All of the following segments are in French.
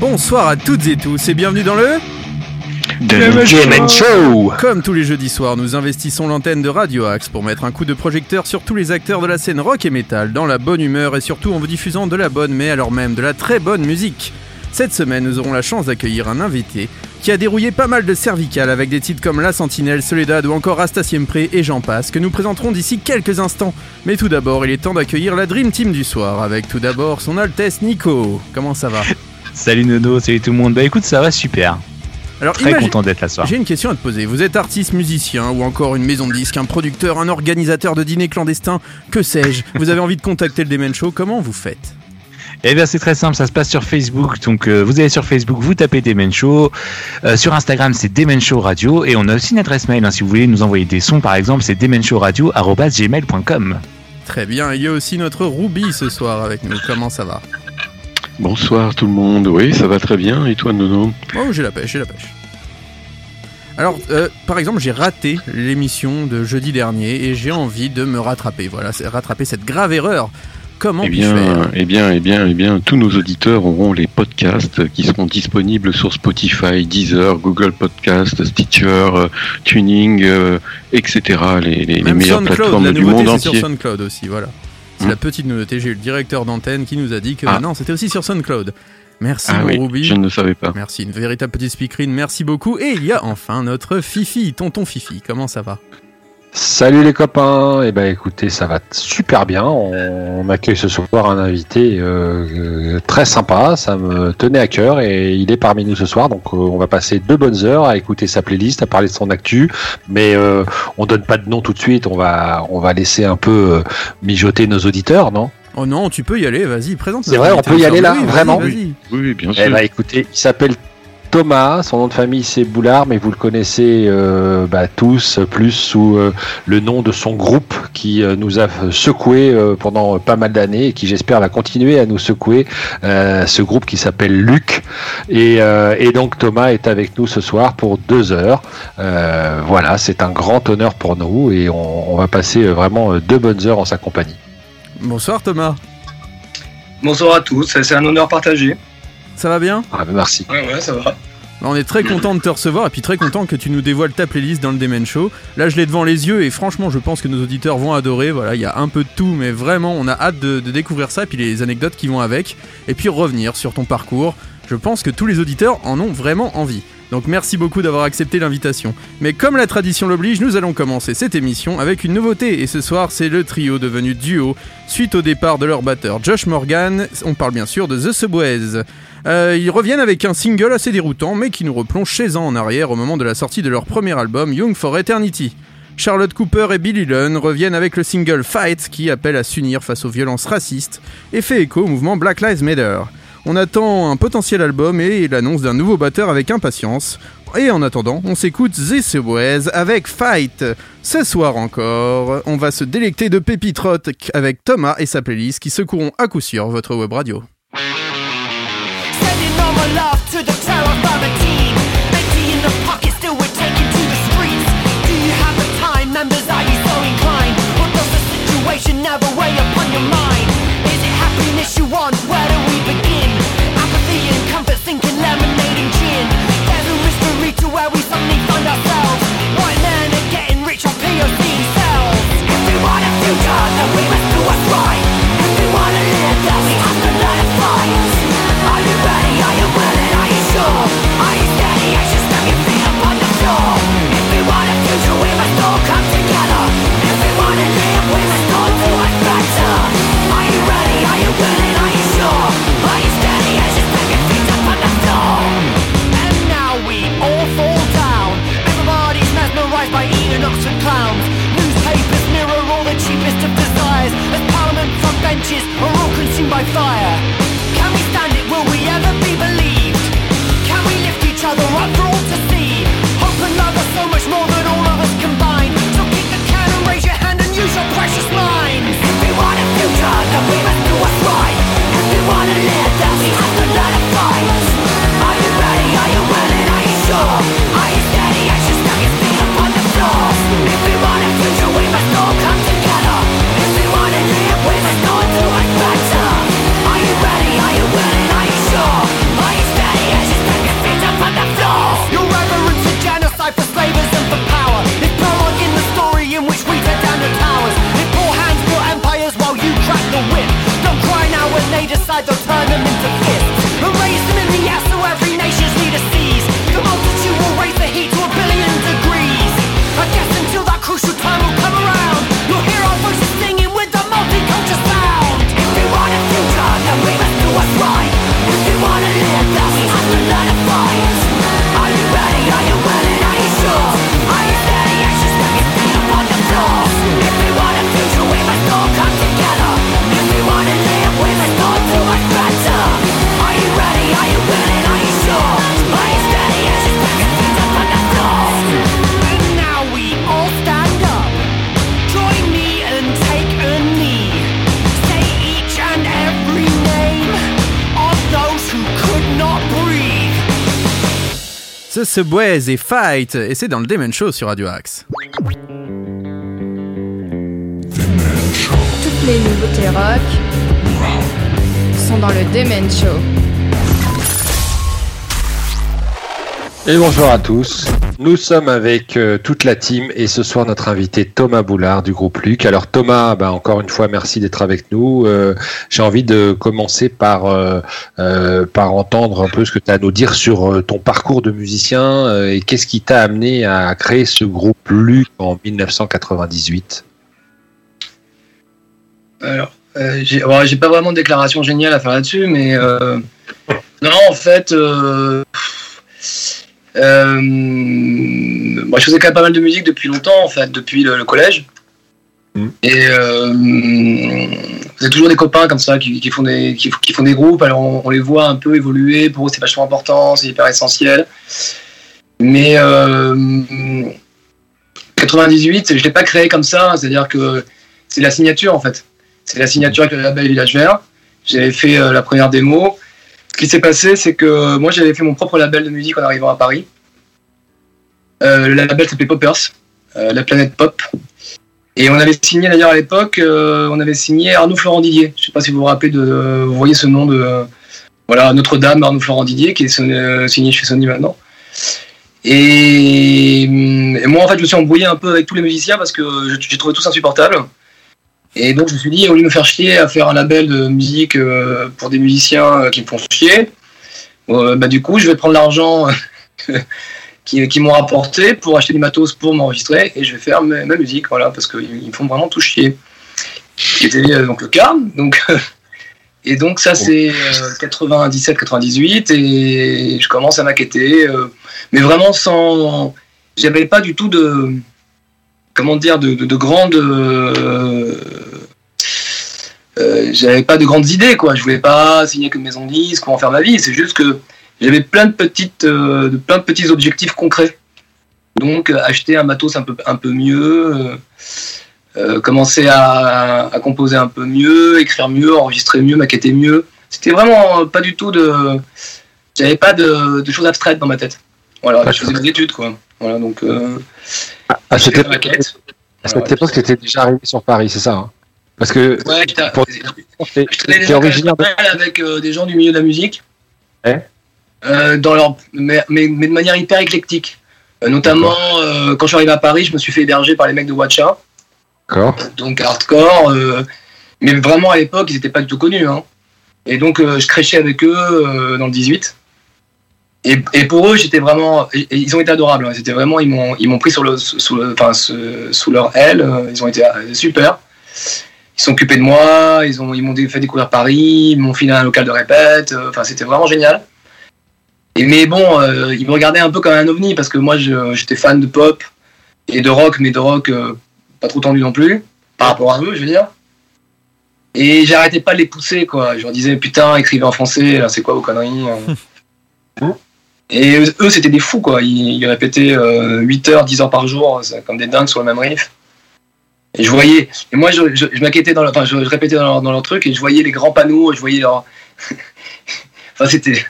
Bonsoir à toutes et tous et bienvenue dans le Show Comme tous les jeudis soirs, nous investissons l'antenne de Radio Axe pour mettre un coup de projecteur sur tous les acteurs de la scène rock et metal dans la bonne humeur et surtout en vous diffusant de la bonne mais alors même de la très bonne musique. Cette semaine, nous aurons la chance d'accueillir un invité qui a dérouillé pas mal de cervicales avec des titres comme La Sentinelle, Soledad ou encore Asta Siempre et j'en passe que nous présenterons d'ici quelques instants. Mais tout d'abord, il est temps d'accueillir la Dream Team du soir avec tout d'abord son Altesse Nico. Comment ça va? Salut Nono, salut tout le monde. Bah écoute, ça va super. Alors, Très imagine- content d'être là ce soir. J'ai une question à te poser. Vous êtes artiste, musicien ou encore une maison de disques, un producteur, un organisateur de dîners clandestins, que sais-je? Vous avez envie de contacter le Demen Show, comment vous faites? Eh bien c'est très simple, ça se passe sur Facebook. Donc euh, vous allez sur Facebook, vous tapez Demen Show. Euh, sur Instagram, c'est Demen Show Radio. Et on a aussi une adresse mail. hein, si vous voulez nous envoyer des sons, par exemple, c'est demenshowradio.gmail.com. Très bien, il y a aussi notre Ruby ce soir avec nous. Comment ça va? Bonsoir tout le monde, oui ça va très bien, et toi Nono Oh, j'ai la pêche, j'ai la pêche. Alors, euh, par exemple, j'ai raté l'émission de jeudi dernier et j'ai envie de me rattraper. Voilà, rattraper cette grave erreur. Comment Eh faire bien, eh bien, eh bien, eh bien, tous nos auditeurs auront les podcasts qui seront disponibles sur Spotify, Deezer, Google Podcast, Stitcher, euh, Tuning, euh, etc. Les, les- meilleures SoundCloud, plateformes la du monde entier. sur SoundCloud aussi, voilà. C'est Hmm. la petite nouveauté, j'ai eu le directeur d'antenne qui nous a dit que Ah. non, c'était aussi sur SoundCloud. Merci Ah oui, Ruby. je ne le savais pas. Merci, une véritable petite speakerine, merci beaucoup. Et il y a enfin notre Fifi, tonton Fifi, comment ça va? Salut les copains, et ben écoutez, ça va super bien. On accueille ce soir un invité euh, euh, très sympa, ça me tenait à cœur et il est parmi nous ce soir. Donc euh, on va passer deux bonnes heures à écouter sa playlist, à parler de son actu, mais euh, on donne pas de nom tout de suite. On va on va laisser un peu euh, mijoter nos auditeurs, non? Oh non, tu peux y aller, vas-y, présente. C'est vrai, on peut y aller là, Oui, vraiment. Oui, oui, bien Eh sûr. ben écoutez, il s'appelle Thomas, son nom de famille c'est Boulard, mais vous le connaissez euh, bah, tous plus sous euh, le nom de son groupe qui euh, nous a secoué euh, pendant pas mal d'années et qui j'espère va continuer à nous secouer. euh, ce groupe qui s'appelle Luc et, euh, et donc Thomas est avec nous ce soir pour deux heures. Euh, voilà, c'est un grand honneur pour nous et on, on va passer vraiment deux bonnes heures en sa compagnie. Bonsoir Thomas, Bonsoir à tous, c'est un honneur partagé. Ça va bien Ah, bah, merci. Ouais, ouais, ça va. On est très content de te recevoir et puis très content que tu nous dévoiles ta playlist dans le Demen Show. Là, je l'ai devant les yeux et franchement, je pense que nos auditeurs vont adorer. Voilà, il y a un peu de tout, mais vraiment, on a hâte de, de découvrir ça et puis les anecdotes qui vont avec. Et puis revenir sur ton parcours. Je pense que tous les auditeurs en ont vraiment envie. Donc merci beaucoup d'avoir accepté l'invitation. Mais comme la tradition l'oblige, nous allons commencer cette émission avec une nouveauté. Et ce soir, c'est le trio devenu duo. Suite au départ de leur batteur Josh Morgan, on parle bien sûr de The Subways. Euh, ils reviennent avec un single assez déroutant, mais qui nous replonge 16 ans en arrière au moment de la sortie de leur premier album, Young for Eternity. Charlotte Cooper et Billy Lunn reviennent avec le single Fight, qui appelle à s'unir face aux violences racistes et fait écho au mouvement Black Lives Matter. On attend un potentiel album et l'annonce d'un nouveau batteur avec impatience. Et en attendant, on s'écoute The Subways avec Fight. Ce soir encore, on va se délecter de rock avec Thomas et sa playlist qui secoueront à coup sûr votre web radio. Love to the terror team. Empty in the still we're to the streets. Do you have the time, members? Are the situation never weigh upon your mind? Is it happiness you want? Where do we begin? Apathy encompassing lemonade and gin. There's mystery to where we suddenly find ourselves. White men are getting rich POC cells. A future, ashes are all consumed by fire. decide they'll turn them into The Subways et Fight, et c'est dans le Demen Show sur Radio Axe. Toutes les nouveautés rock sont dans le Demen Show. Et bonjour à tous. Nous sommes avec euh, toute la team et ce soir notre invité Thomas Boulard du groupe Luc. Alors Thomas, bah, encore une fois merci d'être avec nous. Euh, J'ai envie de commencer par euh, par entendre un peu ce que tu as à nous dire sur ton parcours de musicien et qu'est-ce qui t'a amené à créer ce groupe Luc en 1998. Alors, j'ai pas vraiment de déclaration géniale à faire là-dessus, mais non, en fait, euh, moi, je faisais quand même pas mal de musique depuis longtemps, en fait, depuis le, le collège. Mm. Et euh, vous avez toujours des copains comme ça qui, qui font des qui, qui font des groupes. Alors on, on les voit un peu évoluer. Pour eux, c'est vachement important, c'est hyper essentiel. Mais euh, 98, je l'ai pas créé comme ça. C'est-à-dire que c'est la signature en fait. C'est la signature avec le label Village Vert. J'avais fait euh, la première démo. Ce qui s'est passé, c'est que moi j'avais fait mon propre label de musique en arrivant à Paris. Euh, le label s'appelait Poppers, euh, la planète pop. Et on avait signé d'ailleurs à l'époque, euh, on avait signé Arnaud Florent Didier. Je sais pas si vous vous rappelez de, vous voyez ce nom de, euh, voilà, Notre-Dame, Arnaud Florent Didier, qui est euh, signé chez Sony maintenant. Et, et moi en fait, je me suis embrouillé un peu avec tous les musiciens parce que j'ai trouvé tous insupportables. Et donc je me suis dit, au lieu de me faire chier à faire un label de musique euh, pour des musiciens euh, qui me font chier, euh, bah, du coup je vais prendre l'argent qui, m'ont rapporté pour acheter du matos pour m'enregistrer et je vais faire ma, musique, voilà, parce qu'ils ils me font vraiment tout chier. C'était donc le cas. Donc, et donc ça c'est 97-98 et je commence à euh, mais vraiment sans... J'avais pas du tout de comment dire, de, de, de grandes. J'avais pas de grandes idées, quoi. Je voulais pas signer que maison de ou en faire ma vie. C'est juste que j'avais plein de petites, euh, de plein de petits objectifs concrets. Donc, euh, acheter un matos un peu, un peu mieux, euh, euh, commencer à, à composer un peu mieux, écrire mieux, enregistrer mieux, maqueter mieux. C'était vraiment pas du tout de. J'avais pas de, de choses abstraites dans ma tête. Voilà, je faisais des études, quoi. Voilà, donc. Euh, À cette époque, maquette. à cette époque, t'étais déjà arrivé sur Paris, c'est ça hein? Parce que Ouais, Pour- déjà originaire de... avec euh, des gens du milieu de la musique. Euh, dans leur, mais, mais, mais de manière hyper éclectique. Euh, notamment, quand je suis arrivé à Paris, je me suis fait héberger par les mecs de Watcha, D'accord. donc hardcore. mais vraiment, à l'époque, ils n'étaient pas du tout connus. hein. Et donc, je crêchais avec eux dans le 18. Et, et pour eux, j'étais vraiment. et- et ils ont été adorables. hein. C'était vraiment. Ils m'ont, ils m'ont pris sur le, sous, le, enfin, ce- sous leur aile. Ils ont été super. Ils sont occupés de moi. Ils, ont, ils m'ont fait découvrir Paris. Ils m'ont filé un local de répète. euh, Enfin, c'était vraiment génial. Et, mais bon, euh, ils me regardaient un peu comme un ovni parce que moi, j'étais fan de pop et de rock, mais de rock euh, pas trop tendu non plus, par rapport à eux, je veux dire. Et j'arrêtais pas de les pousser, quoi. Je leur disais, putain, écrivez en français, c'est quoi vos conneries euh. Et eux, c'était des fous, quoi. Ils, ils répétaient euh, 8 heures, 10 heures par jour, comme des dingues sur le même riff. Et je voyais, et moi, je, je, m'inquiétais dans le, enfin, je, répétais dans leur, dans leur truc, et je voyais les grands panneaux, je voyais leur. enfin, c'était.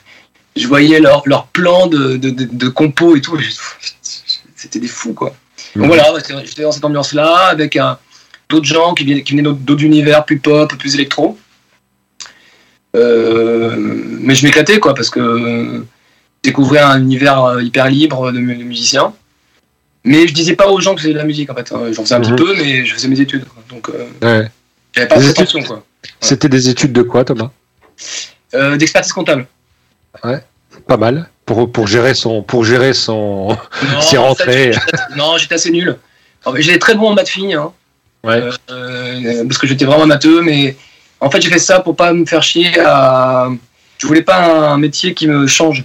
Je voyais leur, leur plan de, de, de, compo et tout. C'était des fous, quoi. Donc voilà, j'étais dans cette ambiance-là, avec un, d'autres gens qui venaient, qui venaient d'autres- univers plus pop, plus électro. Euh, mais je m'éclatais, quoi, parce que euh, je découvrais un univers euh, hyper libre de musiciens. Mais je disais pas aux gens que c'était de la musique, en fait. hein. J'en faisais un Mhm. petit peu, mais je faisais mes études. quoi. Donc, euh, Ouais. j'avais pas quoi. C'était des études de quoi, Thomas? Euh, D'expertise comptable. Pas mal. Pour, pour gérer son, pour gérer son, Non, fait, rentrer. j'étais- non, j'étais assez nul. J'étais très bon en maths fille, hein. Ouais. Euh, euh, parce que j'étais vraiment matheux, mais en fait j'ai fait ça pour pas me faire chier à. Je voulais pas un métier qui me change.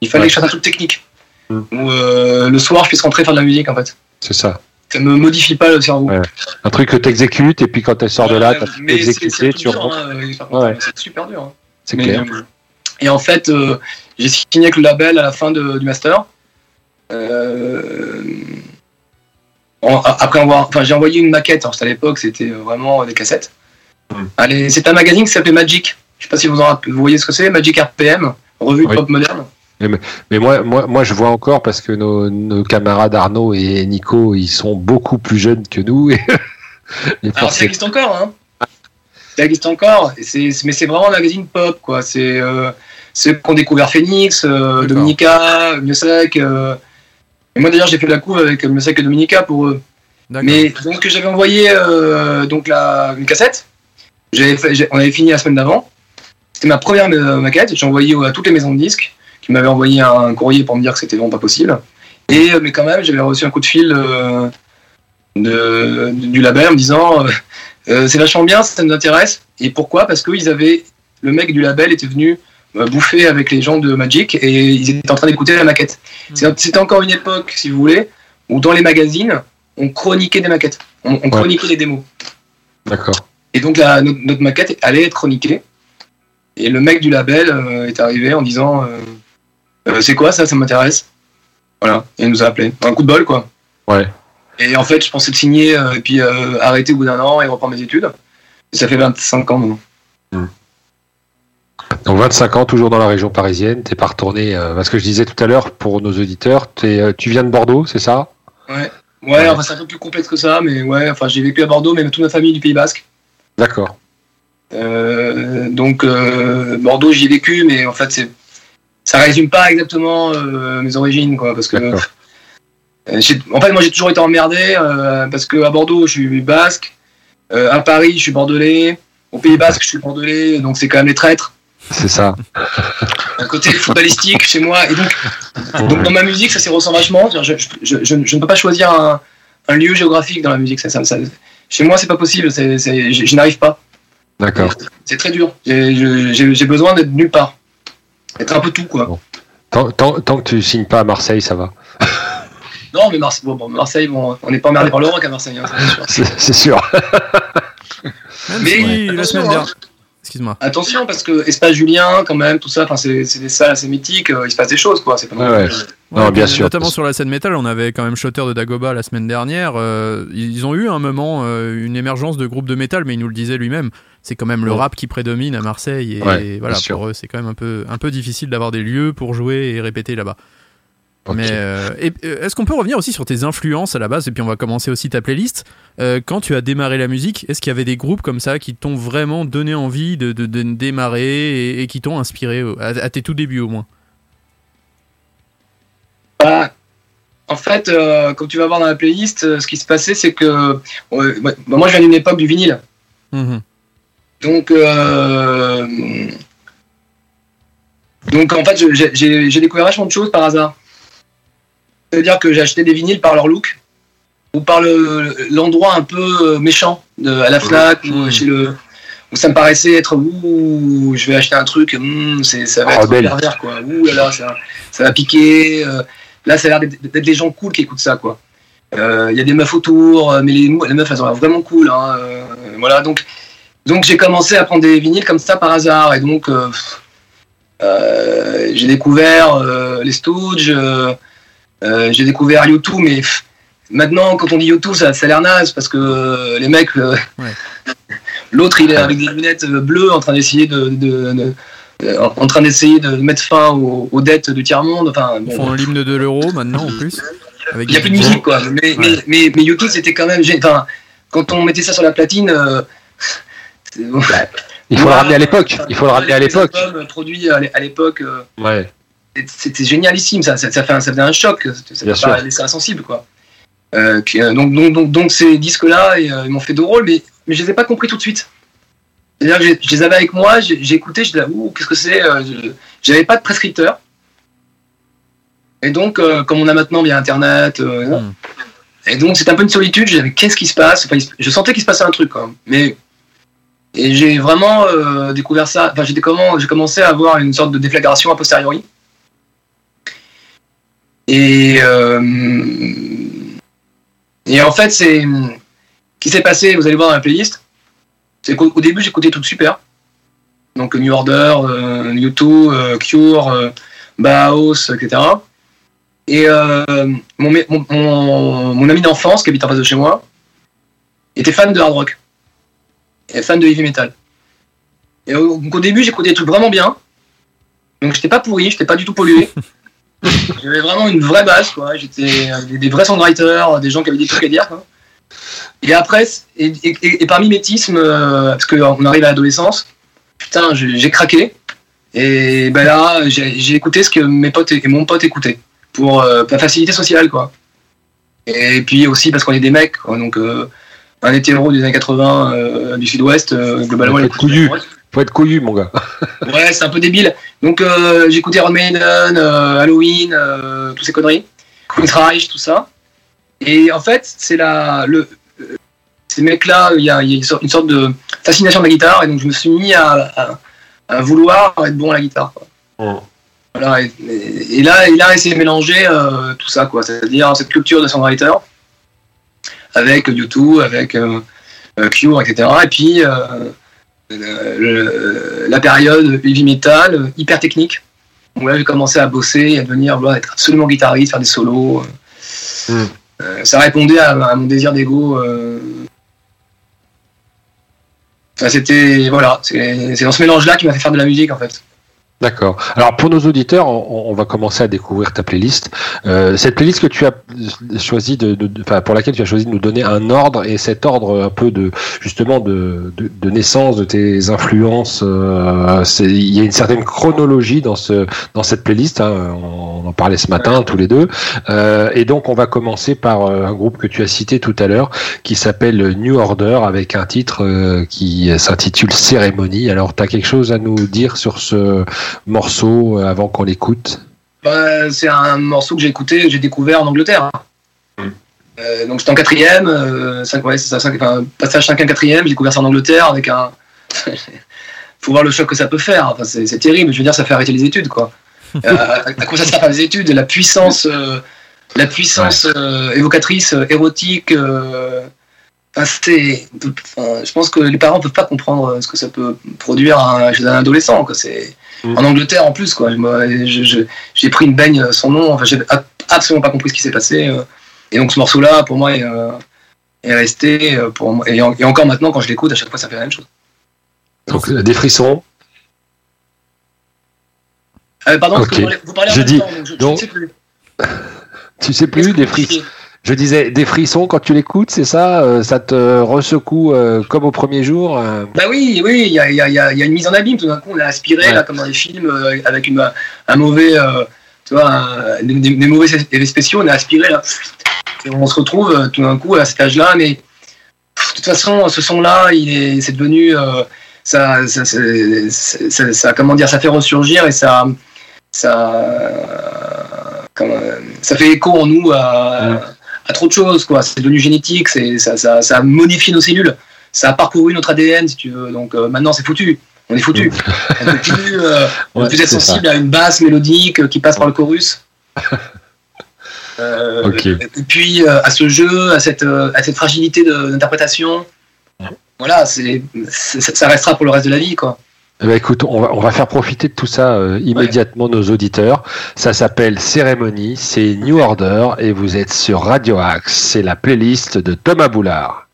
Il fallait Ouais. que je fasse un truc technique. Mm. Où euh, le soir je puisse rentrer faire de la musique en fait. C'est ça. Ça me modifie pas le cerveau. Ouais. Un truc que t'exécutes et puis quand elle sort de là, t'as exécuté, tu dur, hein, euh. Ouais. C'est super dur. hein. C'est clair. euh, et en fait, euh, j'ai signé avec le label à la fin de- du master. Euh, en- après avoir, enfin, j'ai envoyé une maquette. Alors, c'était à l'époque, c'était vraiment des cassettes. Mm. Allez, c'est un magazine qui s'appelait Magic. Je sais pas si vous en vous voyez ce que c'est, Magic RPM, revue de pop moderne. Mais moi, moi, moi, je vois encore parce que nos, nos camarades Arnaud et Nico, ils sont beaucoup plus jeunes que nous. Et, et Alors ça existe encore, hein. Ça existe encore, et c'est- c'est- mais c'est vraiment un magazine pop, quoi. C'est euh, ceux qui ont découvert Phoenix, euh, Dominica, Miossec. Euh... Et moi d'ailleurs j'ai fait la couve avec Miossec et Dominica pour eux. D'accord. Mais donc j'avais envoyé euh, donc la, une cassette. J'avais fait- j'ai- on avait fini la semaine d'avant. C'était ma première maquette. J'ai envoyé à toutes les maisons de disques qui m'avaient envoyé un courrier pour me dire que c'était vraiment pas possible. Et euh, mais quand même j'avais reçu un coup de fil euh, de, du label en me disant euh, euh, c'est vachement bien, ça nous intéresse. Et pourquoi? Parce que ils avaient le mec du label était venu euh, bouffer avec les gens de Magic et ils étaient en train d'écouter la maquette. C'est- C'était encore une époque, si vous voulez, où dans les magazines on chroniquait des maquettes, on, on chroniquait des démos. D'accord. Et donc la, notre, notre maquette allait être chroniquée. Et le mec du label euh, est arrivé en disant euh, C'est quoi ça Ça m'intéresse? Voilà. Et il nous a appelé. Un coup de bol, quoi. Ouais. Et en fait, je pensais le signer euh, et puis euh, arrêter au bout d'un an et reprendre mes études. Et ça fait 25 ans maintenant. Donc 25 ans, toujours dans la région parisienne. T'es pas retourné. euh, parce que je disais tout à l'heure pour nos auditeurs, tu viens de Bordeaux, c'est ça? Ouais. Ouais, enfin, c'est un peu plus complexe que ça, mais ouais, enfin, j'ai vécu à Bordeaux, mais toute ma famille du Pays Basque. D'accord. Euh, donc, euh, Bordeaux, j'y ai vécu, mais en fait, c'est, ça résume pas exactement euh, mes origines, quoi, parce que. Euh, en fait, moi, j'ai toujours été emmerdé, euh, parce que à Bordeaux, je suis basque, à Paris, je suis bordelais, au Pays Basque, je suis bordelais, donc c'est quand même les traîtres. C'est ça. un côté footballistique chez moi. Et donc, donc dans ma musique, ça s'y ressent vachement. Je, je, je, je ne peux pas choisir un, un lieu géographique dans la musique. Ça, ça, ça- chez moi, c'est pas possible. Je, je n'arrive pas. D'accord. C'est très dur. J'ai besoin d'être nulle part. Être un peu tout, quoi. Tant, tant, tant que tu signes pas à Marseille, ça va. Non, mais Marseille, bon, bon, Marseille bon, on n'est pas emmerdé par le rock à Marseille. hein, c'est sûr. C'est sûr. Mais si la semaine hein. dernière. Excuse-moi. Attention, parce que Espace Julien, quand même, tout ça, c'est, c'est des salles assez mythiques. euh, il se passe des choses, quoi. C'est pas Ouais, non ouais. bien sûr. Notamment sur la scène métal, on avait quand même Shotter de Dagoba la semaine dernière. euh, ils ont eu un moment, euh, une émergence de groupes de métal, mais il nous le disait lui-même. C'est quand même le Ouais. rap qui prédomine à Marseille. Et Ouais, voilà, sûr. pour eux, c'est quand même un peu, un peu difficile d'avoir des lieux pour jouer et répéter là-bas. Mais euh, euh, est-ce qu'on peut revenir aussi sur tes influences à la base Et puis on va commencer aussi ta playlist. Euh, quand tu as démarré la musique, est-ce qu'il y avait des groupes comme ça qui t'ont vraiment donné envie de, de- de démarrer et, et qui t'ont inspiré à, à tes tout débuts au moins? Bah, en fait, euh, comme tu vas voir dans la playlist, ce qui se passait, c'est que bah, moi, je viens d'une époque du vinyle. Mhm. Donc, euh, donc en fait, j'ai découvert vachement de choses par hasard. C'est-à-dire que j'ai acheté des vinyles par leur look ou par le- l'endroit un peu euh, méchant de, à la Fnac ou chez le où ça me paraissait être ouh je vais acheter un truc hmm, c'est ça va Oh, être belle. pervers quoi. Ouh là là ça, ça va piquer euh, là ça a l'air d'être des gens cool qui écoutent ça quoi. Euh, il y a des meufs autour mais les, meufs elles ont l'air vraiment cool hein, euh, voilà donc donc j'ai commencé à prendre des vinyles comme ça par hasard et donc j'ai découvert les Stooges, euh, j'ai découvert YouTube, mais pff, maintenant quand on dit YouTube ça, ça a l'air naze parce que euh, les mecs, euh, Ouais. l'autre il est avec des lunettes euh, bleues en train d'essayer de, de- de- en train d'essayer de mettre fin aux, aux dettes du tiers monde. Enfin, Ils bon, font l'hymne de l'euro maintenant en plus. Avec il n'y a plus de musique quoi. Mais, mais, mais, mais YouTube c'était quand même, enfin, quand on mettait ça sur la platine. euh, Il faut le ramener à l'époque. Il faut le ramener à l'époque. albums produits à l'é- à l'époque. euh, Ouais. C'était génialissime, ça, ça, ça fait un, ça faisait un choc, ça Bien pas sûr. laisser insensible quoi. Euh, euh, donc, donc, donc, donc ces disques-là, euh, ils m'ont fait deux rôles, mais, mais je les ai pas compris tout de suite. C'est-à-dire que je les avais avec moi, j'ai écouté, je disais, ouh, qu'est-ce que c'est J'avais pas de prescripteur. Et donc, euh, comme on a maintenant via Internet, euh, Mm. et donc c'était un peu une solitude, je disais, qu'est-ce qui se passe? Enfin, Je sentais qu'il se passait un truc. Mais, et j'ai vraiment euh, découvert ça, enfin j'ai commencé à avoir une sorte de déflagration a posteriori. Et, euh, et en fait, c'est. Ce qui s'est passé, vous allez voir dans la playlist, c'est qu'au au début, j'écoutais tout super. Donc New Order, euh, U2, euh, Cure, euh, Bauhaus, etc. Et euh, mon, mon, mon- mon ami d'enfance, qui habite en face de chez moi, était fan de hard rock. Et fan de heavy metal. Et donc au début, j'écoutais des trucs vraiment bien. Donc j'étais pas pourri, j'étais pas du tout pollué. J'avais vraiment une vraie base, quoi. J'étais euh, des, des vrais songwriters, des gens qui avaient des trucs à dire. Quoi. Et après, et, et- et par mimétisme, euh, parce qu'on arrive à l'adolescence, putain, j'ai craqué. Et ben là, j'ai écouté ce que mes potes et, et mon pote écoutaient pour euh, la facilité sociale, quoi. Et puis aussi parce qu'on est des mecs, quoi. Donc euh, un hétéro des années 80 euh, du Sud-Ouest, globalement, il être couillu. Faut être couillu, mon gars. Ouais, c'est un peu débile. Donc euh, j'écoutais Iron Maiden, euh, Halloween, euh, toutes ces conneries, Queen's Reich, tout ça. Et en fait, c'est la le ces mecs-là, il y a, il y a une sorte- de fascination de la guitare, et donc je me suis mis à, à- à vouloir être bon à la guitare. quoi. Mm. Voilà, et, et- et là, et là, mélanger euh, tout ça, quoi. C'est-à-dire cette culture de songwriter avec U2, avec euh, Cure, etc. Et puis le- le- la période heavy metal, euh, hyper technique. Où là, j'ai commencé à bosser, à devenir, voilà, être absolument guitariste, faire des solos. euh. Mm. Euh, ça répondait à, à mon désir d'ego. euh. Enfin, c'était voilà, c'est dans ce mélange-là qui m'a fait faire de la musique en fait. D'accord. Alors pour nos auditeurs, on, on va commencer à découvrir ta playlist. Euh, cette playlist que tu as choisi de, de- pour laquelle tu as choisi de nous donner un ordre et cet ordre un peu de justement de, de, naissance de tes influences. euh, il y a une certaine chronologie dans ce dans cette playlist. hein, on en parlait ce matin tous les deux. Euh, et donc on va commencer par euh, un groupe que tu as cité tout à l'heure qui s'appelle New Order avec un titre euh, qui s'intitule Cérémonie. Alors tu as quelque chose à nous dire sur ce morceau euh, avant qu'on l'écoute Bah, c'est un morceau que j'ai écouté, j'ai découvert en Angleterre. Mm. Euh, donc j'étais en quatrième, euh, cinq, ouais, ça, cinq- enfin, passage 5 quatrième, j'ai découvert ça en Angleterre avec un. Faut voir le choc que ça peut faire. Enfin, c'est, c'est terrible. Je veux dire, ça fait arrêter les études, quoi. Euh, à, à quoi ça sert à faire les études? La puissance, euh, la puissance euh, évocatrice, euh, érotique. Euh, enfin, je pense que les parents peuvent pas comprendre euh, ce que ça peut produire un- chez un adolescent. Quoi. C'est Mm. en Angleterre en plus, quoi. J'ai pris une baigne sans nom. Enfin, j'ai absolument pas compris ce qui s'est passé. euh. Et donc ce morceau-là, pour moi, est, euh, est resté. euh, Pour moi, et, en- et encore maintenant, quand je l'écoute, à chaque fois, ça fait la même chose. Donc euh, des frissons. Euh, pardon, vous parlez, vous parlez en temps, donc je, donc, ne sais plus. Tu sais plus des frissons. Je disais des frissons quand tu l'écoutes, c'est ça Euh, Ça te ressecoue euh, comme au premier jour euh, Bah oui, oui, il y a, y, y une mise en abîme. Tout d'un coup, on est aspiré, Ouais. là, comme dans les films, avec une, un mauvais, euh, tu vois, un- des, mauvais effets spéciaux, on est aspiré là. Et on se retrouve tout d'un coup à cet âge-là, mais pff, de toute façon, ce son-là, il est, c'est devenu, euh, ça, ça, c'est- c'est- ça, ça- comment dire, ça fait ressurgir et ça, ça, comment, ça fait écho en nous à, Ouais. À trop de choses, quoi. C'est devenu génétique, c'est, ça, ça, ça a modifié nos cellules ça a parcouru notre ADN, si tu veux. Donc euh, maintenant, c'est foutu. On est foutu. On peut plus, euh, on peut Ouais, plus être c'est sensible à une basse mélodique euh, qui passe par le chorus. Euh. Et puis à ce jeu, à cette, à cette fragilité de- d'interprétation. Voilà, c'est- ça restera pour le reste de la vie, quoi. Eh ben, écoute, on va, faire profiter de tout ça euh, immédiatement nos auditeurs. Ça s'appelle Cérémonie, c'est New Order et vous êtes sur Radio Axe. C'est la playlist de Thomas Boulard.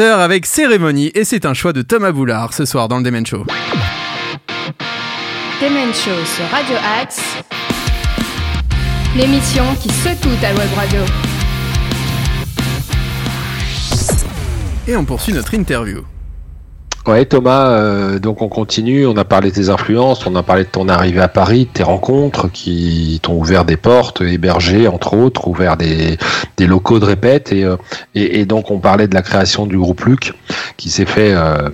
avec cérémonie et c'est un choix de Thomas Boulard ce soir dans le Demen Show. Demen Show sur Radio Axe, l'émission qui secoue à web radio. Et on poursuit notre interview. Thomas, euh, donc on continue. On a parlé de tes influences, on a parlé de ton arrivée à Paris, de tes rencontres qui t'ont ouvert des portes, hébergé entre autres, ouvert des, des locaux de répète. Et, euh, et, et donc on parlait de la création du groupe Luc qui s'est fait. euh,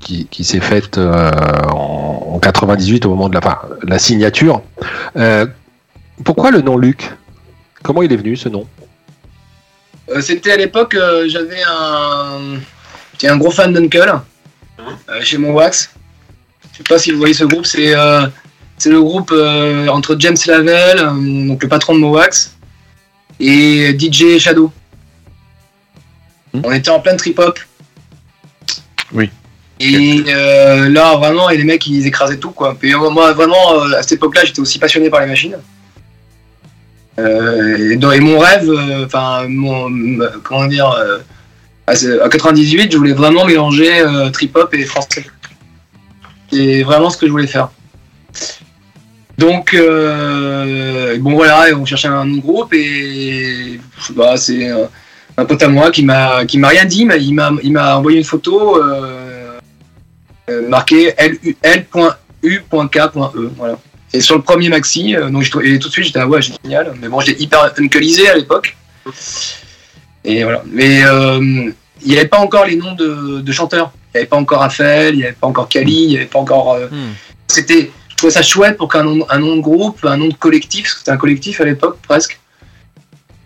qui, qui s'est faite en, en 98 au moment de la, la signature. Pourquoi le nom Luc? Comment il est venu ce nom? C'était à l'époque, j'avais un. Un gros fan d'Uncle euh, chez mon Wax. Je sais pas si vous voyez ce groupe, c'est euh, le groupe euh, entre James Lavelle, euh, donc le patron de Mowax, et DJ Shadow. Hmm. On était en plein trip-hop. Oui. Et euh, là, vraiment, et les mecs, ils écrasaient tout, quoi. Et euh, moi, vraiment, euh, à cette époque-là, j'étais aussi passionné par les machines. Euh, et, dans- et mon rêve, euh, enfin, mon, comment dire, euh, à, ce- à 98, je voulais vraiment mélanger euh, trip-hop et français. C'est vraiment ce que je voulais faire. Donc, euh, bon voilà, on cherchait un groupe et pas, c'est euh, un pote à moi qui m'a qui m'a rien dit, mais il m'a envoyé une photo euh, marquée L.U.K.E. Voilà. Et sur le premier maxi, donc et tout de suite j'étais ah ouais génial, mais bon j'étais hyper unculisé à l'époque. Et voilà. Mais euh, il n'y avait pas encore les noms de, de chanteurs. Il n'y avait pas encore Raphaël, il n'y avait pas encore Kali, il n'y avait pas encore. euh, Hmm. C'était, je trouvais ça chouette pour qu'un nom, un nom de groupe, un nom de collectif, parce que c'était un collectif à l'époque presque,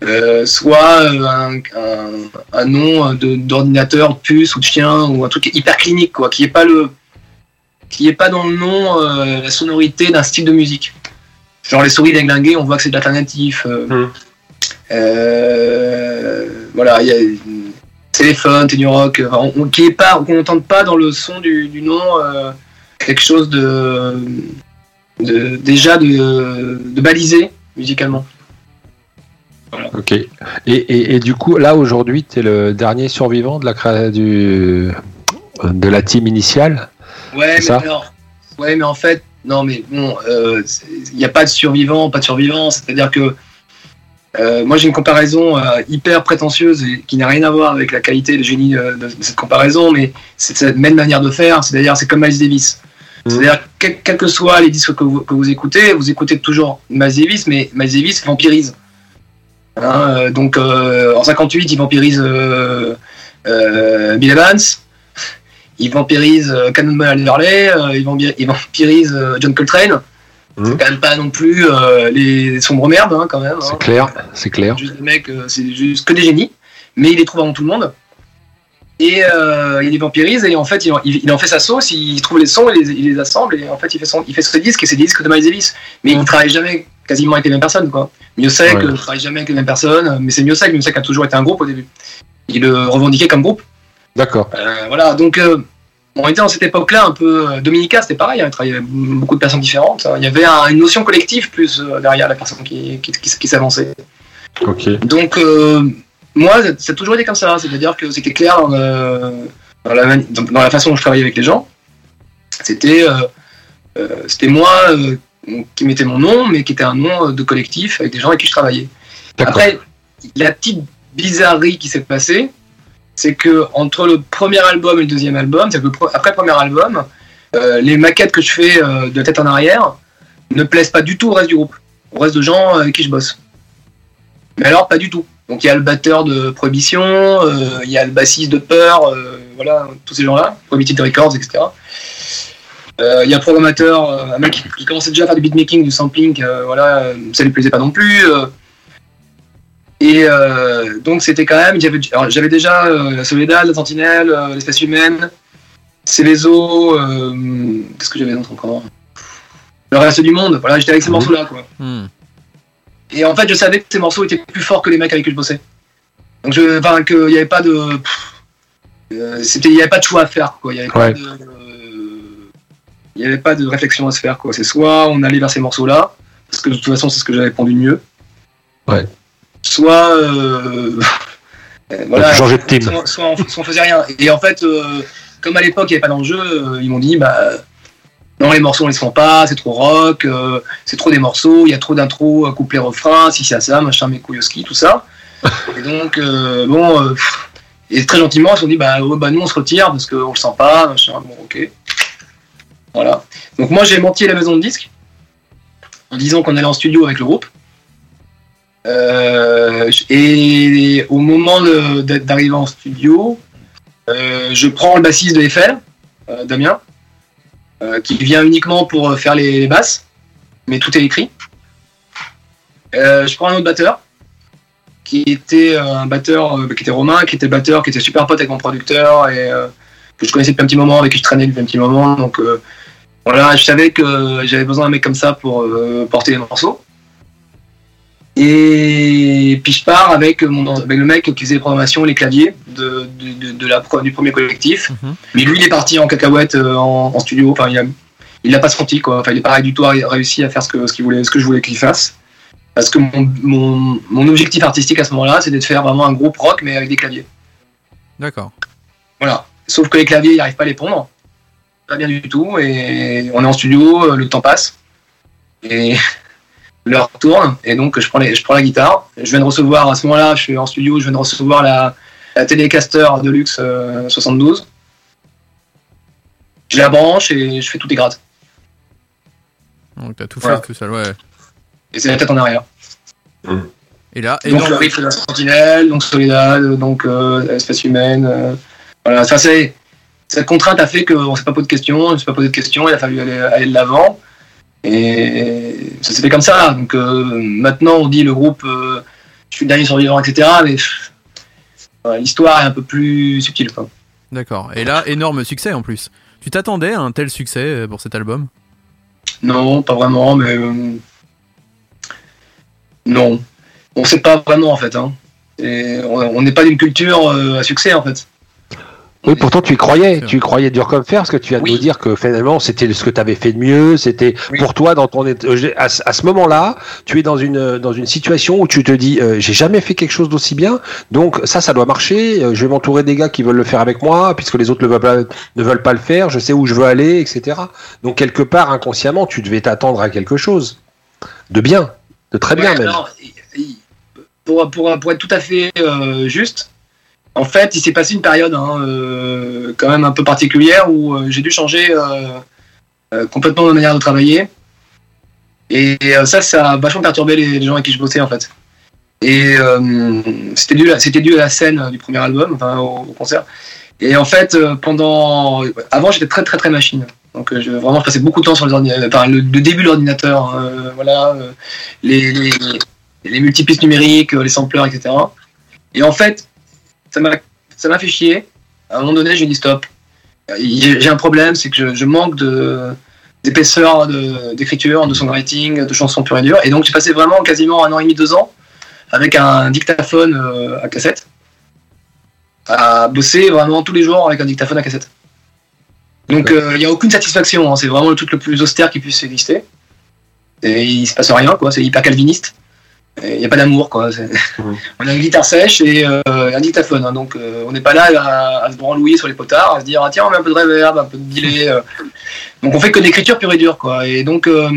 euh, soit un, un, un nom de, d'ordinateur, de puce ou de chien ou un truc hyper clinique, quoi, qui est pas le, qui est pas dans le nom euh, la sonorité d'un style de musique. Genre les souris déglinguées, on voit que c'est de l'alternatif. euh, Hmm. Euh, voilà, il y a téléphone, Tenny Rock, enfin, on, qui est pas, qu'on n'entende pas dans le son du, du nom euh, quelque chose de, de déjà de, de balisé musicalement. Ok. Et, et, et du coup, là aujourd'hui, tu es le dernier survivant de la du de la team initiale. Ouais, mais ça? alors, ouais, mais en fait, non, mais bon, euh, il n'y a pas de survivant, pas de survivant. C'est-à-dire que euh, moi, j'ai une comparaison euh, hyper prétentieuse et qui n'a rien à voir avec la qualité et le génie euh, de, de cette comparaison, mais c'est cette même manière de faire. C'est-à-dire, c'est comme Miles Davis. Mhm. C'est-à-dire, quel- quels que soient les disques que vous, que vous écoutez, vous écoutez toujours Miles Davis, mais Miles Davis vampirise. Hein, donc, en 58, il vampirise Bill Evans il vampirise Cannonball Adderley, il, vampi- il vampirise John Coltrane. Mhm. C'est quand même pas non plus euh, les sombres merdes, hein, quand même. hein. C'est clair, c'est clair. Juste des mecs, euh, c'est juste que des génies, mais il les trouve avant tout le monde. Et euh, il les vampirise et en fait il, en- il- il en fait sa sauce, il trouve les sons, il les, il les assemble et en fait il fait son, il fait ce disque et c'est des disques de Miles Davis. Mais il travaille jamais quasiment avec les mêmes personnes quoi. Miossec Ouais. euh, travaille jamais avec les mêmes personnes, mais c'est Miossec, Miossec a toujours été un groupe au début. Il le revendiquait comme groupe. D'accord. Euh, voilà, donc euh, on était dans cette époque-là un peu. euh, Dominica, c'était pareil, hein, il travaillait beaucoup de personnes différentes. hein. Il y avait un- une notion collective plus euh, derrière la personne qui, qui, qui- qui s'avançait. Donc, euh, moi, ça- a toujours été comme ça. C'est-à-dire que c'était clair dans, le- dans la, dans- façon dont je travaillais avec les gens. C'était euh, c'était moi euh, qui mettais mon nom, mais qui était un nom de collectif avec des gens avec qui je travaillais. Après, la petite bizarrerie qui s'est passée, c'est que entre le premier album et le deuxième album, c'est que après le premier album, euh, les maquettes que je fais euh, de tête en arrière ne plaisent pas du tout au reste du groupe, au reste de gens avec qui je bosse. Mais alors, pas du tout. Donc il y a le batteur de Prohibition, euh, il y a le bassiste de Peur, euh, voilà, tous ces gens-là, Prohibited Records, etc. Euh, Il y a un programmateur, euh, un mec qui, commençait déjà à faire du beatmaking, du sampling, euh, voilà, euh, ça lui plaisait pas non plus. Et euh, donc c'était quand même, j'avais déjà euh, la Soledad, la Sentinelle, euh, l'espèce humaine, Céveso, qu'est-ce que j'avais d'autre encore? Le reste du monde, voilà, j'étais avec ces Mhm. morceaux-là, quoi. Hmm. Et en fait, je savais que ces morceaux étaient plus forts que les mecs avec qui je bossais. Donc, je, enfin, qu'il n'y avait pas de. c'était, il n'y avait pas de choix à faire, quoi. Il n'y avait, Ouais. pas de, il y avait pas de réflexion à se faire, quoi. C'est soit on allait vers ces morceaux-là, parce que de toute façon, c'est ce que j'avais répondu de mieux. Ouais. Soit. euh, Euh, Donc, changer de team. Soit, soit on, soit on faisait rien. Et en fait, euh, comme à l'époque il n'y avait pas d'enjeu, euh, ils m'ont dit bah non les morceaux on les font pas, c'est trop rock, c'est trop des morceaux, il y a trop d'intro, couplet refrain, si c'est ça, machin, mes couilles au ski, tout ça. Et donc bon, et très gentiment ils se sont dit bah, ouais, bah nous on se retire parce qu'on le sent pas, machin, bon ok. Voilà. Donc moi j'ai menti à la maison de disques en disant qu'on allait en studio avec le groupe. Euh, et au moment d'arriver en studio, euh, je prends le bassiste de Eiffel, euh, Damien, euh, qui vient uniquement pour euh, faire les, les basses, mais tout est écrit. Euh, je prends un autre batteur, qui était un batteur, qui était Romain, qui était batteur, qui était super pote avec mon producteur et que je connaissais depuis un petit moment, avec qui je traînais depuis un petit moment. Donc voilà, je savais que j'avais besoin d'un mec comme ça pour porter les morceaux. Et puis je pars avec, mon, avec le mec qui faisait les programmations, les claviers de, de, de- de la, pro- du premier collectif. Mhm. Mais lui, il est parti en cacahuète euh, en, en studio. Enfin, il a, il a pas senti quoi. Enfin, il est pas du tout ré- réussi à faire ce que, ce qu'il voulait, ce que je voulais qu'il fasse. Parce que mon, mon, mon objectif artistique à ce moment-là, c'était de faire vraiment un groupe rock, mais avec des claviers. D'accord. Voilà. Sauf que les claviers, ils n'arrivent pas à les pondre. Pas bien du tout. Et on est en studio, euh, le temps passe. Et l'heure tourne. Et donc, je prends, les, je prends la guitare. Je viens de recevoir, à ce moment-là, je suis en studio, je viens de recevoir la, la Telecaster Deluxe euh, 72. Je la branche et je fais tout des grattes. Donc t'as tout Voilà. fait, tout ça, ouais. Et c'est la tête en arrière. Et là, donc, le énorme. riff de la Sentinelle, donc Soledad, donc euh, Espèce humaine. euh, voilà, ça c'est. Cette contrainte a fait qu'on ne s'est pas posé de questions, on ne s'est pas posé de questions, il a fallu aller, aller de l'avant. Et ça s'est fait comme ça. Donc euh, maintenant, on dit le groupe, euh, je suis le dernier survivant, etc. Mais voilà, l'histoire est un peu plus subtile. Quoi. D'accord. Et là, énorme succès en plus. Tu t'attendais à un tel succès euh, pour cet album? Non, pas vraiment, mais. euh, non. On ne sait pas vraiment en fait. Hein. Et on n'est pas d'une culture euh, à succès en fait. Oui, pourtant tu y croyais, tu y croyais dur comme fer, parce que tu viens de Oui. nous dire que finalement c'était ce que tu avais fait de mieux, c'était Oui. pour toi dans ton euh, à, ce- moment-là, tu es dans une dans une situation où tu te dis euh, j'ai jamais fait quelque chose d'aussi bien, donc ça ça doit marcher, euh, je vais m'entourer des gars qui veulent le faire avec moi, puisque les autres ne veulent pas, ne veulent pas le faire, je sais où je veux aller, etc. Donc quelque part inconsciemment tu devais t'attendre à quelque chose de bien, de très bien même. alors, pour, pour, pour être tout à fait euh, juste, en fait, il s'est passé une période hein, euh, quand même un peu particulière où euh, j'ai dû changer euh, complètement ma manière de travailler. Et ça, ça a vachement perturbé les, gens avec qui je bossais en fait. Et c'était dû, dû à la scène du premier album, enfin au, concert. Et en fait, pendant, avant, j'étais très très très machine. Donc vraiment, je passais beaucoup de temps sur les ordinateurs, enfin, le, début de l'ordinateur, euh, voilà, les, les, les multipistes numériques, les sampleurs, etc. Et en fait, ça m'a fait chier. À un moment donné, j'ai dit stop. Euh, J'ai un problème, c'est que je, je manque de d'épaisseur de- d'écriture, de, songwriting, de chansons pures et dures. Et donc j'ai passé vraiment quasiment un an et demi, deux ans avec un dictaphone euh, à cassette à bosser vraiment tous les jours avec un dictaphone à cassette. Donc euh, il n'y a aucune satisfaction, hein. c'est vraiment le truc le plus austère qui puisse exister. Et il se passe rien, quoi, c'est hyper calviniste. Il n'y a pas d'amour, quoi. On a une guitare sèche et euh, un dictaphone, hein. donc euh, on n'est pas là à, à se branlouiller sur les potards, à se dire ah, tiens on met un peu de reverb, un peu de delay. euh. Donc on fait que de l'écriture pure et dure, quoi. Et donc euh,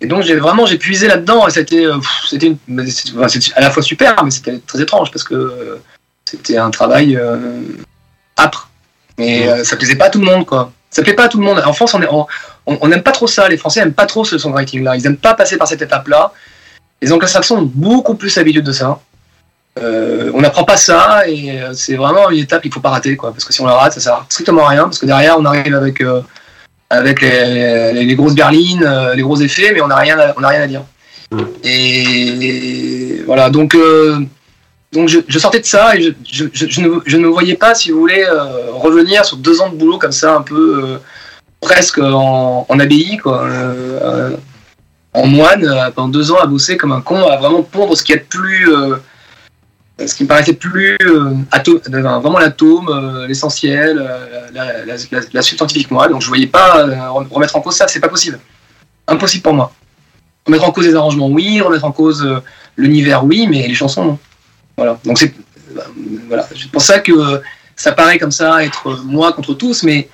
et donc j'ai vraiment j'ai puisé là-dedans et c'était euh, c'était mais enfin, à la fois super mais c'était très étrange parce que euh, c'était un travail euh, âpre et euh, ça plaisait pas à tout le monde quoi ça plaît pas à tout le monde en France on est- on on- on n'aime pas trop ça les Français aiment pas trop ce songwriting là ils aiment pas passer par cette étape là les anglo-saxons ont beaucoup plus l'habitude de ça. Euh, on n'apprend pas ça et euh, c'est vraiment une étape qu'il faut pas rater quoi. Parce que si on la rate ça sert strictement à rien. Parce que derrière on arrive avec euh, avec les, les- les grosses berlines, euh, les gros effets, mais on n'a rien, à- on rien à dire. Mm. Et voilà, donc, donc je, je sortais de ça et je, je, je, je ne, je ne voyais pas, si vous voulez, revenir sur deux ans de boulot comme ça, un peu presque en, en abbaye, quoi, en moine, euh, pendant deux ans à bosser comme un con, à vraiment pondre ce qui est plus. euh, ce qui me paraissait plus euh, ato- euh, vraiment l'atome, l'essentiel, la, la, la, la substantifique moi. Donc je voyais pas remettre en cause ça, c'est pas possible. Impossible pour moi. Remettre en cause les arrangements, oui. Remettre en cause l'univers, oui, mais les chansons, non. Voilà. Donc c'est voilà. C'est pour ça que ça paraît comme ça être moi contre tous, mais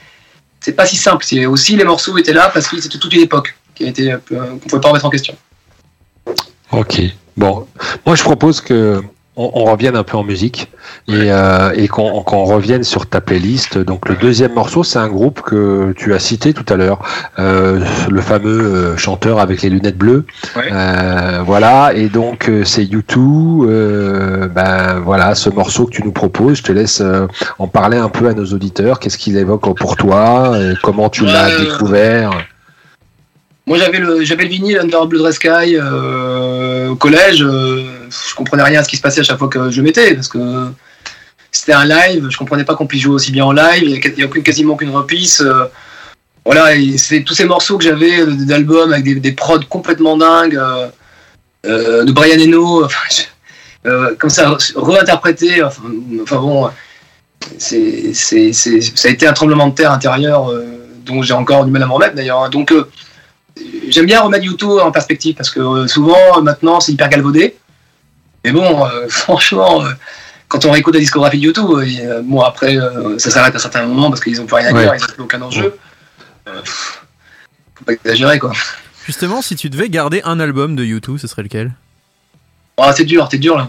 c'est pas si simple. C'est aussi les morceaux étaient là parce que c'était toute une époque qui a été peu- qu'on pouvait pas remettre en question. Ok. Bon, moi je propose que on, on revienne un peu en musique et, euh, et qu'on revienne sur ta playlist. Donc le deuxième morceau, c'est un groupe que tu as cité tout à l'heure, euh, le fameux euh, chanteur avec les lunettes bleues. Ouais. Euh, voilà. Et donc euh, c'est U2. Euh, ben voilà, ce morceau que tu nous proposes, je te laisse euh, en parler un peu à nos auditeurs. Qu'est-ce qu'il évoque pour toi euh, Comment tu l'as euh, découvert? Moi, j'avais le, j'avais le vinyle Under Blood Red Sky euh, au collège. euh, je comprenais rien à ce qui se passait à chaque fois que je mettais parce que c'était un live. Je comprenais pas qu'on puisse jouer aussi bien en live. Il y a, quasiment aucune reprise. euh, voilà, et c'est tous ces morceaux que j'avais euh, d'albums avec des, des prods complètement dingues de Brian Eno. Comme ça, réinterprété. Enfin, enfin bon, c'est, c'est, c'est- ça a été un tremblement de terre intérieur dont j'ai encore du mal à me remettre d'ailleurs. hein. Donc J'aime bien remettre YouTube en perspective parce que euh, souvent euh, maintenant c'est hyper galvaudé. Mais bon, euh, franchement, euh, quand on réécoute la discographie de YouTube, euh, et, bon après euh, ça s'arrête à certains moments parce qu'ils ont plus rien à dire, Ouais. ils n'ont plus aucun enjeu. Euh, pff, faut pas exagérer quoi. Justement, si tu devais garder un album de YouTube, ce serait lequel? Ah, c'est dur, t'es dur là.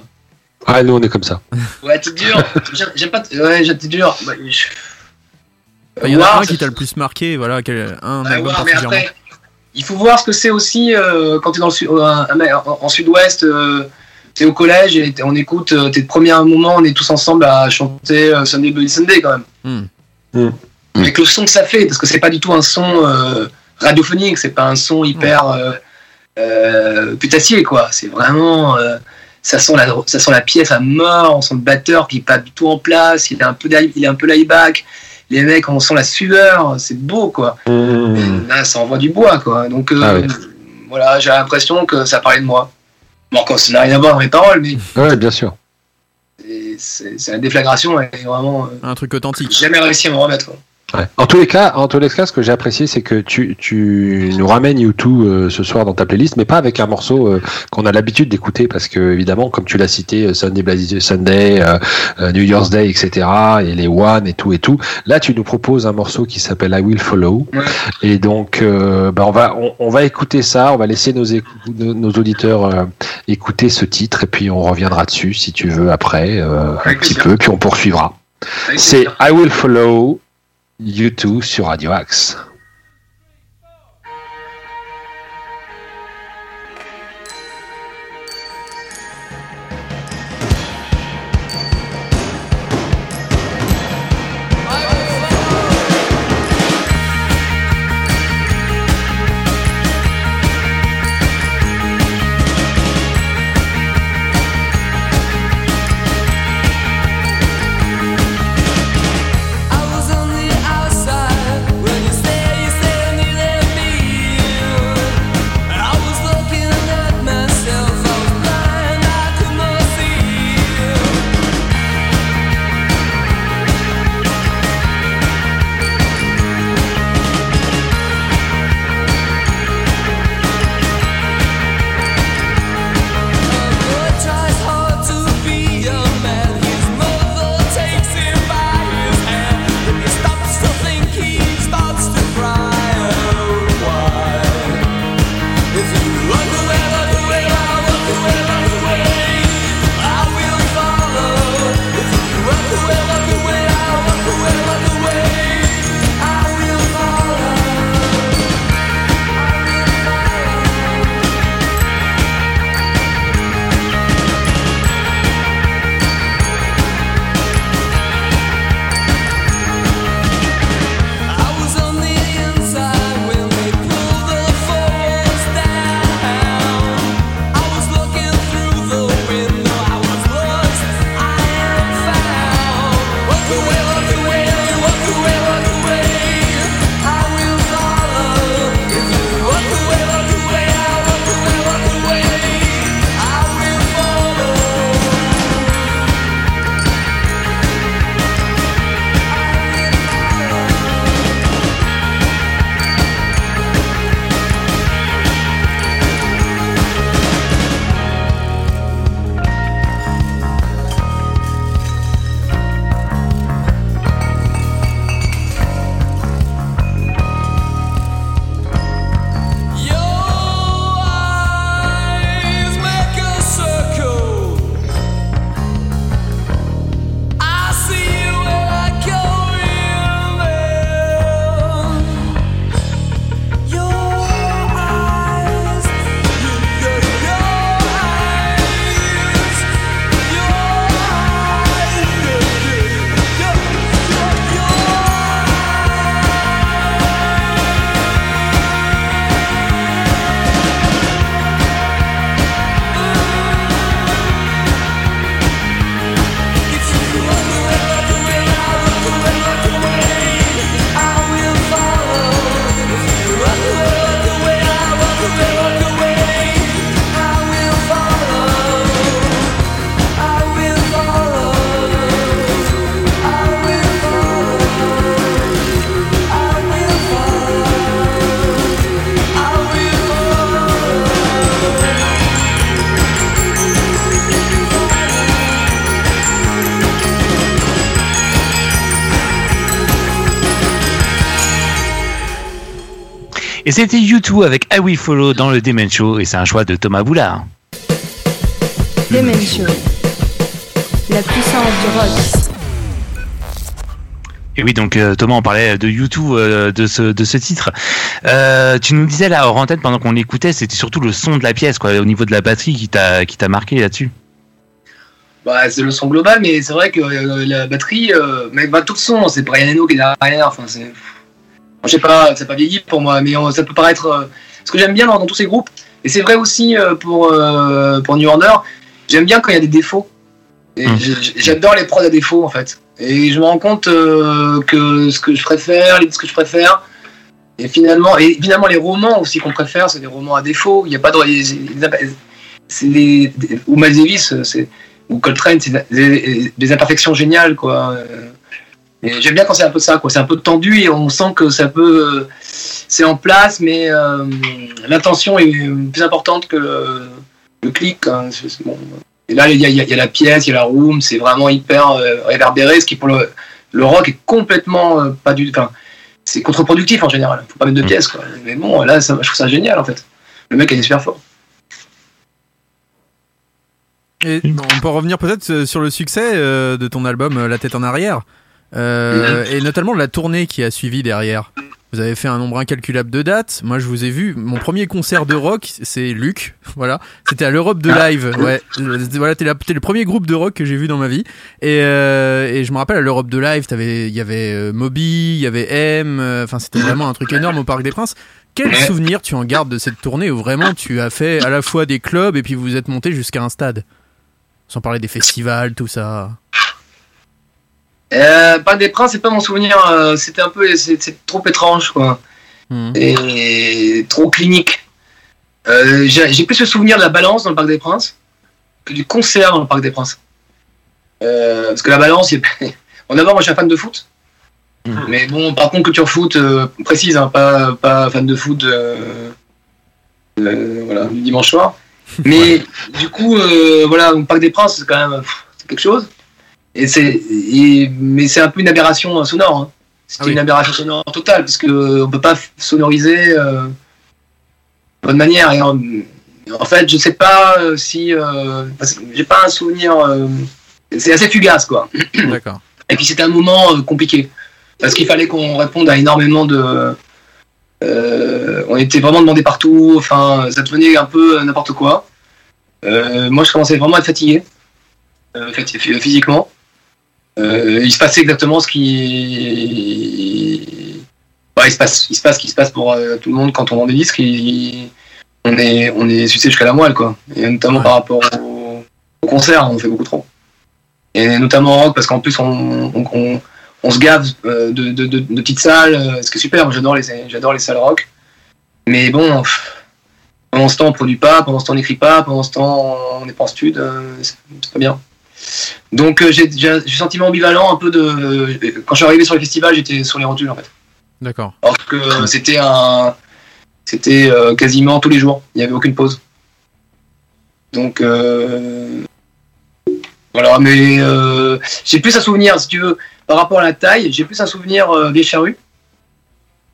Ah, nous on est comme ça. Ouais, t'es dur. J'aime- pas. Ouais, j'aime- t'es dur. Je- Il y en a War, un qui t'a le plus marqué, voilà, quel- un Ouais, album mais particulièrement? après, il faut voir ce que c'est aussi euh, quand tu es dans le sud, un- un- en, en sud-ouest, tu es au collège et on écoute euh, tes premiers moments, on est tous ensemble à chanter euh, Sunday Bloody Sunday quand même. Hmm. Hmm. Avec le son que ça fait, parce que c'est pas du tout un son euh, radiophonique, c'est pas un son hyper euh, euh, putassier quoi. C'est vraiment. euh, ça sent, la, ça sent la pièce à mort, on sent le batteur qui est pas du tout en place, il est un peu, il est un peu layback. Les mecs, on sent la sueur, c'est beau quoi. Mmh. Là, ça envoie du bois, quoi. Donc, euh, Ah voilà, j'ai l'impression que ça parlait de moi. Bon, encore, ça n'a rien à voir dans mes paroles, mais Ouais, bien sûr. c'est- la déflagration et vraiment, euh, Un truc authentique. j'ai jamais réussi à me remettre. quoi. Ouais. En tous les cas, en tous les cas, ce que j'ai apprécié, c'est que tu, tu nous ramènes U2 euh, ce soir dans ta playlist, mais pas avec un morceau euh, qu'on a l'habitude d'écouter, parce que évidemment, comme tu l'as cité, euh, Sunday Sunday, euh, euh, New Year's Day, etc., et les One et tout et tout. Là, tu nous proposes un morceau qui s'appelle I Will Follow, Ouais. et donc, euh, bah, on va, on, on va écouter ça, on va laisser nos, nos, nos auditeurs euh, écouter ce titre, et puis on reviendra dessus si tu veux après, euh, un petit peu, puis on poursuivra. C'est. I Will Follow U2 sur Radio Axe. Et c'était U2 avec I Will Follow dans le Demen Show et c'est un choix de Thomas Boulard. Demen Show. La puissance du rock. Et oui, donc euh, Thomas, on parlait de U2 euh, de ce de ce titre. Euh, tu nous disais là hors antenne pendant qu'on l'écoutait, c'était surtout le son de la pièce, quoi, au niveau de la batterie qui t'a qui t'a marqué là-dessus. Bah, c'est le son global, mais c'est vrai que euh, la batterie, euh, mais bah, tout le son, c'est Brian Eno qui est derrière. Enfin, c'est, je sais pas, c'est pas vieilli pour moi, mais ça peut paraître. euh, ce que j'aime bien dans, dans tous ces groupes, et c'est vrai aussi euh, pour euh, pour New Order, j'aime bien quand il y a des défauts. Mm. j'ai- J'adore les prods à défaut en fait. Et je me rends compte euh, que ce que je préfère, les- ce que je préfère, et finalement, et finalement les romans aussi qu'on préfère, c'est des romans à défaut. Il n'y a pas de, les, ou Miles Davis, ou Coltrane, c'est des, des imperfections géniales quoi. Et j'aime bien quand c'est un peu ça quoi. C'est un peu tendu et on sent que ça peut, euh, c'est en place, mais euh, l'intention est plus importante que le, le clic. hein. Bon. Et là, il y, a, il y la pièce, il y a la room, c'est vraiment hyper euh, réverbéré, ce qui pour le, le rock est complètement euh, pas du. Enfin, c'est contre-productif en général. Faut pas mettre de Mm. pièces quoi. Mais bon, là, ça, je trouve ça génial en fait. Le mec il est super fort. Et on peut revenir peut-être sur le succès euh, de ton album La tête en arrière, Euh, et notamment la tournée qui a suivi derrière. Vous avez fait un nombre incalculable de dates. Moi, je vous ai vu. Mon premier concert de rock, c'est Luc. Voilà, c'était à l'Europe de Live. Ouais, voilà, t'es le premier groupe de rock que j'ai vu dans ma vie. Et, euh, et je me rappelle à l'Europe de Live, il y avait euh, Moby, il y avait M. euh, Enfin, c'était vraiment un truc énorme au Parc des Princes. Quel souvenir tu en gardes de cette tournée où vraiment tu as fait à la fois des clubs et puis vous êtes monté jusqu'à un stade? Sans parler des festivals, tout ça. Euh, Parc des Princes, c'est pas mon souvenir. euh, C'était un peu, c'est trop étrange, quoi, Hmm. et trop clinique. Euh, J'ai plus le souvenir de la balance dans le Parc des Princes que du concert dans le Parc des Princes. Euh, parce que la balance, a- bon d'abord, moi, je suis un fan de foot. Mhm. Mais bon, par contre, culture foot précise, hein, pas, pas fan de foot voilà, du dimanche soir. Mais du coup, voilà, le Parc des Princes, c'est quand même pff, quelque chose. Et c'est, mais c'est un peu une aberration sonore. hein. C'était Ah oui. une aberration sonore totale, parce que on peut pas sonoriser euh, de bonne manière. Et en, en fait, je sais pas euh, si, euh, j'ai pas un souvenir. euh, c'est assez fugace, quoi. D'accord. Et puis c'était un moment compliqué. Parce qu'il fallait qu'on réponde à énormément de. on était vraiment demandé partout, enfin, ça devenait un peu n'importe quoi. Moi, je commençais vraiment à être fatigué, fati- phy- physiquement. Euh, il se passait exactement ce qui. Ouais, il se passe, il se passe ce qui se passe pour euh, tout le monde quand on vend des disques. il- On est, on est sucé jusqu'à la moelle, quoi. Et notamment par rapport au, au concert, on fait beaucoup trop. Et notamment en rock, parce qu'en plus, on, on, se gave euh, de, de, petites salles, ce qui est super. J'adore les, j'adore les salles rock. Mais bon, pendant ce temps, on produit pas, pendant ce temps, on n'écrit pas, pendant ce temps, on n'est pas en stud, c'est pas bien. Donc, euh, j'ai un sentiment ambivalent un peu de. Quand je suis arrivé sur le festival, j'étais sur les rotules, en fait. D'accord. Alors que c'était un. C'était euh, quasiment tous les jours, il n'y avait aucune pause. Donc. euh, voilà, mais euh, j'ai plus un souvenir, si tu veux, par rapport à la taille, j'ai plus un souvenir euh, Vieille Charrue,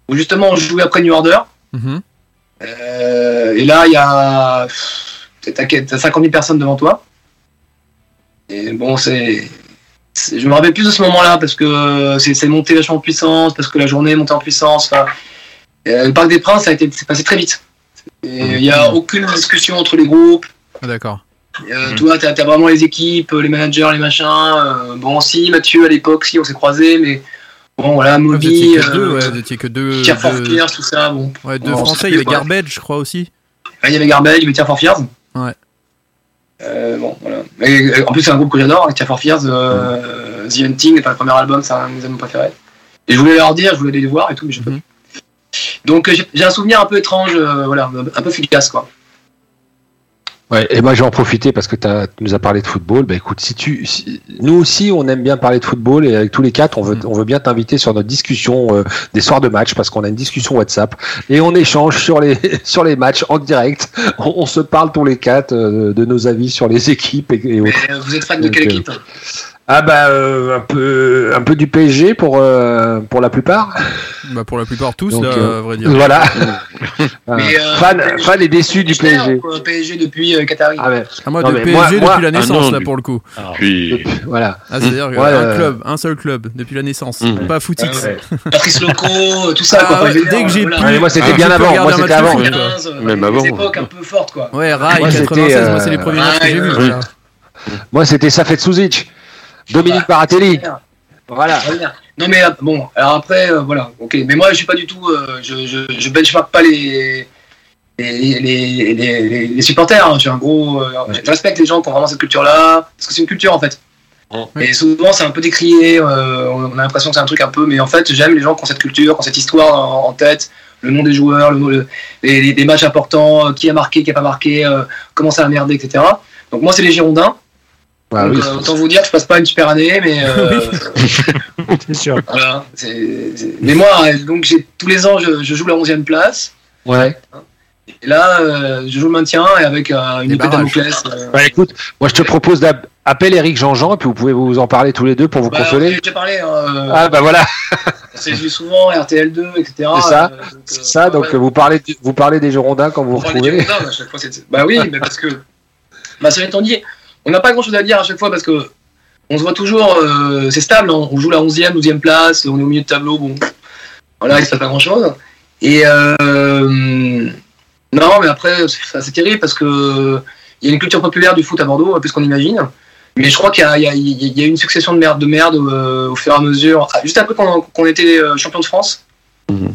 où justement on jouait après New Order. Mhm. Euh, et là, il y a. t'as 50 000 personnes devant toi. Et bon, c'est. Je me rappelle plus de ce moment-là parce que euh, c'est monté vachement en puissance, parce que la journée est montée en puissance. Enfin, euh, le Parc des Princes, ça a été, c'est passé très vite. Il n'y a aucune discussion entre les groupes. Ah, D'accord. Euh, Tu vois, t'as as vraiment les équipes, les managers, les machins. euh, bon, si, Mathieu, à l'époque, si, on s'est croisés, mais bon, voilà, Ah, Vous Moby, étiez que deux, euh, ouais, vous étiez que deux. Tier for deux- Fears, tout ça, bon. Ouais, deux On français, il y avait. Garbage, je crois aussi. Il y avait Garbage, il y avait Tear for Fears. Ouais. Euh, bon, voilà. Et, euh, en plus, c'est un groupe que j'adore, avec Tear for Fears, euh, The Hunting, enfin, le premier album, c'est un de mes albums préférés. Et je voulais leur dire, je voulais aller les voir et tout, mais j'ai pas Mhm. pu. Donc, euh, j'ai un souvenir un peu étrange, voilà, un peu fugace, quoi. Ouais, et moi je vais en profiter parce que tu nous as parlé de football. Bah écoute, si tu, si- nous aussi on aime bien parler de football et avec tous les quatre, on veut, Mm. on veut bien t'inviter sur notre discussion euh, des soirs de match parce qu'on a une discussion WhatsApp et on échange sur les sur les matchs en direct. On, on se parle tous les quatre euh, de nos avis sur les équipes et, autres. euh, vous êtes fan de quelle euh, équipe Ah bah euh, un peu un peu du PSG pour euh, pour la plupart. Bah pour la plupart tous, Donc, là, euh, à vrai dire. Voilà. Ah, Mais, euh, fan fan est déçu du PSG. PSG depuis euh, Qatari. Ah ouais. Ah, moi, Non, de PSG moi- moi- depuis la Ah naissance, non, là, pour le coup. Puis, Voilà. Ah, c'est-à-dire Ouais, un euh, club, un seul club, depuis la naissance. Mm. Pas Footix. Ouais. Patrice Loco, tout ça. Ah quoi. Dès que j'ai voilà. pu- moi c'était Ah, bien avant. Moi c'était avant. foot. 15, Même avant. époques un peu fortes, quoi. Ouais, Rai, Moi, c'était, 96, moi, c'est les premiers matchs que j'ai vus. Moi c'était Safet Souzic. Dominique Bah, Baratelli. Voilà. Non mais euh, bon, alors après, euh, voilà, ok. Mais moi, je suis pas du tout, euh, je, je, je benchmark pas les les, les, les, supporters. hein. Je suis un gros, euh, je respecte les gens qui ont vraiment cette culture-là, parce que c'est une culture en fait. Et souvent, c'est un peu décrié. euh, on a l'impression que c'est un truc un peu, mais en fait, j'aime les gens qui ont cette culture, qui ont cette histoire en, en tête, le nom des joueurs, le, nom- le- les, les- matchs importants, qui a marqué, qui a pas marqué, comment ça a merdé, etc. Donc moi, c'est les Girondins. Bah Donc, oui, euh, autant vous dire que je passe pas une super année, mais euh, c'est sûr. voilà. Mais moi, euh, donc j'ai tous les ans, je, je joue la 11e place. Ouais. Et là, euh, je joue le maintien et avec euh, une épée. Damoclès. euh, Bah écoute, moi je te propose d'appeler Eric Jean-Jean et puis vous pouvez vous en parler tous les deux pour vous bah, consoler. J'ai déjà parlé. hein, euh, Ah bah voilà, C'est joue souvent RTL2, etc. C'est ça, euh, donc, c'est ça. Donc ouais, vous parlez vous parlez des Girondins quand vous vous des retrouvez. Girondins, à chaque fois, Bah oui, mais parce que. Bah, cela étant dit, on n'a pas grand chose à dire à chaque fois parce que on se voit toujours, euh, c'est stable, hein, on joue la 11e, 12e place, on est au milieu de tableau, bon. Voilà, il se passe pas grand chose. Et. Euh, non, mais après, c'est terrible parce que. Il y a une culture populaire du foot à Bordeaux, plus qu'on imagine. Mais je crois qu'il y, a- une succession de merde, de merde euh, au fur et à mesure. Ah, Juste après qu'on était champion de France, Mhm.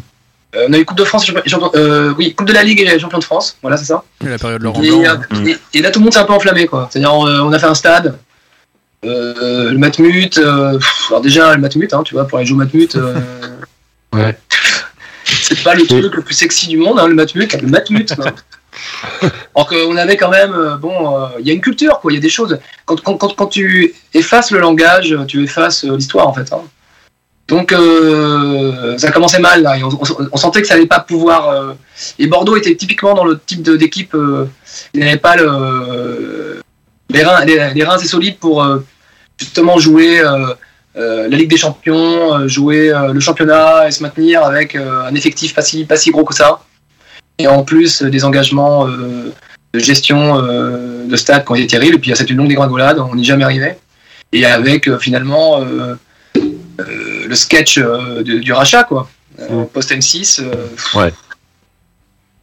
Euh, on a eu Coupe de France, euh, oui, Coupe de la Ligue et champion de France. Voilà, c'est ça. Et La période Laurent Et, Blanc. euh, hein. et- et là, tout le monde s'est un peu enflammé, quoi. C'est-à-dire, euh, on a fait un stade. euh, le Matmut, euh, alors déjà le Matmut, hein, tu vois, pour aller jouer au Matmut, euh, Ouais. c'est pas le truc le plus sexy du monde, hein, le Matmut, le Matmut. Alors qu'on avait quand même, euh, bon, euh, il y a une culture, quoi, il y a des choses. Quand, quand, quand, quand tu effaces le langage, tu effaces euh, l'histoire, en fait. hein. Donc, euh, ça commençait mal, là, on, sentait que ça allait pas pouvoir. euh, et Bordeaux était typiquement dans le type d'équipe, euh, il n'avait pas le, les, reins, les, reins assez solides pour euh, justement jouer euh, euh, la Ligue des Champions, euh, jouer euh, le championnat et se maintenir avec euh, un effectif pas si, pas si gros que ça. Et en plus, euh, des engagements euh, de gestion euh, de stade qui ont été terribles. Et puis, il y a cette longue dégringolade, on n'y jamais arrivé. Et avec euh, finalement euh, euh, le sketch euh, du, du rachat, quoi. Euh, Post M6. euh, Ouais.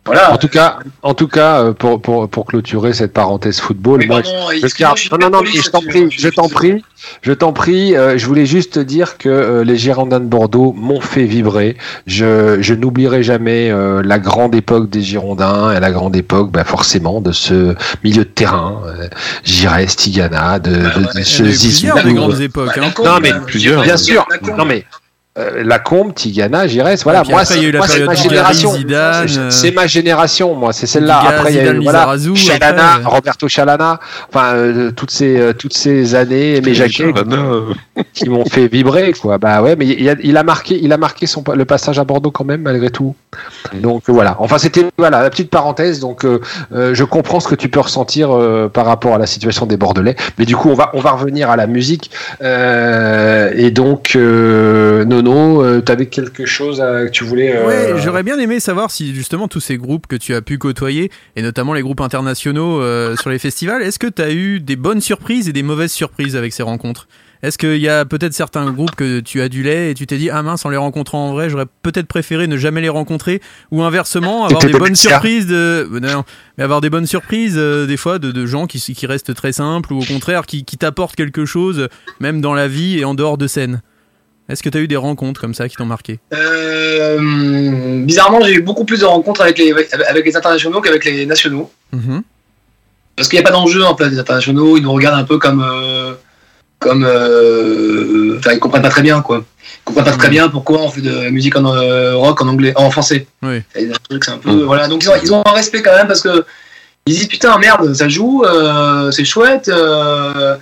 Voilà. En tout cas, en tout cas, euh, pour, pour, pour clôturer cette parenthèse football, Mais moi, je non, non, non, je t'en prie, je t'en prie, je t'en prie. euh, je voulais juste te dire que euh, les Girondins de Bordeaux m'ont fait vibrer. Je, je n'oublierai jamais euh, la grande époque des Girondins et la grande époque, bah, forcément, de ce milieu de terrain, euh, Giresse, Tigana, de, Bah, de, de y ce Zizou. plusieurs des Zizou, grandes époques. Bah, hein. Non, mais plusieurs. Bien sûr. Non mais euh, la Combe, Tigana, Giresse, voilà. Moi, après, il y a eu c'est- la moi, c'est période ma génération. Zidane, C'est- euh, C'est ma génération, moi. C'est celle-là. Après, il y a eu voilà, Lizarazu, Chalana, après, euh. Roberto Chalana. Enfin, euh, toutes ces euh, toutes ces années, mes jaquets qui m'ont fait vibrer, quoi. Bah ouais, mais il a, il a marqué, il a marqué son le passage à Bordeaux quand même, malgré tout. Donc voilà. Enfin, c'était voilà la petite parenthèse. Donc euh, euh, je comprends ce que tu peux ressentir euh, par rapport à la situation des Bordelais. Mais du coup, on va on va revenir à la musique. Et donc, Nono, euh, t'avais quelque chose à- que tu voulais. j'aurais bien aimé savoir si justement tous ces groupes que tu as pu côtoyer, et notamment les groupes internationaux sur les festivals, est-ce que tu as eu des bonnes surprises et des mauvaises surprises avec ces rencontres? Est-ce qu'il y a peut-être certains groupes que tu adulais et tu t'es dit ah mince en les rencontrant en vrai j'aurais peut-être préféré ne jamais les rencontrer ou inversement avoir des bonnes surprises de non, mais avoir des bonnes surprises euh, des fois de, de gens qui, qui restent très simples ou au contraire qui, qui t'apportent quelque chose même dans la vie et en dehors de scène. Est-ce que tu as eu des rencontres comme ça qui t'ont marqué? Euh, bizarrement, j'ai eu beaucoup plus de rencontres avec les, avec les internationaux qu'avec les nationaux. Mhm. Parce qu'il n'y a pas d'enjeu en place des internationaux, ils nous regardent un peu comme. euh, comme euh, ils comprennent pas très bien, quoi. Ils comprennent pas très bien pourquoi on fait de la musique en euh, rock en anglais, en français. Oui. Et un truc, c'est un peu. Voilà, donc ils ont, ils ont un respect quand même parce que. Ils disent putain, merde, ça joue, euh, c'est chouette, ça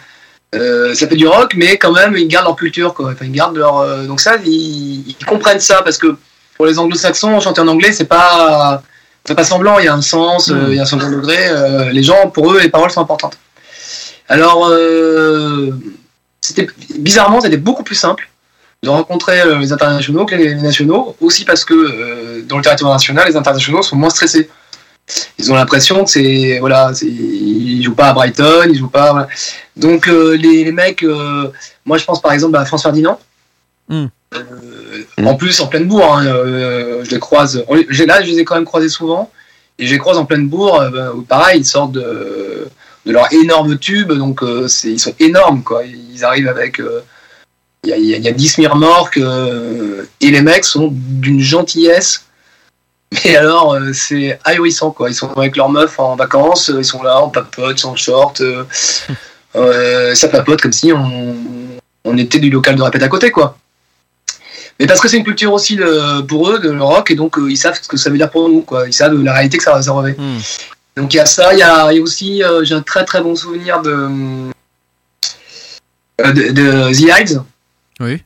fait du rock, mais quand même, ils gardent leur culture, quoi. Enfin, ils gardent leur. donc ça, ils, ils comprennent ça parce que pour les anglo-saxons, chanter en anglais, c'est pas. Fait pas semblant, il y a un sens, il y a un second degré. les gens, pour eux, les paroles sont importantes. Alors, euh, c'était bizarrement, c'était beaucoup plus simple de rencontrer euh, les internationaux que les nationaux, aussi parce que euh, dans le territoire national, les internationaux sont moins stressés. Ils ont l'impression que c'est voilà, ils jouent pas à Brighton, ils jouent pas. voilà. Donc euh, les, les mecs, euh, moi je pense par exemple à France Ferdinand. Hmm. En plus en pleine bourre, hein, je les croise. Là, je les ai quand même croisés souvent, et je les croise en pleine bourre. où pareil, ils sortent de, de leur énorme tube, donc euh, ils sont énormes quoi. Ils arrivent avec euh, il y, a, il y a- il y a 10 remorques euh, et les mecs sont d'une gentillesse. Mais alors, c'est ahurissant quoi. Ils sont avec leur meuf en vacances, ils sont là en papote, sans short, ça papote comme si on, on était du local de répète à côté quoi. Mais parce que c'est une culture aussi de- pour eux, de le rock, et donc ils savent ce que ça veut dire pour nous quoi. Ils savent la réalité que ça, ça revêt. Hmm. Donc il y a ça, il y a, il y a aussi, euh, j'ai un très très bon souvenir de, euh, de, de The Hives. Oui.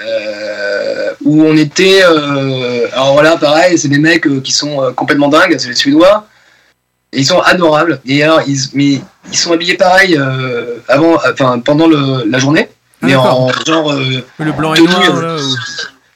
Euh, où on était. euh, alors voilà, pareil, c'est des mecs qui sont complètement dingues, c'est les Suédois. Et ils sont adorables. Et alors, ils, mais ils sont habillés pareil avant, enfin pendant le, la journée, Ah, mais en genre Le blanc et Tenue, noir, là. ou-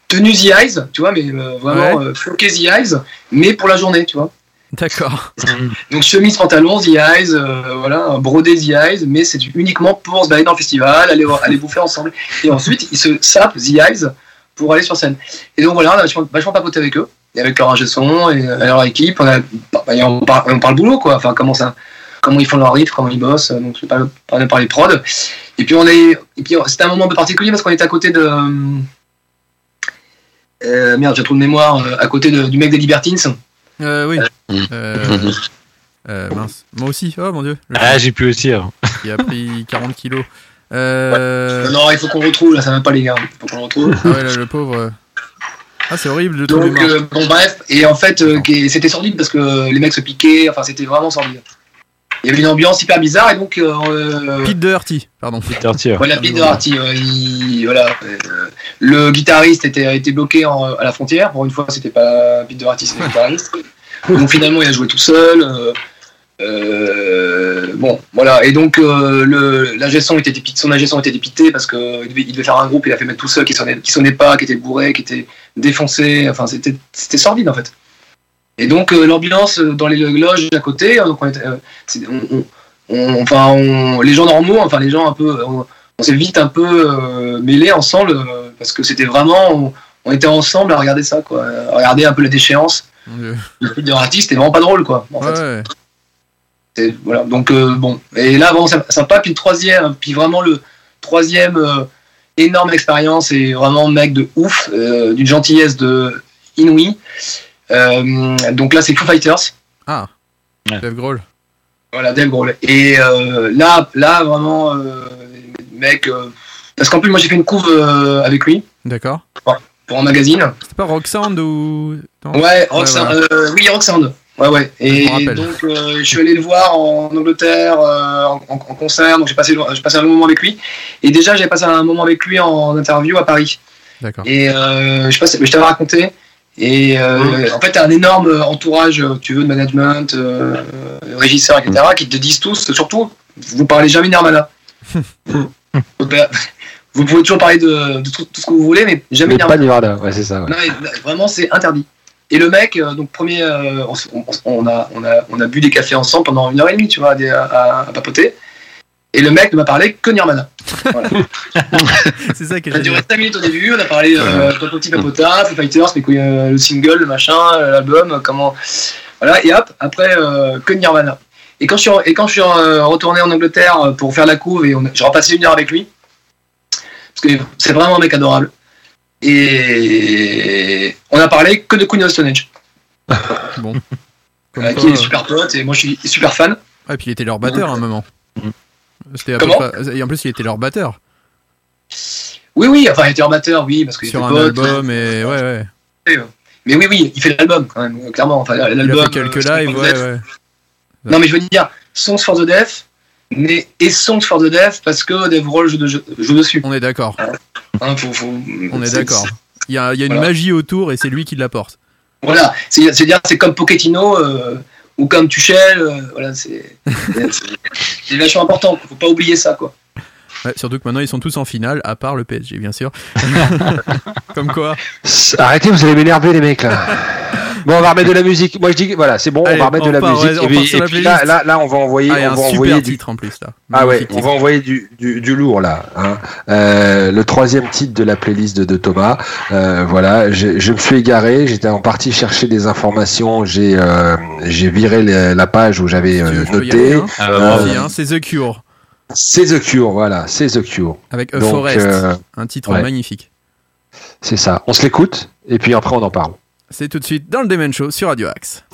tenue The Eyes, tu vois, mais vraiment floqué The Eyes, mais pour la journée, tu vois. D'accord. Donc chemise, pantalon, The Eyes, euh, voilà, brodé The Eyes, mais c'est uniquement pour se balader dans le festival, aller, aller bouffer ensemble. Et ensuite, ils se sapent The Eyes pour aller sur scène. Et donc voilà, on a vachement, vachement papoté avec eux, et avec leur ingé son, et leur équipe. On, bah, et on, parle, on boulot, quoi. Enfin, comment ils font leur riff, comment ils bossent, donc je vais pas parler prods. Et puis on est, et puis c'était un moment un peu particulier parce qu'on était à côté de, euh, merde, j'ai trop de mémoire, euh, à côté du mec des Libertines. Euh, oui. Mm. Euh, euh, mince. Moi aussi. Oh mon dieu. Le Ah, j'ai pu aussi. alors. qui a pris 40 kilos. Euh... Non, il faut qu'on retrouve, là, ça va pas les gars, il faut qu'on retrouve. Ah ouais, là, le pauvre. euh. Ah, c'est horrible de le trouver Donc, euh, bon, bref, et en fait, euh, c'était sordide parce que les mecs se piquaient, enfin, c'était vraiment sordide. Il y avait une ambiance hyper bizarre, et donc, euh, euh, Pete Doherty, pardon. Peter Thier. voilà, Pete Doherty, euh, il- voilà, euh, le guitariste était, a été bloqué en- à la frontière, pour une fois, c'était pas Pete Doherty, c'était le guitariste. Donc, finalement, il a joué tout seul. euh, euh, bon, voilà, et donc, euh, le, l'ingé son était dépité, son ingé son était dépité parce qu'il devait, il devait faire un groupe, il a fait mettre tout seul, qui sonnait, qui sonnait pas, qui était bourré, qui était défoncé, enfin, c'était, c'était sordide en fait. Et donc, euh, l'ambiance euh, dans les loges à côté, euh, donc on était, euh, on- on- enfin, on- les gens normaux, enfin, les gens un peu, on, s'est vite un peu euh, mêlés ensemble euh, parce que c'était vraiment, on, était ensemble à regarder ça, quoi, à regarder un peu la déchéance. Le de artiste, c'était vraiment pas drôle, quoi. En fait. Ouais, Voilà, donc euh, bon. Et là, c'est sympa. Puis le troisième, puis vraiment le troisième énorme expérience et vraiment mec de ouf, d'une gentillesse de inouïe. Euh, donc là, c'est Foo Fighters. Ah. Ouais. Dave Grohl. Voilà, Dave Grohl. Et euh, là, là, vraiment, euh, mec. euh, parce qu'en plus, moi, j'ai fait une couve euh, avec lui D'accord. pour un magazine. C'était pas Rock Sound ou. Non? Ouais, Rock Sound, voilà. euh, oui, Rock Sound. Ouais, ouais. Et donc, euh, je suis allé le voir en Angleterre euh, en, concert. Donc, j'ai passé, j'ai passé un long moment avec lui. Et déjà, j'ai passé un moment avec lui en interview à Paris. D'accord. Et euh, je sais pas, mais je t'avais raconté. Et euh, en fait, t'as un énorme entourage, euh, tu veux, de management, euh, euh, régisseurs, etc., qui te disent tous, surtout, vous parlez jamais Nirvana. Ben, vous pouvez toujours parler de, de tout, tout ce que vous voulez, mais jamais Mais Nirvana. pas Nirvana, ouais, c'est ça. ouais. Non, mais vraiment, c'est interdit. Et le mec, euh, donc premier, euh, on, s- on- on a, on, a, on a bu des cafés ensemble pendant une heure et demie, tu vois, à, des- à- à- à papoter. Et le mec ne m'a parlé que Nirvana. C'est ça que Ça a duré 5 minutes au début, on a parlé euh, Papoti Papota, Foo Fighters, mais quoi, euh, le single, le machin, euh, l'album, euh, comment. Voilà, et hop, après, euh, que Nirvana. Et quand je suis, et quand je suis euh, retourné en Angleterre pour faire la couve, et j'ai repassé une heure avec lui, parce que c'est vraiment un mec adorable. Et on a parlé que de Queen of Stone Age, Bon. Comme euh, quoi, qui est super pote, et moi je suis super fan. Ah, et puis il était leur batteur à un moment. C'était Comment Et en plus, il était leur batteur Oui, oui, enfin, il était amateur, oui, parce qu'il sur un pote. album et ouais, ouais. Mais oui, oui, il fait l'album quand même, euh, clairement. Enfin, Il a l'album. fait quelques euh, lives, ouais, ouais. Non, mais je veux dire, Songs for the Deaf mais, et Songs for the Deaf parce que Dave Grohl joue, de- joue dessus. On est d'accord. Hein, faut- On est d'accord. Il y a, il y a une magie autour et c'est lui qui l'apporte. Voilà, c'est c'est dire c'est comme Pochettino euh, ou comme Tuchel, euh, voilà, c'est c'est- c'est vachement important. Faut pas oublier ça, quoi. Ouais, surtout que maintenant ils sont tous en finale, à part le PSG, bien sûr. Comme quoi. Arrêtez, vous allez m'énerver les mecs là. Bon, on va remettre de la musique. Moi je dis voilà, c'est bon, Allez, on va remettre de la part, musique. on et puis, et là, playlist. là, là, on va envoyer, Ah, on un va super envoyer du, titre en plus là. Ah ouais, on va envoyer du, du, du lourd là. Hein. Euh, le troisième titre de la playlist de, de Thomas. Euh, voilà, je, je me suis égaré. J'étais en partie chercher des informations. J'ai euh, j'ai viré la, la page où j'avais euh, noté. hein. Ah, bah, Euh, hein, c'est The Cure C'est The Cure, voilà, c'est The Cure. avec A Donc, Forest, euh, un titre ouais. magnifique. c'est ça. On se l'écoute et puis après on en parle. C'est tout de suite dans le Demen Show sur Radio Axe.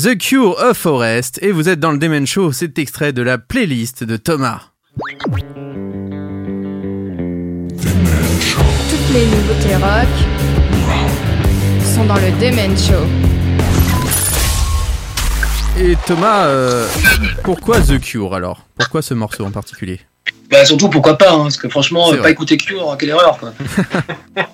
The Cure of Forest et vous êtes dans le Demen Show, cet extrait de la playlist de Thomas. Toutes les nouveautés rock sont dans le Demen Show. Et Thomas, euh, pourquoi The Cure alors? Pourquoi ce morceau en particulier? Bah surtout pourquoi pas, hein, parce que franchement, vrai. pas écouter Cure, quelle erreur quoi.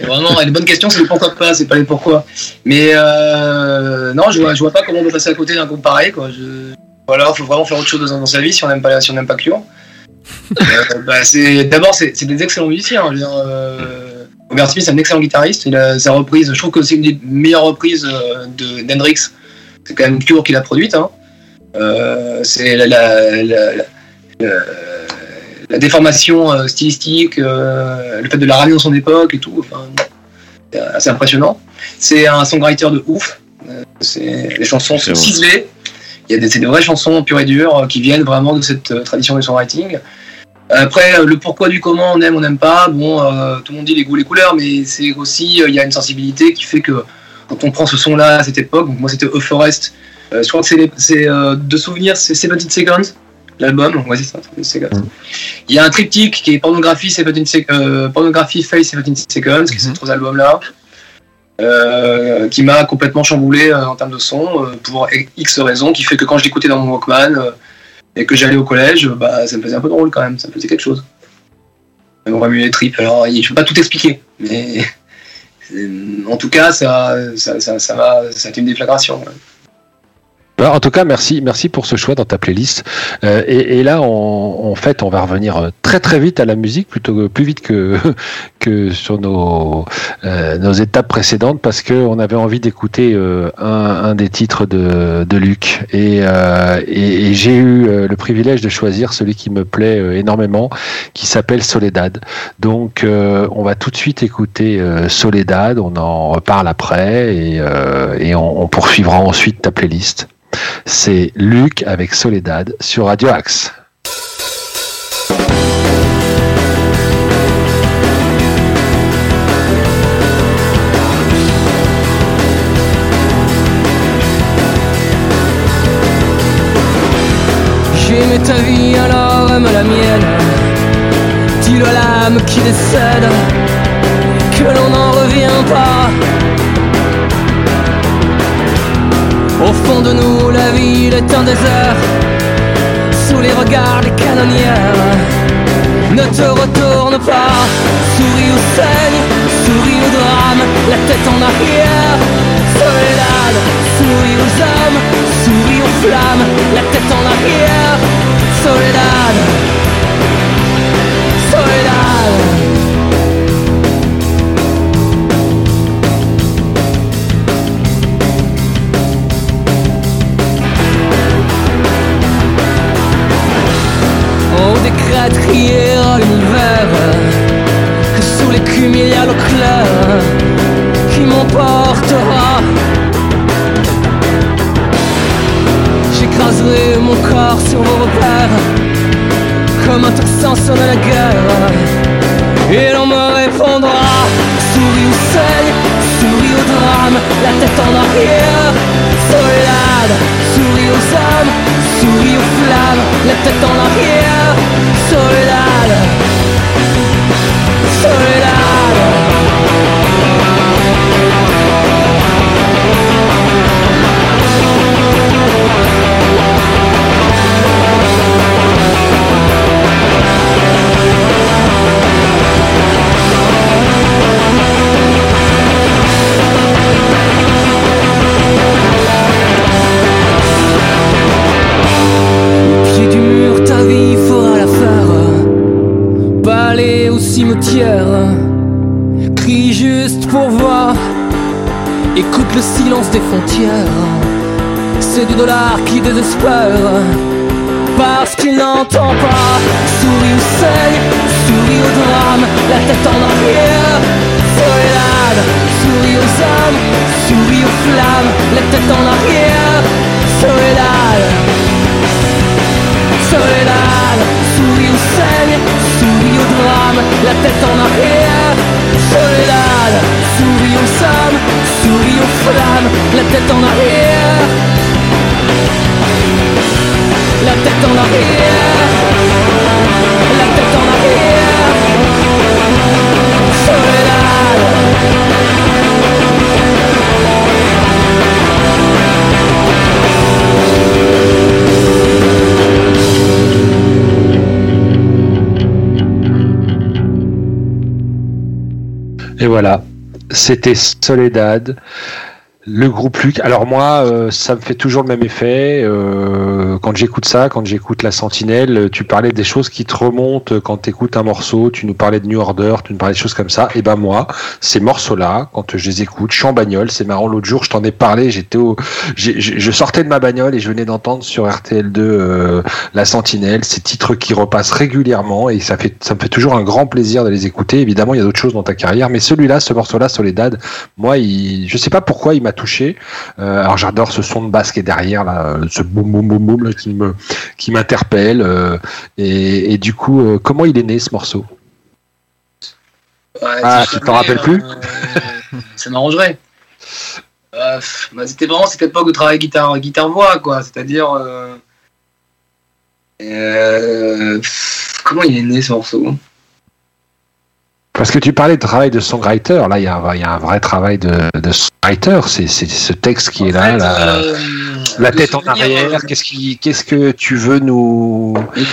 Vraiment, les bonnes questions, c'est le pourquoi pas, c'est pas les pourquoi. Mais euh, non, je vois, je vois pas comment on peut passer à côté d'un groupe pareil quoi. Je... Voilà, faut vraiment faire autre chose dans, dans sa vie si on n'aime pas, si on n'aime pas Cure. Euh, bah, c'est d'abord c'est c'est des excellents musiciens. hein, je veux dire, euh, Robert Smith, c'est un excellent guitariste. Il a sa reprise, je trouve que c'est une des meilleures reprises de d'Hendrix. C'est quand même Cure qui l'a produite. Hein. C'est la, la, la- la- la- la déformation euh, stylistique, euh, le fait de la ramener dans son époque et tout. Enfin, assez impressionnant. C'est un songwriter de ouf. Euh, les chansons sont ciselées. Il y a des, c'est des vraies chansons pures et dures euh, qui viennent vraiment de cette euh, tradition du songwriting. Après, euh, le pourquoi du comment on aime, on n'aime pas, bon, euh, tout le monde dit les goûts, les couleurs, mais c'est aussi, euh, il y a une sensibilité qui fait que quand on prend ce son-là à cette époque, donc moi c'était A Forest, euh, je crois que c'est, les- c'est euh, de souvenirs, c'est 17 Seconds, l'album, ouais, c'est ça, 17 Seconds. Il y a un triptyque qui est pornographie, 17 sec- euh, pornographie Face 17 Seconds, qui sont ces trois albums-là, euh, qui m'a complètement chamboulé euh, en termes de son, euh, pour X raisons, qui fait que quand je l'écoutais dans mon Walkman et que j'allais au collège, bah, ça me faisait un peu drôle quand même, ça me faisait quelque chose. Ça me remuait les tripes. Alors, je peux pas tout expliquer, mais en tout cas, ça, ça, ça, ça m'a, ça a été une déflagration. ouais. Bah, en tout cas, merci, merci pour ce choix dans ta playlist. Euh, et, et là, on, en fait, on va revenir euh, très très vite à la musique, plutôt plus vite que que sur nos euh, nos étapes précédentes, parce que on avait envie d'écouter euh, un, un des titres de de Luc. Et euh, et, et j'ai eu euh, le privilège de choisir celui qui me plaît énormément, qui s'appelle Soledad. Donc, on va tout de suite écouter Soledad. On en reparle après et et on, on poursuivra ensuite ta playlist. C'est Luc avec Soledad sur Radio Axe. J'aimais ta vie, alors aime la mienne. Dis-le à l'âme qui décède, que l'on n'en revient pas. Fond de nous, la ville est un désert, sous les regards des canonnières. Ne te retourne pas, souris ou saigne, souris au drame, la tête en arrière. Soledad, souris aux hommes, souris aux flammes, la tête en arrière. Soledad, Soledad. L'univers Que sous l'écume il y a l'eau claire Qui m'emportera. J'écraserai mon corps sur vos repères Comme un tocsin sonne la guerre. Et l'on me répondra Souris ou saigne, souris au drame La tête en arrière Soledad, souris aux hommes Souris aux flammes, la tête en arrière. Soledad Soledad des frontières. C'est du dollar qui désespère. Parce qu'il n'entend pas. Souris ou saigne, souris au drame. La tête en arrière. Soledad, souris aux hommes, souris aux flammes. La tête en arrière. Soledad. Soledad, souris ou saigne, souris au drame, la tête en arrière. la tête en arrière. La tête en arrière. La tête en arrière. Et voilà, c'était Soledad. Le groupe Luc. Alors moi, euh, ça me fait toujours le même effet. Euh, quand j'écoute ça, quand j'écoute La Sentinelle, tu parlais des choses qui te remontent quand tu écoutes un morceau. Tu nous parlais de New Order, tu nous parlais de choses comme ça. Et ben moi, ces morceaux-là, quand je les écoute, je suis en bagnole. C'est marrant. L'autre jour, je t'en ai parlé. J'étais au, je sortais de ma bagnole et je venais d'entendre sur RTL2 euh, La Sentinelle. Ces titres qui repassent régulièrement et ça fait, ça me fait toujours un grand plaisir de les écouter. Évidemment, il y a d'autres choses dans ta carrière, mais celui-là, ce morceau-là, Soledad, moi, il, je sais pas pourquoi il m'a touché. Euh, alors j'adore ce son de basse qui est derrière, là, ce boum boum boum boum là, qui me, qui m'interpelle. euh, et, et du coup, euh, comment il est né ce morceau? Ouais, Ah, tu t'en rappelles plus? euh, Ça m'arrangerait. Euh, bah, c'était vraiment cette époque de travail guitare guitare voix quoi, c'est-à-dire euh, euh, comment il est né ce morceau? Parce que tu parlais de travail de songwriter. Là, il y a, un- il y a un vrai travail de, de songwriter. C'est, ce texte qui est là, fait, euh, la de tête en arrière. euh, Qu'est-ce qui, qu'est-ce que tu veux nous il,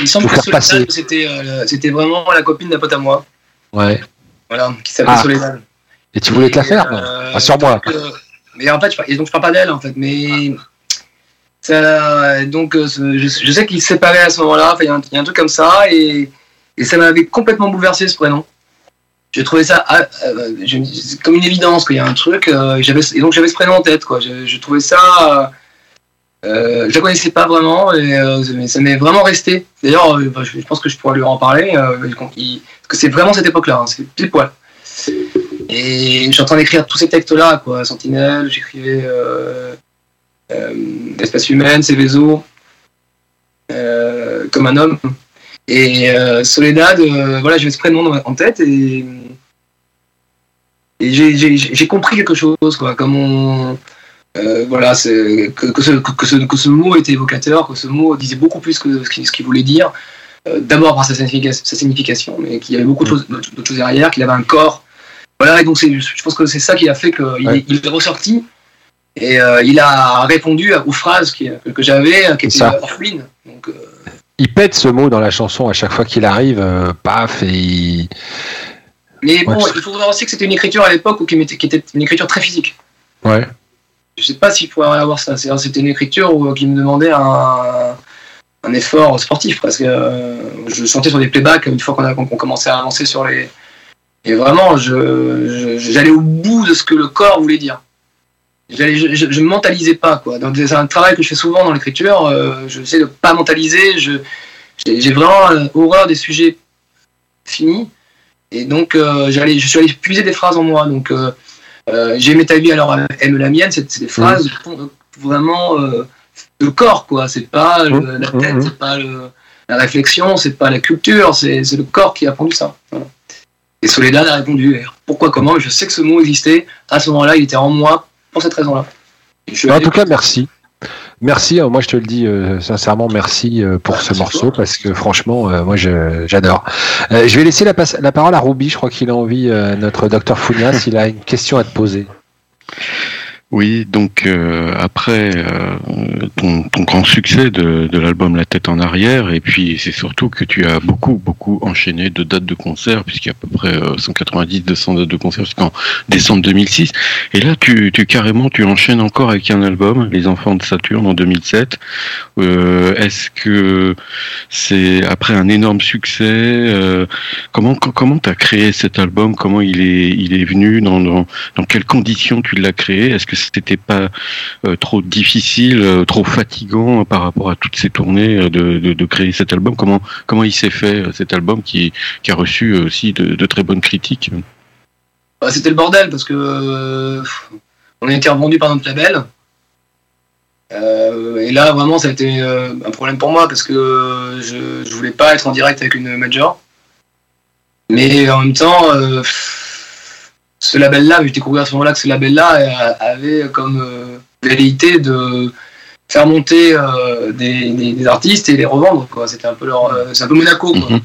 il- semble que faire passer. c'était euh, c'était vraiment la copine d'un pote à moi, Ouais. voilà, qui s'appelait Ah. Soledad. Et tu voulais te la faire Euh, Pas sur moi. donc, euh, mais en fait, je, et donc je parle pas d'elle en fait, mais ça, donc euh, je, je sais qu'ils se séparaient à ce moment-là. Il y, a un- il y a un truc comme ça et, et ça m'avait complètement bouleversé ce prénom. J'ai trouvé ça ah, euh, comme une évidence qu'il y a un truc. euh, et donc j'avais ce prénom en tête quoi. Je, trouvais ça. Euh, euh, je la connaissais pas vraiment et mais ça m'est vraiment resté. D'ailleurs, bah, je, pense que je pourrais lui en parler parce que c'est vraiment cette époque-là. hein, c'est pile poil. Et je suis en train d'écrire tous ces textes-là, quoi. Sentinelle, j'écrivais Espèce humaine, Céveso, comme un homme. Et euh, Soledad, euh, voilà, j'avais ce prénom en tête et, et j'ai- j'ai j'ai compris quelque chose, quoi. Comme on. euh, voilà, que, que, ce, que, ce, que ce mot était évocateur, que ce mot disait beaucoup plus que ce qu'il voulait dire. Euh, D'abord par sa signification, sa signification, mais qu'il y avait beaucoup de choses, d'autres choses derrière, qu'il avait un corps. Voilà, et donc je pense que c'est ça qui a fait qu'il Ouais. il est ressorti et euh, il a répondu aux phrases qui- que, j'avais, qui étaient orphelines. Donc, Il pète ce mot dans la chanson à chaque fois qu'il arrive, euh, paf, et il... mais bon, Ouais. il faut voir aussi que c'était une écriture à l'époque qui, était une écriture très physique. Ouais. Je sais pas s'il pourrait avoir ça. C'était une écriture où- qui me demandait un, un effort sportif parce que euh, je le sentais sur des playbacks une fois qu'on a- commençait à avancer sur les. Et vraiment, je- je- j'allais au bout de ce que le corps voulait dire. Je, je, je mentalisais pas quoi. C'est un travail que je fais souvent dans l'écriture. euh, je sais de pas mentaliser. Je, j'ai vraiment euh, horreur des sujets finis. Et donc, euh, j'allais, je suis allé puiser des phrases en moi. Donc, euh, j'ai aimé ta vie, alors aime la mienne. C'est des phrases euh, vraiment de corps, quoi. C'est pas le- Mmh, la mmh, tête, mmh. c'est pas le- la réflexion, c'est pas la culture, c'est c'est le corps qui a pondu ça. Voilà. Et Soledad a répondu. Et Pourquoi, comment Je sais que ce mot existait. À ce moment-là, il était en moi pour cette raison-là. En tout cas, merci. Merci, euh, moi je te le dis euh, sincèrement, merci euh, pour Ah, ce merci morceau toi. parce que franchement, euh, moi j'adore. Euh, je vais laisser la, parole à Ruby, je crois qu'il a envie, euh, notre docteur Founias, il a une question à te poser. Oui, donc euh, euh, ton, grand succès de, l'album La tête en arrière, et puis c'est surtout que tu as beaucoup, beaucoup enchaîné de dates de concert, puisqu'il y a à peu près euh, 190-200 dates de concert jusqu'en décembre 2006. Et là, tu, tu carrément, tu enchaînes encore avec un album, Les Enfants de Saturne, en 2007. Euh, Est-ce que c'est après un énorme succès Comment co- comment t'as créé cet album? Comment il est il est venu? Dans, dans quelles conditions tu l'as créé? Est-ce que c'était pas euh, difficile, euh, trop fatigant par rapport à toutes ces tournées euh, de, créer cet album Comment comment il s'est fait euh, cet album qui, a reçu aussi de, très bonnes critiques? Bah, c'était le bordel parce que on a été revendu par notre label. Et là, vraiment, ça a été un problème pour moi parce que je, je voulais pas être en direct avec une major. Mais en même temps, ce label-là, j'ai découvert à ce moment-là que ce label-là avait comme velléité de, faire monter euh, des, des- des artistes et les revendre. quoi. C'était un peu leur, euh, c'est un peu Monaco quoi. Mhm.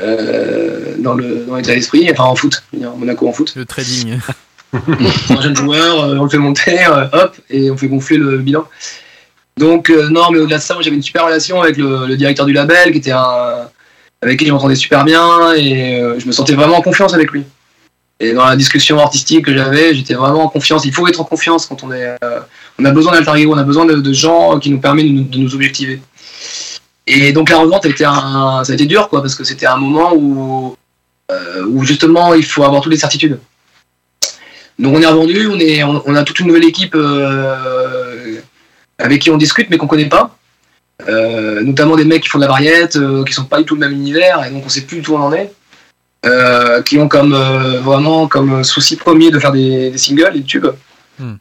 Euh, dans le dans l'état d'esprit, enfin en foot, Monaco en foot. Le trading. un jeune joueur, euh, on le fait monter, euh, hop, et on fait gonfler le bilan. Donc euh, non, mais au-delà de ça, moi j'avais une super relation avec le, le directeur du label, qui était un avec qui je m'entendais super bien et euh, je me sentais vraiment en confiance avec lui. Et dans la discussion artistique que j'avais, j'étais vraiment en confiance. Il faut être en confiance quand on est. euh, on a besoin d'alter ego, on a besoin de, gens qui nous permettent de nous, objectiver. Et donc la revente ça a été dur quoi, parce que c'était un moment où, euh, où justement il faut avoir toutes les certitudes. Donc on est revendu, on, a toute une nouvelle équipe euh, avec qui on discute mais qu'on connaît pas. Notamment des mecs qui font de la variette, qui sont pas du tout le même univers, et donc on sait plus du tout où on en est. Euh, qui ont comme euh, vraiment comme souci premier de faire des, des singles, des tubes. Hmm.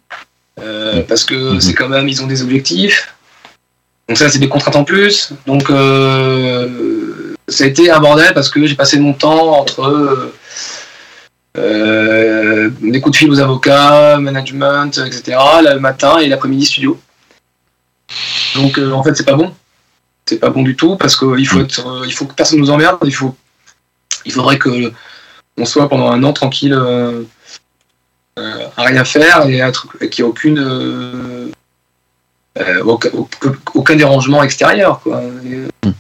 Euh, parce que Mhm. c'est quand même, ils ont des objectifs. Donc ça, c'est des contraintes en plus. Donc euh, ça a été un bordel parce que j'ai passé mon temps entre euh, euh, des coups de fil aux avocats, management, etc. le matin et l'après-midi studio. Donc euh, en fait, c'est pas bon. C'est pas bon du tout parce qu'il faut être, euh, il faut que personne nous emmerde. Il faut, il faudrait que on soit pendant un an tranquille, euh, euh, à rien faire et qu'il n'y ait aucune, euh, aucun, aucun dérangement extérieur. Quoi. Et, euh,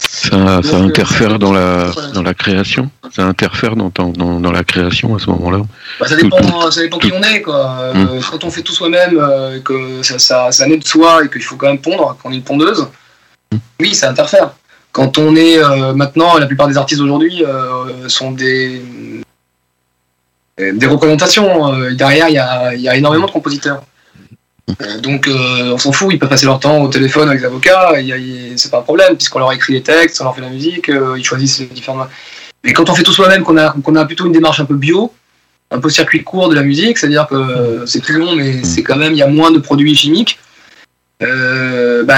Ça, ça Donc, interfère dans la, voilà. dans la création. Ça interfère dans, ton- dans, dans la création à ce moment-là. Bah, ça dépend, ça dépend qui on est. Quoi. Euh, Quand on fait tout soi-même, et que ça, ça, ça naît de soi et qu'il faut quand même pondre, qu'on est une pondeuse, oui, ça interfère. Quand on est euh, maintenant, la plupart des artistes d'aujourd'hui euh, sont des, des représentations. Euh, derrière, il y a, y a énormément de compositeurs. Donc, on s'en fout, ils peuvent passer leur temps au téléphone avec les avocats, c'est pas un problème, puisqu'on leur écrit les textes, on leur fait la musique, ils choisissent les différents. Mais quand on fait tout soi-même, qu'on a, qu'on a plutôt une démarche un peu bio, un peu circuit court de la musique, c'est-à-dire que c'est plus long, mais c'est quand même, il y a moins de produits chimiques. Euh, bah,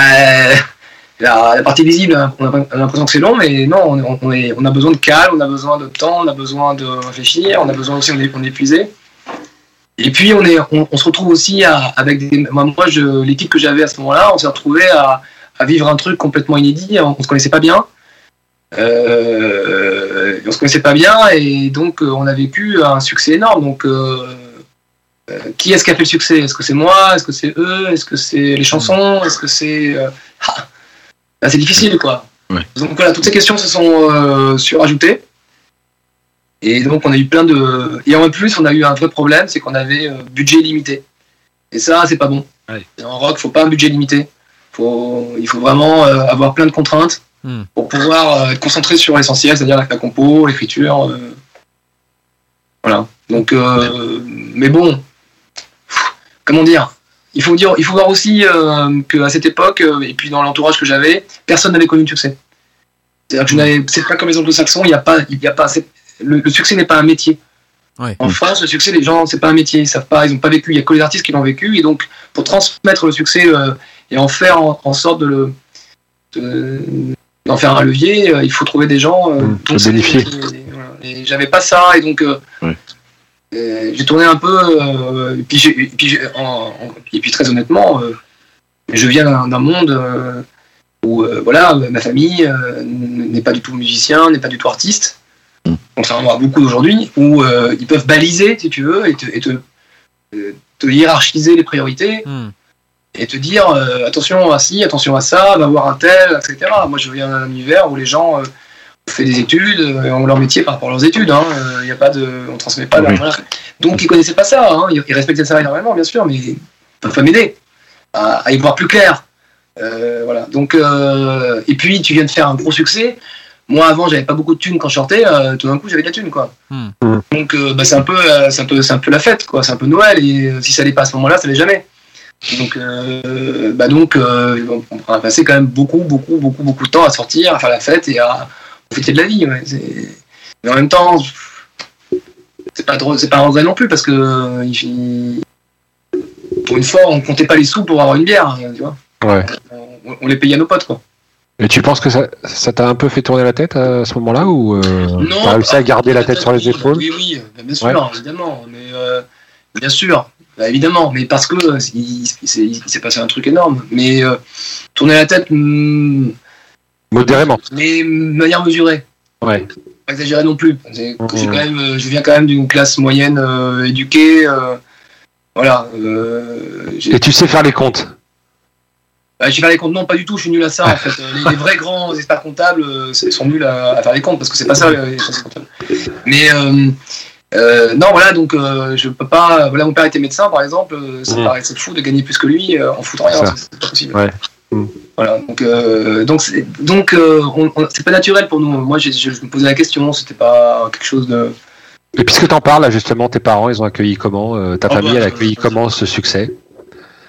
la, partie visible, hein, on a on a l'impression que c'est long, mais non, on, a besoin de calme, on a besoin de temps, on a besoin de réfléchir, on a besoin aussi, on épuisé. Et puis on, se retrouve aussi avec des. Moi, je- l'équipe que j'avais à ce moment-là, on s'est retrouvé à, vivre un truc complètement inédit, on, on se connaissait pas bien. Euh, on se connaissait pas bien et donc euh, on a vécu un succès énorme. Donc euh, euh, qui est-ce qui a fait le succès? Est-ce que c'est moi? Est-ce que c'est eux? Est-ce que c'est les chansons? Est-ce que c'est ah, c'est difficile quoi. Ouais. Donc voilà, toutes ces questions se sont euh, surajoutées. Et donc on a eu plein de et en plus on a eu un vrai problème, c'est qu'on avait euh, budget limité. Et ça c'est pas bon. Ouais. En rock, faut pas un budget limité. Faut, il faut vraiment euh, avoir plein de contraintes Hmm. pour pouvoir être concentré sur l'essentiel, c'est-à-dire la, la compo, l'écriture. voilà. Donc, mais bon, comment dire? Il faut dire, il faut voir aussi euh, qu'à cette époque, euh, et puis dans l'entourage que j'avais, personne n'avait connu de succès. C'est-à-dire que je n'avais, c'est pas comme les anglo-saxons, il n'y a pas, il y a pas, le, le succès n'est pas un métier. Ouais. En France, le succès, les gens, c'est pas un métier, ils savent pas, ils n'ont pas vécu. Il y a que les artistes qui l'ont vécu, et donc pour transmettre le succès euh, et en faire en, en sorte de le, de- d'en faire un levier, euh, il faut trouver des gens. euh, Mmh, dont le bénéficier. et, voilà. Et j'avais pas ça, et donc Ouais. Euh, j'ai tourné un peu, euh, et puis, j'ai- et puis, j'ai- en- en- et puis très honnêtement, euh, je viens d'un monde euh, où euh, voilà, ma famille euh, n'est pas du tout musicien, n'est pas du tout artiste, Mm. contrairement à beaucoup d'aujourd'hui, où euh, ils peuvent baliser, si tu veux, et te, et te, euh, te hiérarchiser les priorités Hmm. et te dire euh, attention à ci, attention à ça, va voir un tel, etc. Moi, je viens d'un univers où les gens euh, fait des études, euh, ont leur métier par rapport à leurs études. Hein, euh, y a pas de, on transmet pas. Oui. Donc, ils connaissaient pas ça. Hein, ils, respectaient ça énormément, bien sûr, mais ils peuvent pas m'aider à, à y voir plus clair. Euh, voilà. Donc, euh, et puis, tu viens de faire un gros succès. Moi, avant, j'avais pas beaucoup de thunes quand je sortais. euh, tout d'un coup, j'avais de la thune, quoi. Hmm. Donc, bah, c'est un peu, c'est un peu, c'est un peu la fête, quoi. C'est un peu Noël. Et si ça allait pas à ce moment-là, ça l'est jamais. Donc, euh, bah donc, euh, on on a passé quand même beaucoup, beaucoup, beaucoup, beaucoup de temps à sortir, à faire la fête et à profiter de la vie. ouais. Mais en même temps, c'est pas c'est pas un regret non plus parce que euh, il- pour une fois, on comptait pas les sous pour avoir une bière, hein, tu vois. Ouais. On, on les payait à nos potes, quoi. Et tu penses que ça ça t'a un peu fait tourner la tête à ce moment-là ou euh, Non, t'as réussi à bah, garder la tête sur les épaules Oui, oui, bien sûr, Ouais. évidemment. Mais euh, bien sûr, Bah, évidemment, mais parce que euh, il, il s'est- il s'est passé un truc énorme. Mais euh, tourner la tête, hmm, Modérément. mais de manière mesurée. Ouais. Pas exagéré non plus. Quand même, euh, je viens quand même d'une classe moyenne euh, éduquée. euh, voilà. Et tu sais faire les comptes. bah, j'ai fait les comptes, non, pas du tout, je suis nul à ça en fait. Les, les vrais grands experts comptables sont nuls à, à faire les comptes parce que c'est pas ça les comptables. Mais euh, non, voilà, donc euh, je peux pas. Voilà, mon père était médecin par exemple, euh, ça me Mhm. paraissait fou de gagner plus que lui en foutant rien, c'est pas possible. Ouais. Voilà, donc euh, donc c'est donc euh, on- on- c'est pas naturel pour nous. Moi, j'ai- je, je me posais la question, c'était pas quelque chose de. Et puisque t'en parles, là, justement, tes parents, ils ont accueilli comment euh, Ta Oh, famille, bah, elle a accueilli comment ce succès?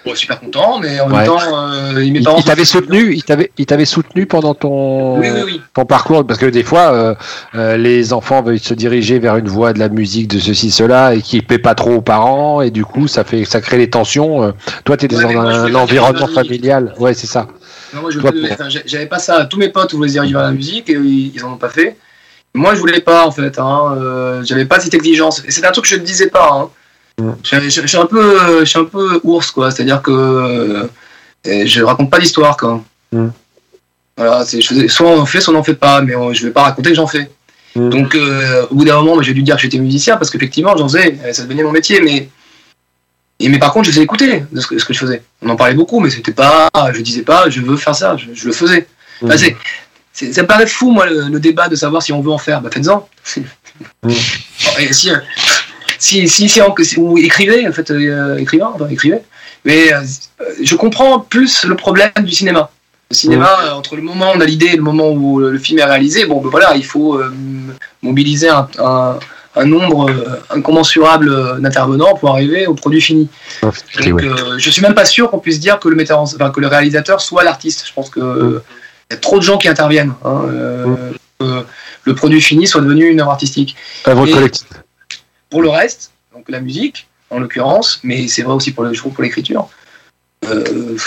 Bon, super content, mais en Ouais. même temps, euh, parents. ils t'avaient soutenu Ils t'avaient ils t'avaient soutenu pendant ton Oui, oui, oui. ton parcours Parce que des fois, euh, euh, les enfants veulent se diriger vers une voie de la musique, de ceci, cela, et qui ne plaît pas trop aux parents, et du coup, ça fait ça crée des tensions. Euh, Toi, tu es Ouais, dans moi, un environnement familial. Ouais, c'est ça. Non, moi, je Toi, voulais- j'avais pas ça. Tous mes potes voulaient se diriger vers la musique et ils, ils en ont pas fait. Moi, je voulais pas en fait. Hein. J'avais pas cette exigence. Et c'est un truc que je ne disais pas. Hein. Mm. Je, je- je suis un peu, je suis un peu ours quoi. C'est-à-dire que euh, je raconte pas d'histoire quoi. Mm. Voilà, c'est, je soit on en fait, soit on en fait pas. Mais je vais pas raconter que j'en fais. Mm. Donc, euh, au bout d'un moment, j'ai dû dire que j'étais musicien parce qu'effectivement, j'en faisais. Ça devenait mon métier, mais et mais par contre, je faisais écouter de ce que, ce que je faisais. On en parlait beaucoup, mais c'était pas, je disais pas, je veux faire ça, je, je le faisais. Enfin, c'est- ça me paraît fou, moi, le, le débat de savoir si on veut en faire. Bah, faites-en. Et si, euh, si, si, si, si- ou écrivez, en fait, euh, écrivain, enfin, écrivez. Mais euh, je comprends plus le problème du cinéma. Le cinéma, euh, entre le moment où on a l'idée et le moment où le, film est réalisé, bon, ben voilà, il faut euh, mobiliser un, un- un nombre euh, incommensurable euh, d'intervenants pour arriver au produit fini. Donc, ouais. euh, je suis même pas sûr qu'on puisse dire que le metteur, en- enfin, que le réalisateur soit l'artiste. Je pense que euh, il y a trop de gens qui interviennent. hein, euh, que le produit fini soit devenu une œuvre artistique. Œuvre collective. Pour le reste, donc la musique, en l'occurrence, mais c'est vrai aussi pour le, je trouve pour l'écriture. Euh,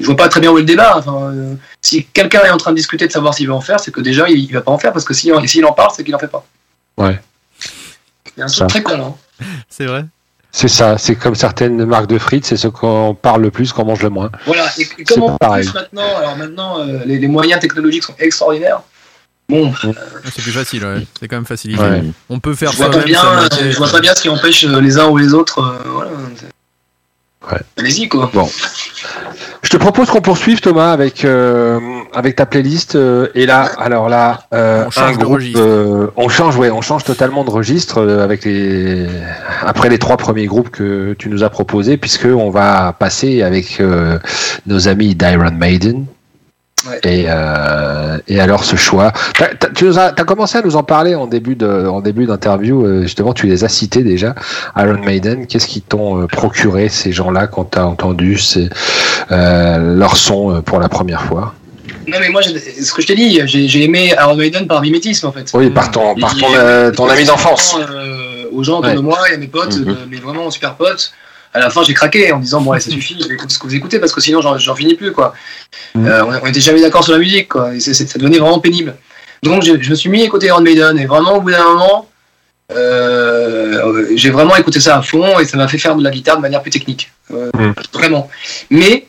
je vois pas très bien où est le débat. Enfin, euh, si quelqu'un est en train de discuter de savoir s'il veut en faire, c'est que déjà il, il va pas en faire parce que s'il en, s'il en parle, c'est qu'il en fait pas. Ouais. C'est un Ça. truc très con. Hein. C'est vrai. C'est ça. C'est comme certaines marques de frites, c'est ceux qu'on parle le plus, qu'on mange le moins. Voilà. Et, et comme pas en pareil. plus maintenant, alors maintenant euh, les, les moyens technologiques sont extraordinaires. Bon, Ah, C'est plus facile, ouais. C'est quand même facilité. Ouais. On peut faire je vois ça pas même bien, euh, je vois pas bien ce qui empêche euh, les uns ou les autres. euh, voilà. Ouais. Allez-y quoi. Je te propose qu'on poursuive Thomas avec euh, avec ta playlist euh, et là alors là euh, On change un groupe, euh, on change ouais on change totalement de registre euh, avec les après les trois premiers groupes que tu nous as proposés puisque on va passer avec euh, nos amis d'Iron Maiden Ouais. et euh, et alors ce choix tu nous as commencé à nous en parler en début de en début d'interview euh, justement tu les as cités déjà Iron Maiden qu'est-ce qui t'ont euh, procuré ces gens-là quand t'as entendu ces, euh, leur son pour la première fois? Non mais moi, ce que je t'ai dit, j'ai aimé Iron Maiden par mimétisme en fait. oui par ton par ton, euh, ton ami d'enfance aux gens autour Ouais. de moi et à mes potes, Mhm. euh, mais vraiment super potes. À la fin, j'ai craqué en disant bon, allez, ça suffit, je vais écouter ce que vous écoutez parce que sinon, j'en finis plus quoi. Mhm. Euh, on, on était jamais d'accord sur la musique quoi, et ça devenait vraiment pénible. Donc, je, je me suis mis à écouter Iron Maiden et vraiment au bout d'un moment, euh, j'ai vraiment écouté ça à fond et ça m'a fait faire de la guitare de manière plus technique, Euh, Mhm. vraiment. Mais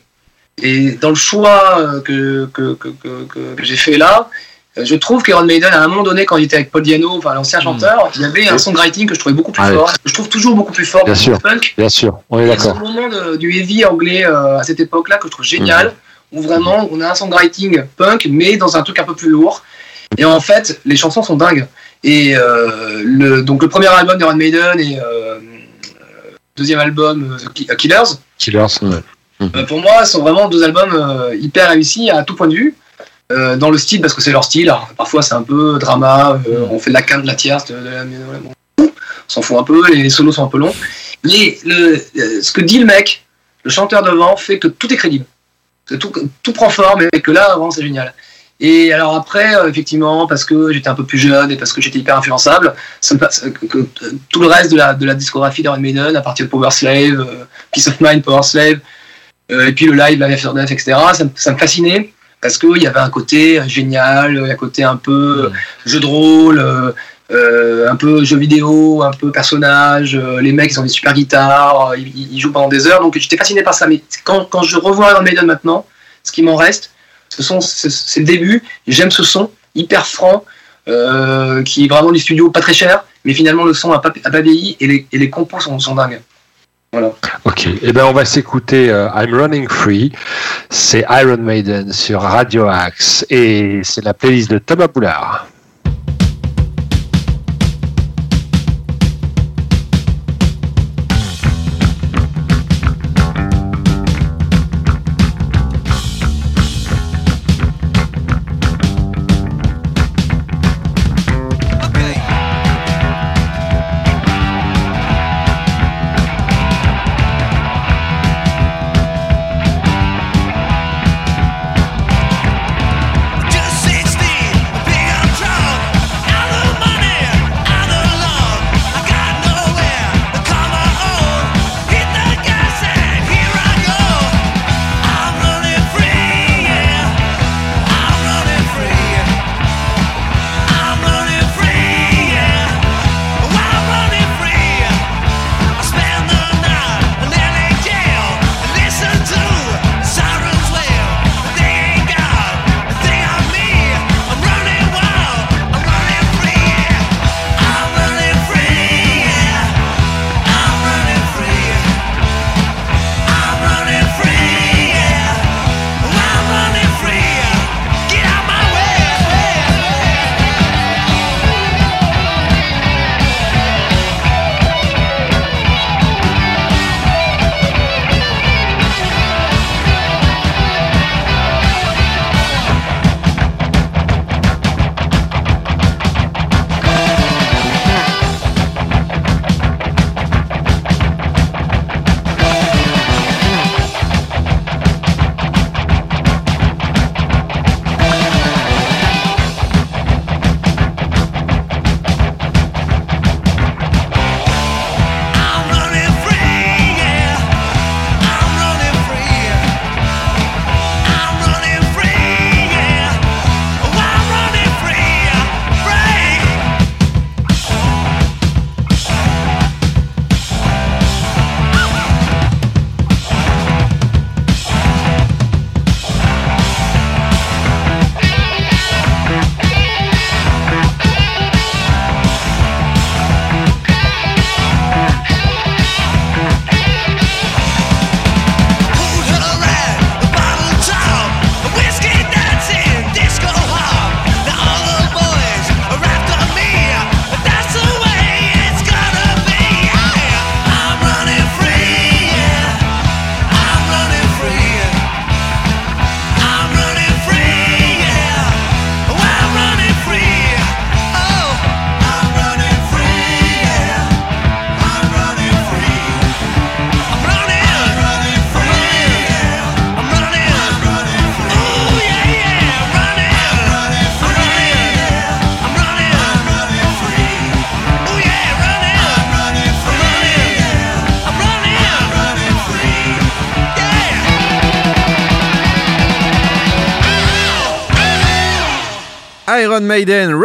et dans le choix que, que, que, que- que- que j'ai fait là, je trouve qu'Iron Maiden, à un moment donné, quand il était avec Paul Diano, enfin l'ancien chanteur, il y avait un songwriting que je trouvais beaucoup plus Hmm. Ah fort, je trouve toujours beaucoup plus fort Bien que sûr. le punk. bien sûr on est d'accord moment de- du heavy anglais euh, à cette époque-là que je trouve génial, Hmm. où vraiment on a un songwriting punk, mais dans un truc un peu plus lourd. Et en fait, les chansons sont dingues. Et euh, le, donc le premier album d'Iron Maiden et euh, deuxième album euh, Ki- Killers, Killers euh, pour moi, ce sont vraiment deux albums euh, hyper réussis à tout point de vue. Euh, dans le style, parce que c'est leur style. Alors, parfois, c'est un peu drama. euh, on fait de la quinte, de la tierce, de, de la- bon. on s'en fout un peu. Les solos sont un peu longs. Mais le, euh, ce que dit le mec, le chanteur devant, fait que tout est crédible. Que tout, tout prend forme et que là, vraiment, c'est génial. Et alors après, euh, effectivement, parce que j'étais un peu plus jeune et parce que j'étais hyper influençable, ça me passe- que- que, euh, tout le reste de la, de la discographie d'Iron Maiden, à partir de Power Slave, euh, Peace of Mind, Power Slave, euh, et puis le live, After Death, etc., ça, ça me fascinait parce qu'il y avait un côté génial, un côté un peu euh, jeu de rôle, euh, euh, un peu jeux vidéo, un peu personnage. euh, les mecs, ils ont des super guitares, euh, ils, ils jouent pendant des heures. Donc j'étais fasciné par ça. Mais quand, quand je revois Iron Maiden maintenant, ce qui m'en reste, ce sont c'est le début. J'aime ce son hyper franc, qui est vraiment du studio pas très cher, mais finalement le son a pas, a pas vieilli et les, et les compos sont, sont dingues. Voilà. Ok, eh ben on va s'écouter euh, I'm Running Free, c'est Iron Maiden sur Radio Axe et c'est la playlist de Thomas Boulard.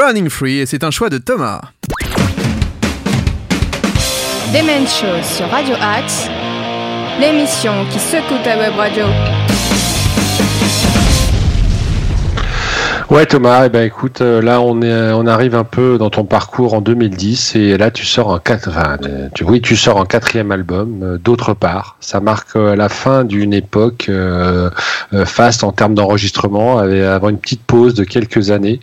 Running Free et c'est un choix de Thomas. Demen Show sur Radio Axe, l'émission qui secoue ta web radio. Ouais Thomas, eh ben écoute, euh, là on est, on arrive un peu dans ton parcours en 2010 et là tu sors en quatre, enfin, euh, tu, oui tu sors en quatrième album. euh, D'autre part, ça marque euh, la fin d'une époque euh, euh, faste en termes d'enregistrement, avant une petite pause de quelques années.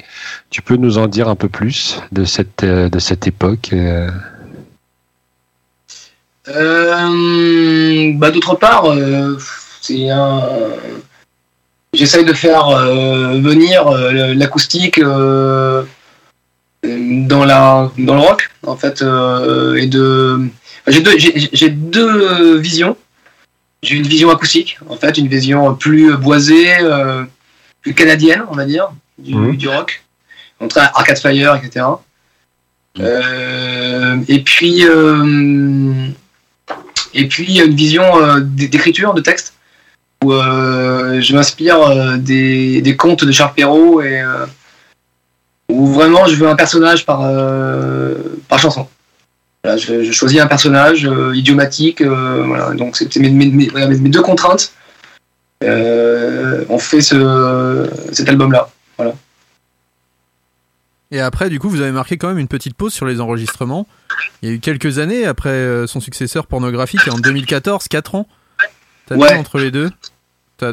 Tu peux nous en dire un peu plus de cette euh, de cette époque euh, Euh, bah, D'autre part, euh, c'est un. J'essaye de faire euh, venir euh, l'acoustique euh, dans, la, dans le rock, en fait, et de. enfin, J'ai deux, j'ai- j'ai deux visions. J'ai une vision acoustique, en fait, une vision plus boisée, plus canadienne, on va dire, du, Mhm. du rock. Entre Arcade Fire, etc. Et puis, et puis une vision d'écriture, de texte, où euh, je m'inspire euh, des, des contes de Charles Perrault et, euh, où vraiment je veux un personnage par, par chanson. Voilà, je, je choisis un personnage idiomatique, voilà, donc c'était mes, mes- mes- voilà, mes- mes deux contraintes. On fait ce, cet album-là. Et après, du coup, vous avez marqué quand même une petite pause sur les enregistrements. Il y a eu quelques années après son successeur pornographique, et en 2014, 4 ans. T'as Ouais. entre les deux?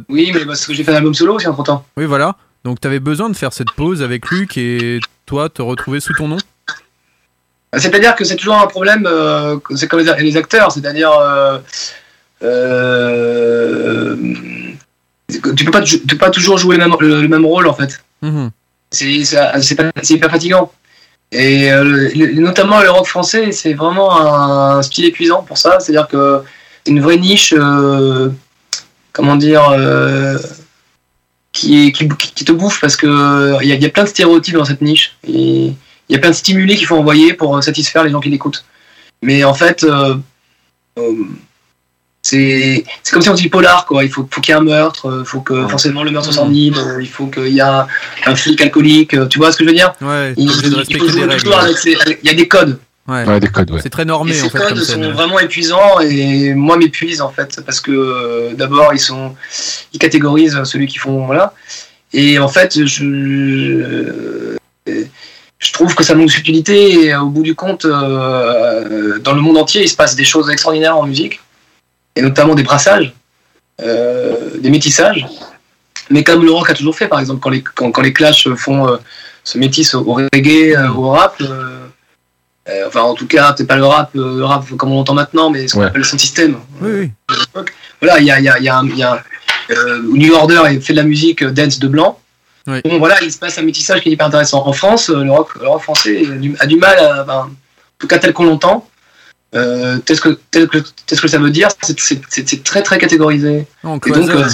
Oui, mais parce que j'ai fait un album solo aussi entre temps. Oui, voilà. Donc t'avais besoin de faire cette pause avec Luc et toi te retrouver sous ton nom? C'est-à-dire que c'est toujours un problème, euh, c'est comme les, acteurs, c'est-à-dire. euh, euh, tu peux pas, tu peux pas toujours jouer le même, le- le même rôle en fait. Mhm. C'est hyper fatigant. Et euh, le- notamment le rock français, c'est vraiment un style épuisant pour ça. C'est-à-dire que c'est une vraie niche, comment dire, euh, qui, est- qui, qui te bouffe parce que il y, a- il y a plein de stéréotypes dans cette niche. Et il y a plein de stimuli qu'il faut envoyer pour satisfaire les gens qui l'écoutent. Mais en fait, euh, euh, c'est comme si on dit polar, quoi. Il faut, faut qu'il y ait un meurtre, il faut que forcément le meurtre s'enlime, euh, il faut qu'il y ait un, un flic alcoolique, euh, tu vois ce que je veux dire? Ouais, t'es il, obligé de il- il respecter faut des jouer règles. toujours avec ces- avec- Il y a des codes. Ouais. Ouais, des codes, ouais. C'est très Et normé ces en fait comme codes sont vraiment épuisants et moi m'épuisent en fait parce que euh, d'abord ils sont ils catégorisent celui qui font voilà et en fait je euh, je trouve que ça manque de subtilité et euh, au bout du compte euh, dans le monde entier il se passe des choses extraordinaires en musique et notamment des brassages euh, des métissages mais comme le rock a toujours fait par exemple quand les quand, quand les Clash font euh, se métissent au, reggae euh, au rap euh, euh, enfin, en tout cas, peut-être pas le rap, euh, le rap comme on l'entend maintenant, mais ce qu'on Ouais. appelle le son système. Oui, oui. Voilà, il y a, il y a, il y a, un- y a euh, New Order et fait de la musique euh, dance de blanc. Oui. Bon, voilà, il se passe un métissage qui est hyper intéressant. En France, euh, le rock, le rock français a du, a du mal, à, ben, en tout cas tel qu'on l'entend, euh, tel, que, tel, que, tel que ça veut dire, c'est- très très catégorisé. Et donc, euh.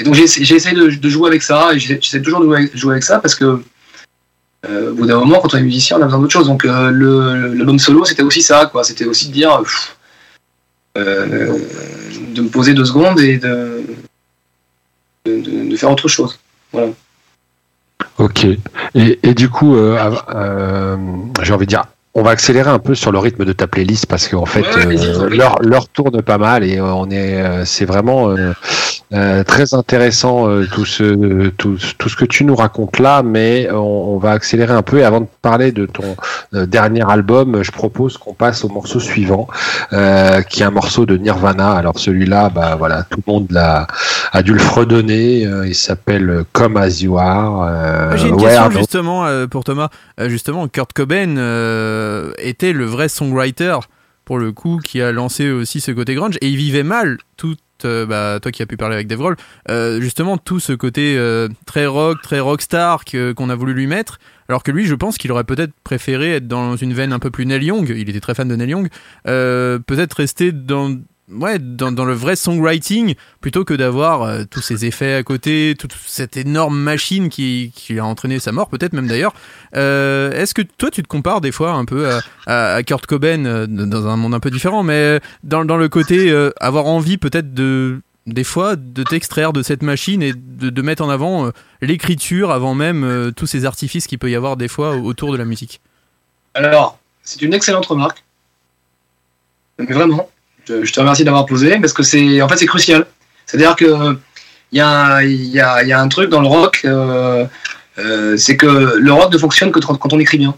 Et donc j'ai essayé de, de jouer avec ça, et j'essaie toujours de jouer avec, jouer avec ça parce que euh, au bout d'un moment, quand on est musicien, on a besoin d'autre chose. Donc euh, l'album solo, c'était aussi ça, quoi. C'était aussi de dire, euh, euh, de me poser deux secondes et de, de, faire autre chose. Ok. Et, et du coup, euh, euh, j'ai envie de dire, on va accélérer un peu sur le rythme de ta playlist parce qu'en fait, Ouais, ouais, euh, l'heure l'heure tourne pas mal et euh, on est, euh, c'est vraiment euh, euh, très intéressant euh, tout ce tout, tout ce que tu nous racontes là, mais on, on va accélérer un peu. Et avant de parler de ton euh, dernier album, je propose qu'on passe au morceau suivant, euh, qui est un morceau de Nirvana. Alors celui-là, bah voilà, tout le monde l'a a dû le fredonner. euh, il s'appelle Come as You Are. euh, J'ai une question Don't- justement euh, pour Thomas. Euh, justement, Kurt Cobain euh, était le vrai songwriter pour le coup qui a lancé aussi ce côté grunge et il vivait mal tout. euh, bah, toi qui as pu parler avec Dave euh, justement tout ce côté euh, très rock, très rockstar qu'on a voulu lui mettre, alors que lui, je pense qu'il aurait peut-être préféré être dans une veine un peu plus Neil Young. Il était très fan de Neil Young. euh, peut-être rester dans ouais dans, dans le vrai songwriting plutôt que d'avoir euh, tous ces effets à côté, toute cette énorme machine qui, qui a entraîné sa mort, peut-être même d'ailleurs. Euh, Est-ce que toi, tu te compares des fois un peu à, Kurt Cobain euh, dans un monde un peu différent, mais dans, dans le côté avoir envie peut-être de des fois de t'extraire de cette machine et de, mettre en avant l'écriture avant même tous ces artifices qu'il peut y avoir des fois autour de la musique? Alors, c'est une excellente remarque. Mais vraiment, je, je te remercie d'avoir posé parce que c'est en fait c'est crucial. C'est-à-dire que il y, a y, a, y a un truc dans le rock, euh, euh, c'est que le rock ne fonctionne que quand on écrit bien.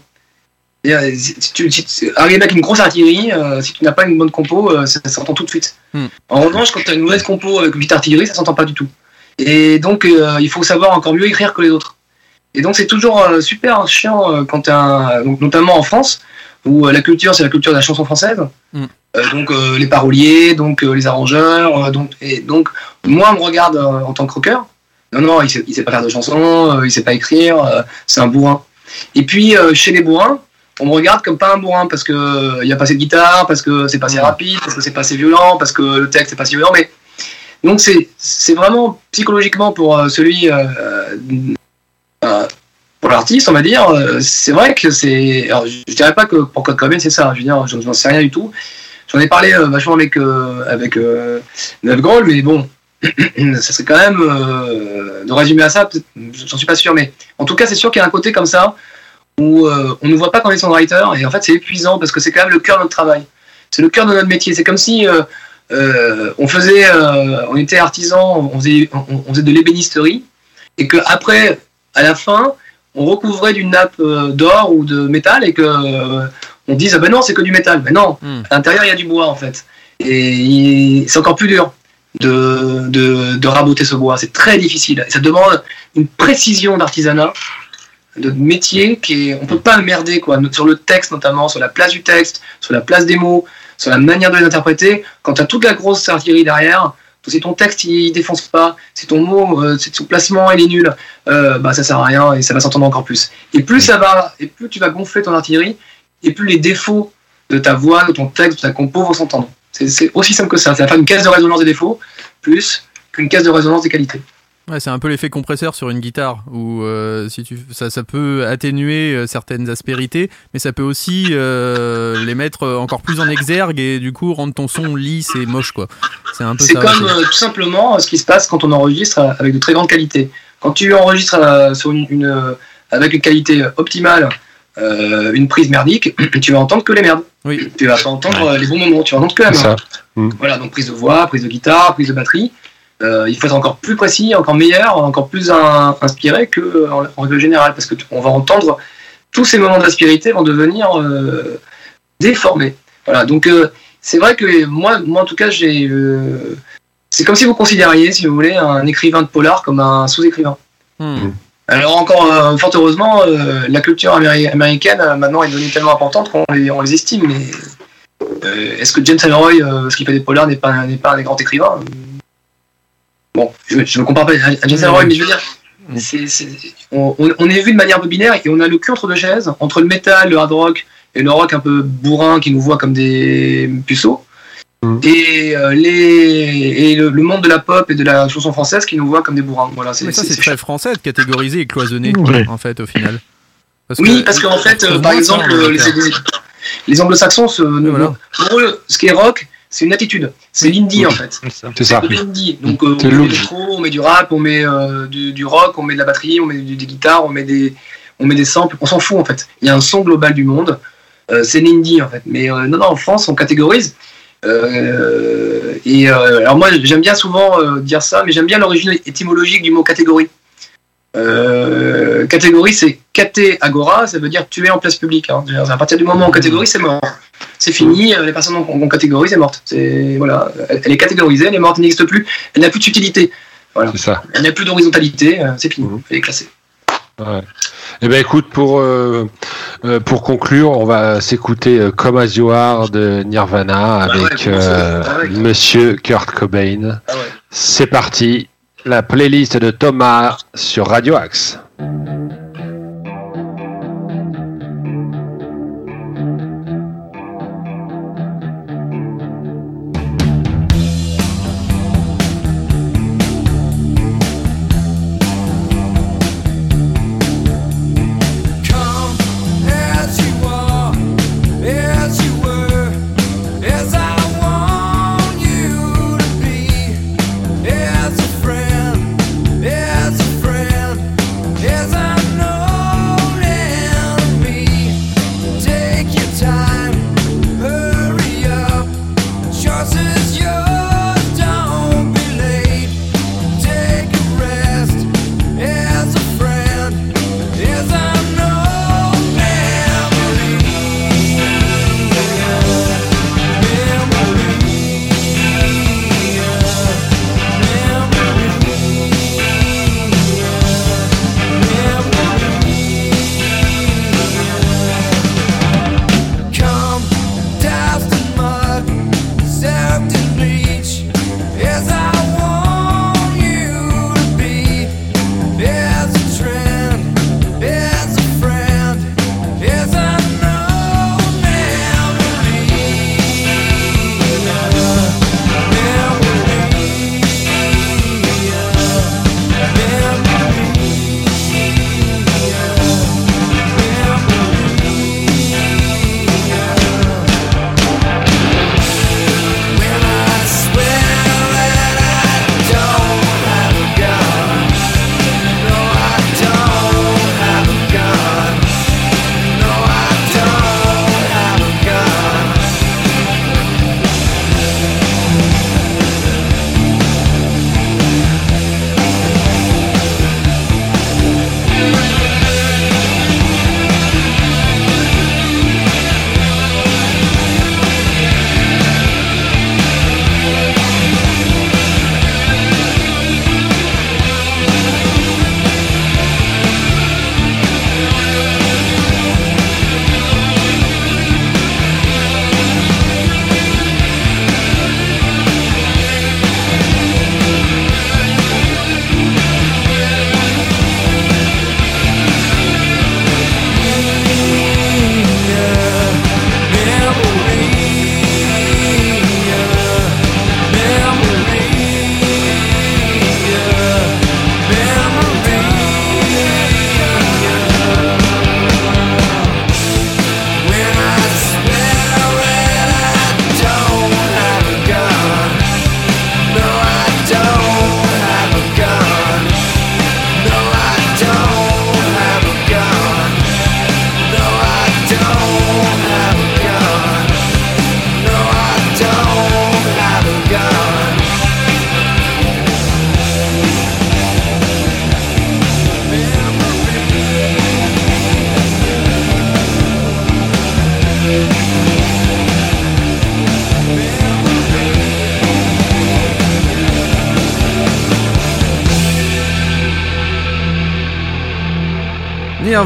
C'est-à-dire, Si si tu si, arrives avec une grosse artillerie, euh, si tu n'as pas une bonne compo, euh, ça, ça s'entend tout de suite. Hmm. En revanche, quand tu as une mauvaise compo avec une petite artillerie, ça s'entend pas du tout. Et donc, euh, il faut savoir encore mieux écrire que les autres. Et donc, c'est toujours euh, super chiant euh, quand tu notamment en France, où euh, la culture, c'est la culture de la chanson française. Mm. Euh, donc, euh, les paroliers, donc les arrangeurs. donc, et donc, moi, on me regarde en tant que rocker. Non, non, il sait, il sait pas faire de chansons, euh, il sait pas écrire, c'est un bourrin. Et puis, chez les bourrins, on me regarde comme pas un bourrin parce que il y a pas assez de guitare, parce que c'est pas assez rapide, parce que c'est pas assez violent, parce que le texte est pas si violent. Mais donc c'est c'est vraiment psychologiquement pour celui euh, euh, l'artiste, on va dire, euh, c'est vrai que c'est. Alors, je, je dirais pas que pour Code Cobain c'est ça. Je veux dire, je n'en sais rien du tout. J'en ai parlé euh, vachement avec euh, avec euh, Grohl, mais bon, ça serait quand même euh, de résumer à ça, peut-être, j'en suis pas sûr, mais en tout cas, c'est sûr qu'il y a un côté comme ça où on ne voit pas qu'on est songwriter et en fait, c'est épuisant parce que c'est quand même le cœur de notre travail. C'est le cœur de notre métier. C'est comme si on faisait, on était artisan, on faisait, on faisait de l'ébénisterie et que après, à la fin, on recouvrait d'une nappe euh, d'or ou de métal et que euh, on dise ah ben non, c'est que du métal. Mais non, Hmm. à l'intérieur il y a du bois en fait. Et c'est encore plus dur de, de, de raboter ce bois. C'est très difficile. Et ça demande une précision d'artisanat, de métier qui est, on peut pas merder quoi. Sur le texte notamment, sur la place du texte, sur la place des mots, sur la manière de les interpréter. Quand tu as toute la grosse artillerie derrière, si ton texte il, défonce pas, si ton mot, euh, si ton placement il est nul, euh, bah ça sert à rien et ça va s'entendre encore plus. Et plus ça va, et plus tu vas gonfler ton artillerie, et plus les défauts de ta voix, de ton texte, de ta compo vont s'entendre. C'est- C'est aussi simple que ça. Ça va faire une caisse de résonance des défauts plus qu'une caisse de résonance des qualités. Ouais, c'est un peu l'effet compresseur sur une guitare où euh, si tu ça, ça peut atténuer euh, certaines aspérités, mais ça peut aussi euh, les mettre encore plus en exergue et du coup rendre ton son lisse et moche quoi. C'est un peu C'est ça. comme euh, tout simplement ce qui se passe quand on enregistre avec de très grande qualité. Quand tu enregistres euh, sur une, une, euh, avec une qualité optimale euh, une prise merdique, tu vas entendre que les merdes. Oui. Tu vas pas entendre les bons moments, tu vas entendre que la merde. Mm. Voilà, donc prise de voix, prise de guitare, prise de batterie. Euh, il faut être encore plus précis, encore meilleur, encore plus in- inspiré que en, en règle générale, parce que on va entendre tous ces moments d'aspérité vont devenir euh, déformés. Voilà, donc euh, c'est vrai que moi, moi en tout cas, j'ai, euh, c'est comme si vous considériez, si vous voulez, un écrivain de polar comme un sous-écrivain. Hmm. Alors encore, euh, fort heureusement, euh, la culture améri- américaine euh, maintenant est devenue tellement importante qu'on les, on les estime. Mais euh, est-ce que James Ellroy, euh, ce qui fait des polars, n'est pas, n'est pas un des grands écrivains Bon, je ne me compare pas à Ellroy, oui. mais je veux dire, on, on- on est vu de manière un peu binaire et on a le cul entre deux chaises, entre le métal, le hard rock et le rock un peu bourrin qui nous voit comme des puceaux. Mm. Et, euh, les, et le, le monde de la pop et de la chanson française qui nous voit comme des bourrins. Voilà, c'est Mais ça c'est- très français de catégoriser et cloisonner en fait au final. Parce Oui, que- parce qu'en fait, euh, par exemple, les, Angleterre. les- anglo-saxons, se- voilà. pour eux, ce qui est rock, c'est une attitude. C'est l'indie, en fait. C'est ça. C'est de l'indie. Donc, euh, on met du électro, on met du rap, on met euh, du, du rock, on met de la batterie, on met du- des guitares, on met des, on met des samples. On s'en fout, en fait. Il y a un son global du monde. Euh, c'est l'indie, en fait. Mais euh, non, non, en France, on catégorise. Euh, et euh, alors moi, j'aime bien souvent euh, dire ça, mais j'aime bien l'origine étymologique du mot catégorie. Euh, catégorie, c'est caté agora, ça veut dire tuer en place publique. hein. À partir du moment où on catégorie, c'est mort. C'est fini, euh, les personnes qu'on catégorise, est morte. C'est voilà, elle, est catégorisée, elle est morte, elle n'existe plus, elle n'a plus d'utilité, C'est ça. elle n'a plus d'horizontalité, euh, c'est fini, Mhm. elle est classée. Ouais. Eh ben écoute, pour euh, pour conclure, on va s'écouter euh, Come As You Are de Nirvana Ah ouais, avec euh, c'est- ah. Monsieur Kurt Cobain. Ah ouais. C'est parti, la playlist de Thomas sur Radio Axe.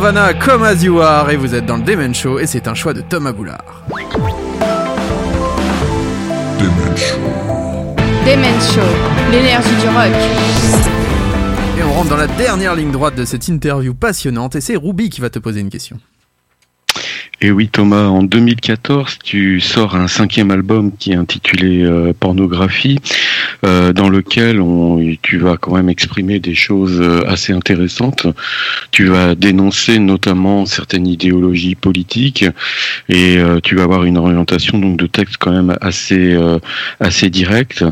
Nirvana comme As You Are et vous êtes dans le Demen Show et c'est un choix de Thomas Boulard. Demen Show. Demen Show, l'énergie du rock. Et on rentre dans la dernière ligne droite de cette interview passionnante et c'est Ruby qui va te poser une question. Et oui Thomas, en 2014, tu sors un cinquième album qui est intitulé euh, Pornographie, euh, dans lequel on, tu vas quand même exprimer des choses euh, assez intéressantes. Tu vas dénoncer notamment certaines idéologies politiques et euh, tu vas avoir une orientation donc de texte quand même assez euh, assez directe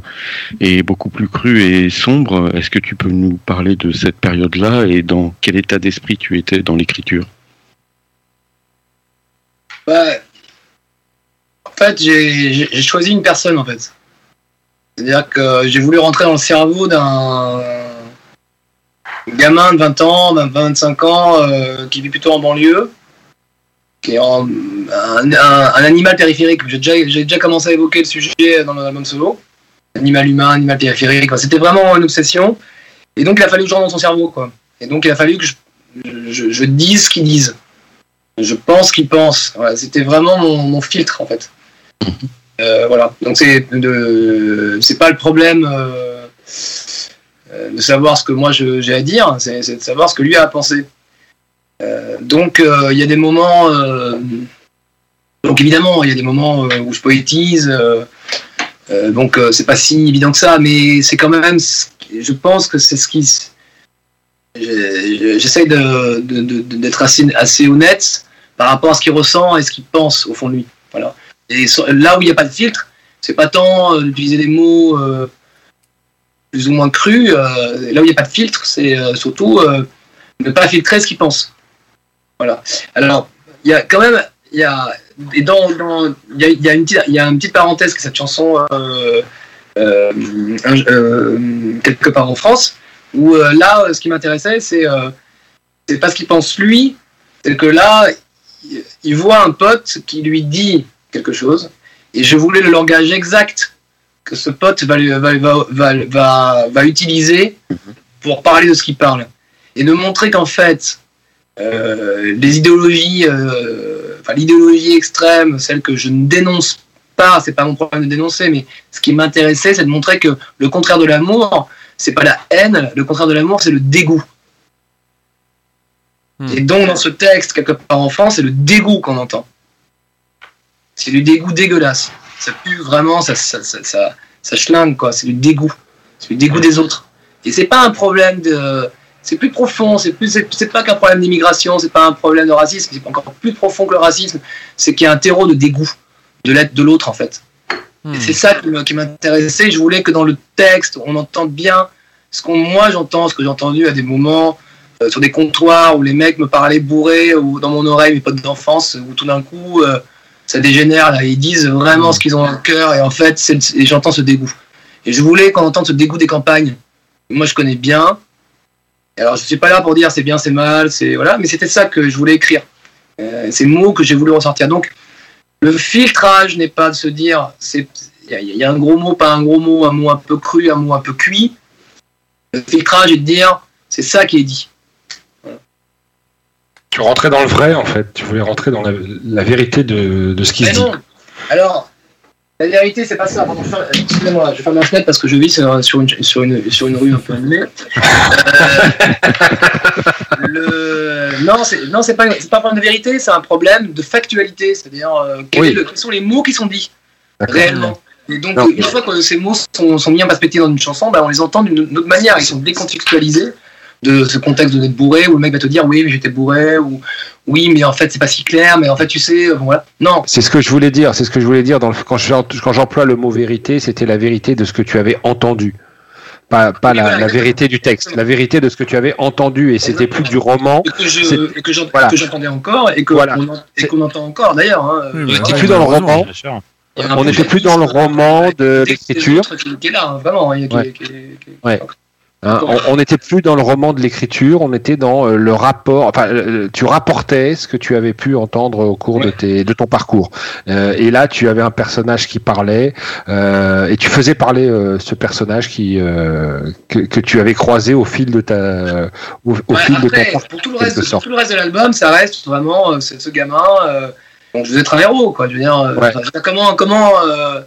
et beaucoup plus crue et sombre. Est-ce que tu peux nous parler de cette période-là et dans quel état d'esprit tu étais dans l'écriture? En fait, j'ai choisi une personne, en fait. C'est-à-dire que j'ai voulu rentrer dans le cerveau d'un gamin de 20 ans, 20, 25 ans, euh, qui vit plutôt en banlieue, qui est en- un, un- un animal périphérique. J'ai déjà, commencé à évoquer le sujet dans l'album solo. Animal humain, animal périphérique. C'était vraiment une obsession. Et donc, il a fallu que je rentre dans son cerveau, quoi. Et donc, il a fallu que je, je, je dise ce qu'ils disent. Je pense qu'ils pensent. Voilà, C'était vraiment mon, mon filtre en fait. Euh, voilà. Donc c'est pas le problème euh, de savoir ce que moi j'ai à dire, c'est de savoir ce que lui a à penser. Euh, donc euh, il y a des moments. euh, donc évidemment il y a des moments euh, où je poétise. euh, euh, donc euh, c'est pas si évident que ça, mais c'est quand même. Je pense que c'est ce qui j'essaye d'être assez, honnête par rapport à ce qu'il ressent et ce qu'il pense au fond de lui. Voilà. Et là où il n'y a pas de filtre, c'est pas tant euh, d'utiliser des mots euh, plus ou moins crus. euh, là où il n'y a pas de filtre, c'est euh, surtout euh, ne pas filtrer ce qu'il pense. Voilà. Alors, il y a quand même, il y a, dans, dans- y a, y a une petite, il y a une petite parenthèse que cette chanson quelque part en France où là, ce qui m'intéressait, c'est c'est pas ce qu'il pense lui, c'est que là, il voit un pote qui lui dit quelque chose, et je voulais le langage exact que ce pote va, utiliser pour parler de ce qu'il parle. Et de montrer qu'en fait, euh, les idéologies, euh, enfin l'idéologie extrême, celle que je ne dénonce pas, c'est pas mon problème de dénoncer, mais ce qui m'intéressait, c'est de montrer que le contraire de l'amour, c'est pas la haine, le contraire de l'amour, c'est le dégoût. Hmm. Et donc, dans ce texte, quelque part en France, c'est le dégoût qu'on entend. C'est du dégoût dégueulasse. Ça pue vraiment, ça, ça, ça, ça, ça quoi. C'est du dégoût. C'est du dégoût des autres. Et c'est pas un problème de. C'est plus profond, c'est plus, c'est c'est pas qu'un problème d'immigration, c'est pas un problème de racisme, c'est encore plus profond que le racisme, c'est qu'il y a un terreau de dégoût de l'être de l'autre en fait. Hmm. Et c'est ça qui m'intéressait. Je voulais que dans le texte, on entende bien ce qu'on, moi j'entends, ce que j'ai entendu à des moments euh, sur des comptoirs où les mecs me parlaient bourrés ou dans mon oreille mes potes d'enfance où tout d'un coup euh, ça dégénère là, ils disent vraiment ce qu'ils ont au cœur et en fait j'entends ce dégoût. Et je voulais qu'on entende ce dégoût des campagnes. Moi je connais bien. Alors je suis pas là pour dire c'est bien, c'est mal, c'est voilà, mais c'était ça que je voulais écrire. Euh, ces mots que j'ai voulu ressortir. Donc le filtrage n'est pas de se dire il y a un gros mot, pas un gros mot, un mot un peu cru, un mot un peu cuit. Le filtrage est de dire c'est ça qui est dit. Tu rentrais dans le vrai, en fait. Tu voulais rentrer dans la, la vérité de, de ce qui Mais se dit. non Alors, la vérité, c'est pas ça. Pardon, Excusez-moi, je ferme la fenêtre parce que je vis sur, sur une, sur, une, sur une rue un peu animée. Euh, le... Non, c'est non, c'est pas, c'est pas un problème de vérité, c'est un problème de factualité. C'est-à-dire, euh, quel Oui. est le- quels sont les mots qui sont dits réellement Et donc, Non. une fois que ces mots sont, sont mis en perspective dans une chanson, bah, on les entend d'une autre manière. Ils sont décontextualisés de ce contexte d'être bourré où le mec va te dire oui, mais j'étais bourré ou oui, mais en fait, c'est pas si clair, mais en fait, tu sais, bon, voilà. Non, C'est ce que je voulais dire. C'est ce que je voulais dire dans le, quand je- quand j'emploie le mot vérité, c'était la vérité de ce que tu avais entendu. Pas, pas la, voilà, la vérité du texte, la vérité de ce que tu avais entendu. Et c'était plus du roman. et que je- C'est- et que j'en- voilà. que j'entendais encore et que Voilà. qu'on entend encore d'ailleurs. hein. Oui, Euh, On n'était ouais, plus dans le roman. Bien On n'était plus dans le roman de l'écriture. autres Qui, qui est là, hein, Ouais. Hein, on n'était plus dans le roman de l'écriture, on était dans euh, le rapport. Enfin, euh, tu rapportais ce que tu avais pu entendre au cours de, tes, de ton parcours. Euh, et là, tu avais un personnage qui parlait euh, et tu faisais parler euh, ce personnage qui euh, que, que tu avais croisé au fil de ta au, au Ouais, fil de parcours. pour tout le reste, pour sorte. tout le reste de l'album, ça reste vraiment ce, ce gamin. Euh, donc je veux être un héros, quoi. Je veux dire, euh, Ouais. comment, comment, euh,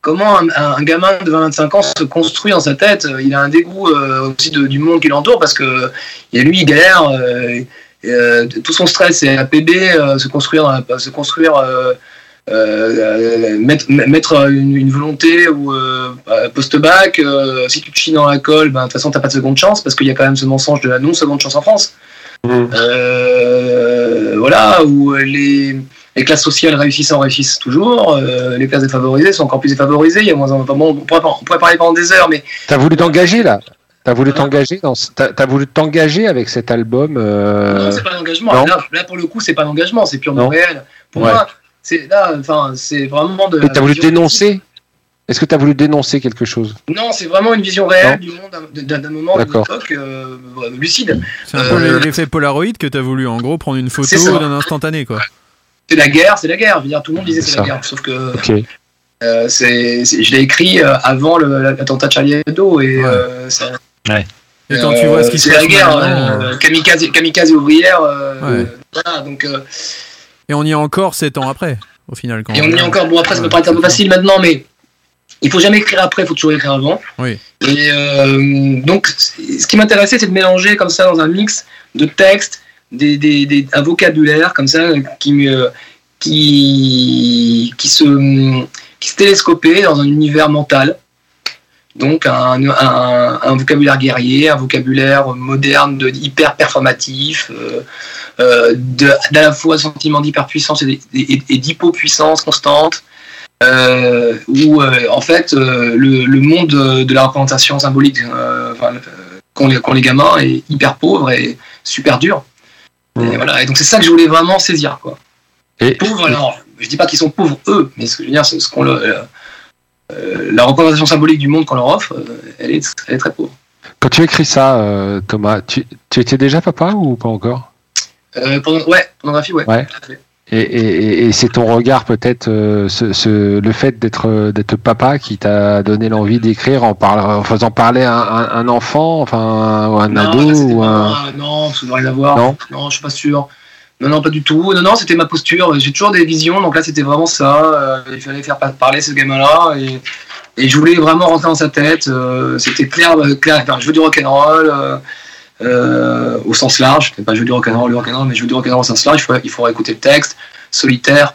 comment un, un gamin de 25 ans se construit dans sa tête euh, Il a un dégoût euh, aussi de- du monde qui l'entoure parce que lui, il galère. euh, tout son stress, c'est APB, euh, se construire, se construire. mettre, mettre une, une volonté ou euh, post-bac, si tu te chies dans la colle, ben, de toute façon, t'as pas de seconde chance parce qu'il y a quand même ce mensonge de la non-seconde chance en France. Euh, voilà, où les, les classes sociales réussissent en réussissent toujours, euh, les classes défavorisées sont encore plus défavorisées. Il y a moins, enfin, bon, on, pourrait, on pourrait parler pendant des heures, mais T'as voulu t'engager là T'as voulu t'engager dans ce- t'as t'as voulu t'engager avec cet album euh, non, c'est pas l'engagement. Là, là, pour le coup, c'est pas l'engagement, c'est purement Non. réel. Pour Ouais. moi, c'est là, enfin, c'est vraiment de. T'as voulu vision- dénoncer? Est-ce que t'as voulu dénoncer quelque chose? Non, c'est vraiment une vision réelle du monde d'un- moment, d'une D'accord. époque euh, lucide. C'est un peu Euh, l'effet Polaroid que t'as voulu en gros prendre une photo d'un instantané quoi. C'est la guerre, c'est la guerre. Je veux dire, tout le monde disait C'est c'est la guerre, sauf que euh, c'est, c'est- je l'ai écrit euh, avant le- l'attentat de Charlie Hebdo et Ouais. euh, ça- Et quand tu vois ce qui se c'est passe la guerre, euh, kamikaze, kamikaze ouvrière. euh, Ouais. voilà, donc, euh, Et on y est encore 7 ans après au final quand et on y est encore. Bon, après, ça peut paraître un peu c'est facile maintenant, mais il faut jamais écrire après, il faut toujours écrire avant. Oui. Et euh, donc, ce qui m'intéressait, c'est de mélanger comme ça dans un mix de textes, des, des, des- un vocabulaire comme ça qui qui, qui se qui se télescopait dans un univers mental. Donc un, un, vocabulaire guerrier, un vocabulaire moderne, de, hyper performatif, euh, euh, d'à la fois sentiment d'hyperpuissance et, d'hypopuissance constante, euh, où euh, en fait le, le monde de, la représentation symbolique qu'ont les, les gamins est hyper pauvre et super dur. Et, voilà. et donc c'est ça que je voulais vraiment saisir. Quoi. Et, Pauvres, alors, je dis pas qu'ils sont pauvres eux, mais ce que je veux dire, c'est ce qu'on euh, euh, la représentation symbolique du monde qu'on leur offre, euh, elle, est, elle est très pauvre. Quand tu écris ça, euh, Thomas, tu, tu étais déjà papa ou pas encore? Euh, porno- ouais, pornographie, ouais. Ouais. Et, et- et c'est ton regard peut-être, euh, ce, ce- le fait d'être euh, d'être papa qui t'a donné l'envie d'écrire en, en faisant parler un, un, un enfant, enfin ou un Non, ado c'était ou pas- un. ah, non, ça rien à voir. Non. Non, je suis pas sûr. Non, non, pas du tout. Non, non, c'était ma posture. J'ai toujours des visions, donc là, c'était vraiment ça. Euh, il fallait faire pa- parler ce gamin-là. Et, et je voulais vraiment rentrer dans sa tête. C'était clair, clair. Enfin, je veux du rock'n'roll. Euh, euh, au sens large, c'est pas je veux du rock'n'roll, le rock'n'roll, mais je veux du rock'n'roll au sens large, il faudra écouter le texte, solitaire,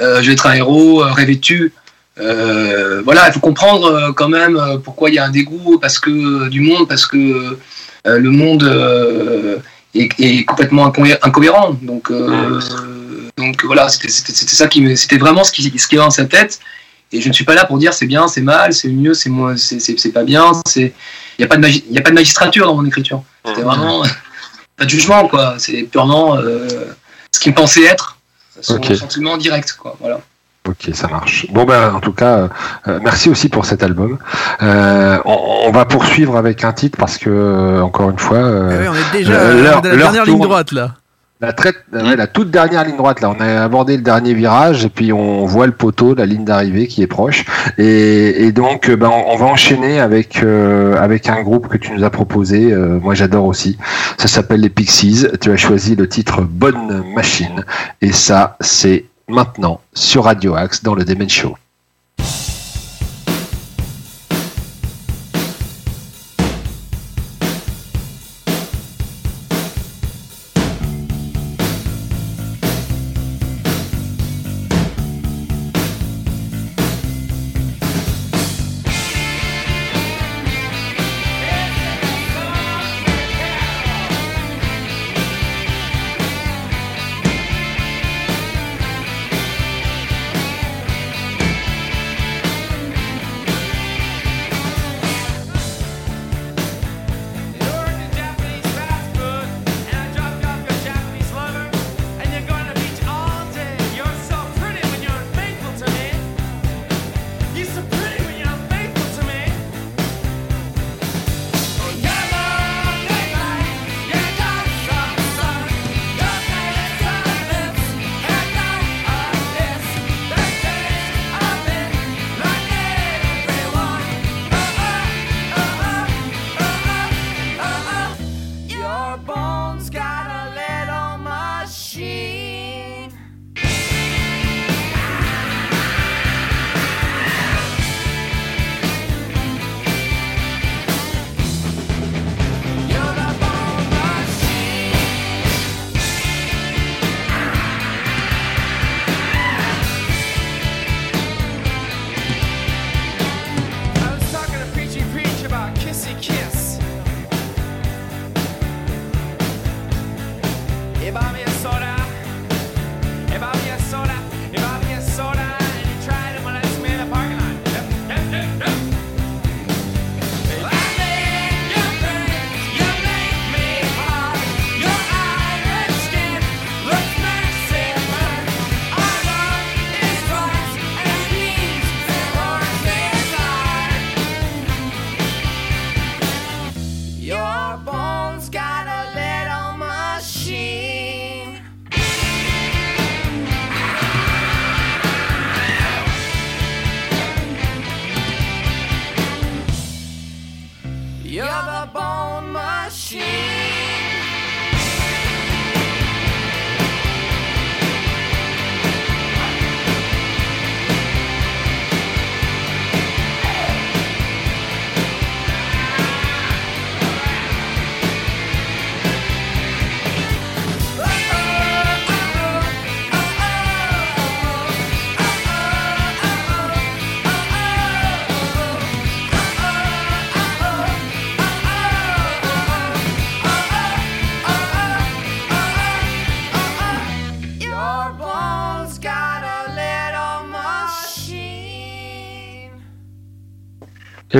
euh, je vais être un héros, euh, revêtu, euh, voilà, il faut comprendre quand même pourquoi il y a un dégoût parce que du monde, parce que le monde est, est complètement incohé- incohérent. Donc, donc voilà, c'était ça qui c'était vraiment ce qui, ce qui est dans sa tête. Et je ne suis pas là pour dire c'est bien, c'est mal, c'est mieux, c'est moins, c'est pas bien. C'est il n'y a pas de magi- il y a pas de magistrature dans mon écriture. C'était vraiment pas de jugement quoi. C'est purement euh, ce qui me pensait être son sentiment direct quoi. Voilà. Ok, ça marche. Bon ben, en tout cas, euh, merci aussi pour cet album. Euh, on, on va poursuivre avec un titre parce que euh, encore une fois, euh, ouais, on est déjà euh, à la dernière ligne droite là. La, traite, la toute dernière ligne droite, là, on a abordé le dernier virage et puis on voit le poteau, la ligne d'arrivée qui est proche. Et, donc, euh, ben, on, on va enchaîner avec euh, avec un groupe que tu nous as proposé. euh, moi, j'adore aussi. Ça s'appelle les Pixies. Tu as choisi le titre Bonne Machine. Et ça, c'est maintenant sur Radio Axe dans le Demen Show.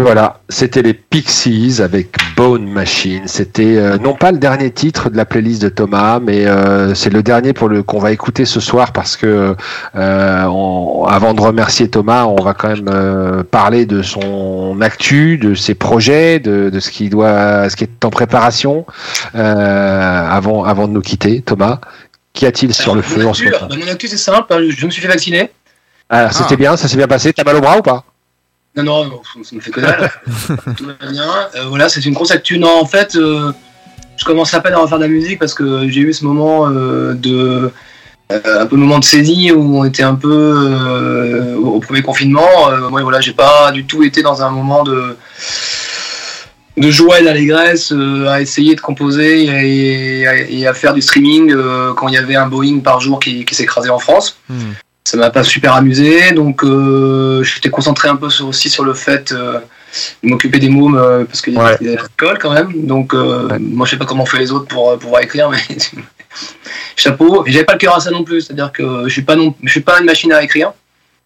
Voilà, c'était les Pixies avec Bone Machine. C'était euh, non pas le dernier titre de la playlist de Thomas, mais euh, c'est le dernier pour le qu'on va écouter ce soir parce que euh, on- avant de remercier Thomas, on va quand même parler de son actu, de ses projets, de, de ce qui doit, ce qui est en préparation avant avant de nous quitter. Thomas, qu'y a-t-il sur le feu en ce moment? mon actu, c'est simple. hein, Je me suis fait vacciner. Ah, C'était Ah. bien, ça s'est bien passé. T'as mal au bras ou pas? Non, non, ça me fait que dalle. Tout va bien. Euh, voilà, c'est une grosse actu. Non, en fait, euh, je commence à peine à refaire de la musique parce que j'ai eu ce moment euh, de. un peu moment de saisie où on était un peu au premier confinement. Moi, voilà, j'ai pas du tout été dans un moment de de joie et d'allégresse euh, à essayer de composer et, et- et à faire du streaming euh, quand il y avait un Boeing par jour qui, qui s'écrasait en France Hmm. Ça m'a pas super amusé donc euh, j'étais concentré un peu sur- aussi sur le fait euh, de m'occuper des mômes euh, parce qu'il y a des colle quand même. Donc euh, moi je sais pas comment on fait les autres pour pouvoir écrire mais chapeau. J'avais pas le cœur à ça non plus c'est à dire que je suis pas non je suis pas une machine à écrire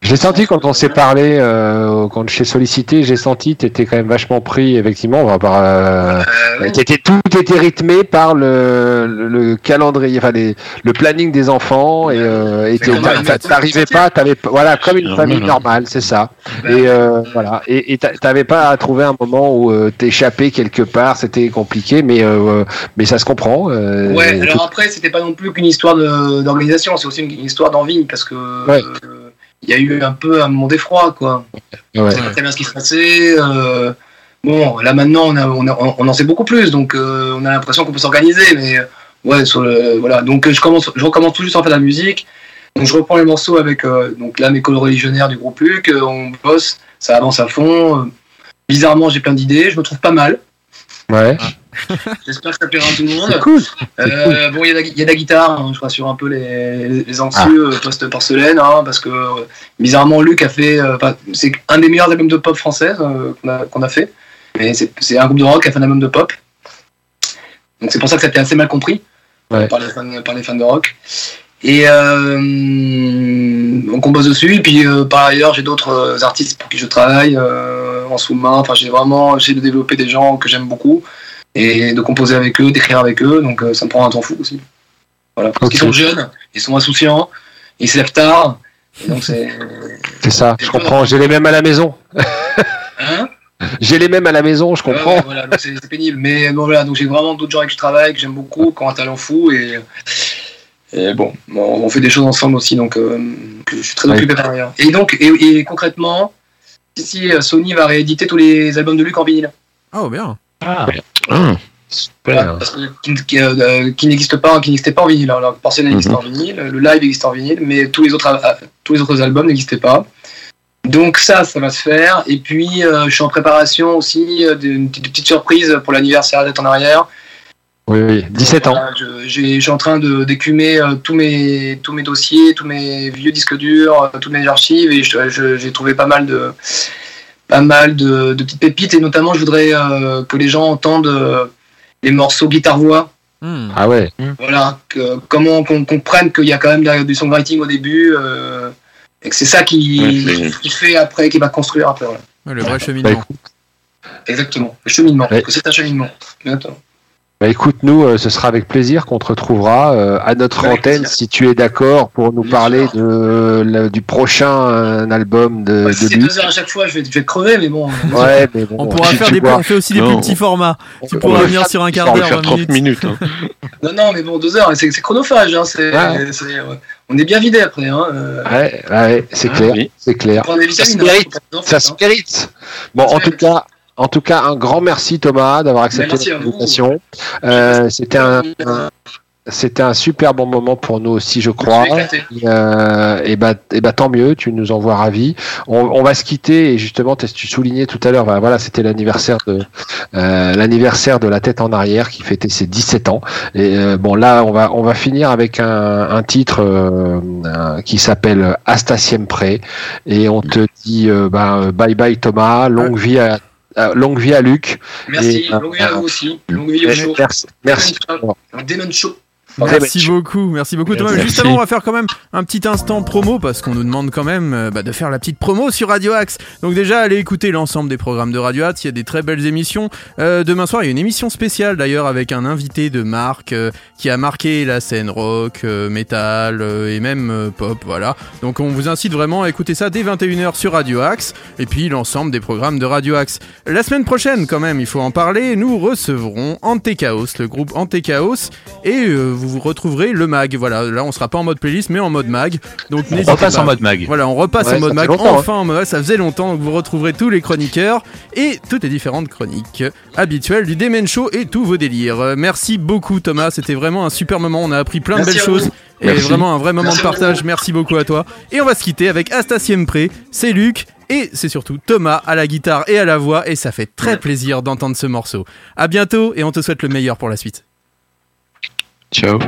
J'ai senti quand on s'est parlé, euh, quand je t'ai sollicité, j'ai senti que t'étais quand même vachement pris, effectivement, par, euh, Euh, tout était rythmé par le, le, le calendrier, enfin les, le planning des enfants et, euh, t'arrivais pas, t'avais voilà, comme une Normal, famille normale, c'est ça. Ben, Et euh, voilà, et et t'a- t'avais pas à trouver un moment où euh, t'échappais quelque part, c'était compliqué, mais euh, mais ça se comprend. Ouais, tout- alors après, c'était pas non plus qu'une histoire d'organisation, c'est aussi une, une histoire d'envie, parce que Ouais. Il y a eu un peu un moment d'effroi, quoi. ouais. On savait pas très bien ce qui se passait. euh, bon, là maintenant, on, a, on, a- on en sait beaucoup plus, donc euh, on a l'impression qu'on peut s'organiser, mais euh, ouais, sur le, voilà. Donc je commence, je recommence tout juste faire de la musique. Donc je reprends les morceaux avec euh, donc là mes religionnaires du groupe Luc, euh, on bosse, ça avance à fond. euh, bizarrement, j'ai plein d'idées, je me trouve pas mal. Ouais. J'espère que ça plaira à tout le monde. Cool. Euh, bon, il y, a y de la guitare, hein, je rassure un peu les, les- anxieux euh, post-porcelaine, hein, parce que euh, bizarrement, Luc a fait. euh, c'est un des meilleurs albums de pop français euh, qu'on a, fait. Mais c'est un groupe de rock qui a fait un album de pop. Donc c'est pour ça que ça a été assez mal compris Ouais. par, les fans, par les fans de rock. Et euh, donc on bosse dessus. Et puis euh, par ailleurs, j'ai d'autres euh, artistes pour qui je travaille en sous-main. Enfin, j'ai vraiment essayé de développer des gens que j'aime beaucoup et de composer avec eux, d'écrire avec eux. Donc euh, ça me prend un temps fou aussi. Voilà. Parce qu'ils sont jeunes, ils sont insouciants, ils se lèvent tard. Et donc c'est. C'est ça, je comprends. J'ai les mêmes à la maison. Hein? J'ai les mêmes à la maison, je comprends. ouais, voilà, donc c'est pénible. Mais bon, voilà, donc j'ai vraiment d'autres gens avec qui je travaille, que j'aime beaucoup, qui ont un talent fou. Et, et bon, on, fait des choses ensemble aussi, donc euh, je suis très Ouais. occupé par ailleurs. Et donc, et, et concrètement, si euh, Sony va rééditer tous les albums de Luc en vinyle. Oh, bien. Ah, Voilà, qui, qui, euh, qui n'existe pas, qui n'existait pas en vinyle. Alors, Porcelain existe Mhm. en vinyle, le live existe en vinyle, mais tous les autres, euh, tous les autres albums n'existaient pas. Donc ça, ça va se faire. Et puis, euh, je suis en préparation aussi euh, d'une petite surprise pour l'anniversaire d'être en arrière. Oui, oui, 17 ans. Voilà, je, suis en train de d'écumer euh, tous mes tous mes dossiers, tous mes vieux disques durs, euh, toutes mes archives, et j'ai trouvé pas mal de pas mal de, de petites pépites. Et notamment, je voudrais euh, que les gens entendent euh, les morceaux guitare voix Hmm. Ah ouais. Voilà, que- comment qu'on comprenne qu'il y a quand même de- du songwriting au début, euh, et que c'est ça qui, Ouais, qui fait après, qui va construire après. voilà. Ouais, le vrai Bah, cheminement. écoute, Exactement, le cheminement, Ouais. que c'est un cheminement. Exactement. Bah, écoute, nous, euh, ce sera avec plaisir qu'on te retrouvera euh, à notre Avec antenne plaisir. si tu es d'accord pour nous Bien parler sûr. de, du prochain euh, album de, Ouais, de si c'est Luc. deux heures à chaque fois, je vais, je vais crever, mais bon. Ouais, mais bon, On pourra tu- faire tu des on fait aussi des Non. plus petits formats. Tu on pourras va venir sur un quart d'heure, faire 20 30 minutes. minutes. hein. Non, non, mais bon, deux heures, c'est chronophage. Hein, c'est, Ouais. c'est- ouais. On est bien vidé après. Hein, euh, Ouais, ouais, c'est Ah, clair, oui. c'est clair. Ça se hein, mérite, faire, se hein. mérite. Bon, en tout cas, en tout cas, un grand merci Thomas d'avoir accepté Merci à notre vous. invitation. Euh, C'était un, un- c'était un super bon moment pour nous aussi, je crois. Je euh, et bah, et bah tant mieux, tu nous envoies ravis. On, on va se quitter et justement, tu soulignais tout à l'heure, bah, voilà, c'était l'anniversaire de euh, l'anniversaire de la tête en arrière qui fêtait ses 17 ans. Et euh, bon, là, on va on va finir avec un, un titre qui s'appelle Asta Siempre et on te dit euh, bah, bye bye Thomas, longue vie à à- longue vie à Luc. Merci, Et, longue vie à euh, vous aussi. Longue vie au show. Merci. merci. Demon Show. Merci beaucoup, merci beaucoup Thomas. Merci. Juste avant, on va faire quand même un petit instant promo parce qu'on nous demande quand même euh, bah, de faire la petite promo sur Radio Axe. Donc déjà, allez écouter l'ensemble des programmes de Radio Axe. Il y a des très belles émissions. Euh, demain soir, il y a une émission spéciale d'ailleurs avec un invité de marque euh, qui a marqué la scène rock, metal et même pop. Voilà. Donc on vous incite vraiment à écouter ça dès 21h sur Radio Axe et puis l'ensemble des programmes de Radio Axe. La semaine prochaine, quand même, il faut en parler. Nous recevrons Antechaos, le groupe Antechaos, et euh, vous vous retrouverez le mag. Voilà, là on sera pas en mode playlist, mais en mode mag. Donc On repasse pas. en mode mag. Voilà, on repasse Ouais, en mode mag. longtemps, enfin, en mode- ça faisait longtemps. Donc vous retrouverez tous les chroniqueurs et toutes les différentes chroniques habituelles du Demen Show et tous vos délires. Euh, Merci beaucoup Thomas, c'était vraiment un super moment. On a appris plein de belles choses. Et Merci. vraiment un vrai moment Merci de partage. beaucoup. Merci beaucoup à toi. Et on va se quitter avec Asta Siempre. C'est Luc. Et c'est surtout Thomas à la guitare et à la voix. Et ça fait très plaisir d'entendre ce morceau. À bientôt et on te souhaite le meilleur pour la suite. Ciao.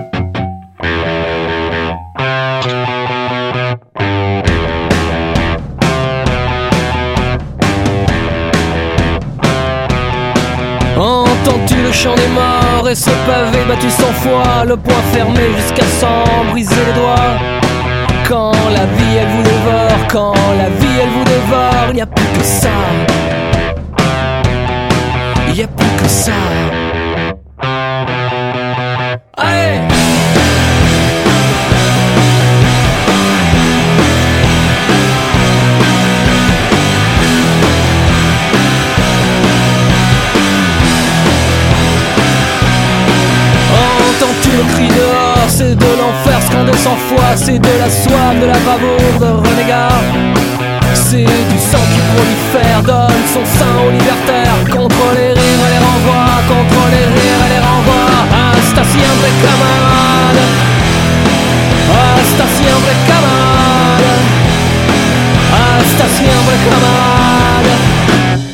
Entends-tu le chant des morts et ce pavé battu sans foi, le poing fermé jusqu'à s'en briser les doigts? Quand la vie elle vous dévore, quand la vie elle vous dévore, il n'y a plus que ça. Il n'y a plus que ça. Allez. Entends-tu le cri dehors C'est de l'enfer scandé sans foi C'est de la soif, de la bravoure, de renégat. C'est du sang qui prolifère Donne son sein aux libertaires Contre les rires les renvois Contre les rires Hasta siempre camarade Hasta siempre camarade Hasta siempre camarade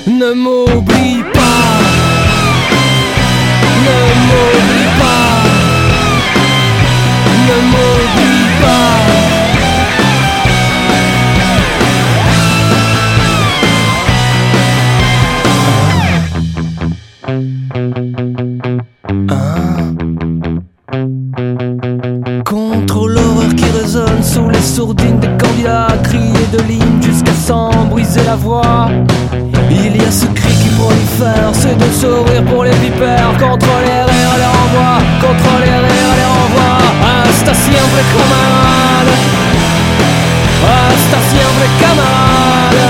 Ne m'oublie pas ne m'oublie pas Ne m'oublie pas de l'hymne jusqu'à s'en briser la voix. Il y a ce cri qui prolifère, c'est de sourire pour les vipères. Contre les rires les renvois, contre les rires les renvois. Hasta siempre camarade. Hasta siempre camarade.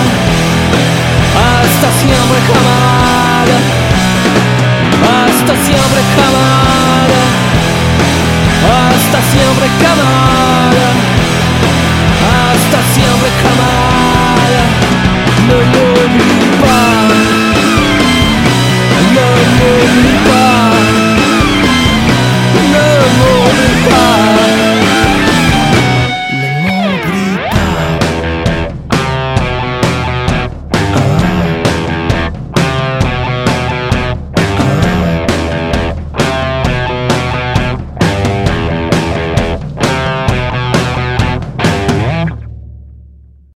Hasta siempre camarade. Hasta siempre camarade. Hasta siempre camarade come Bye.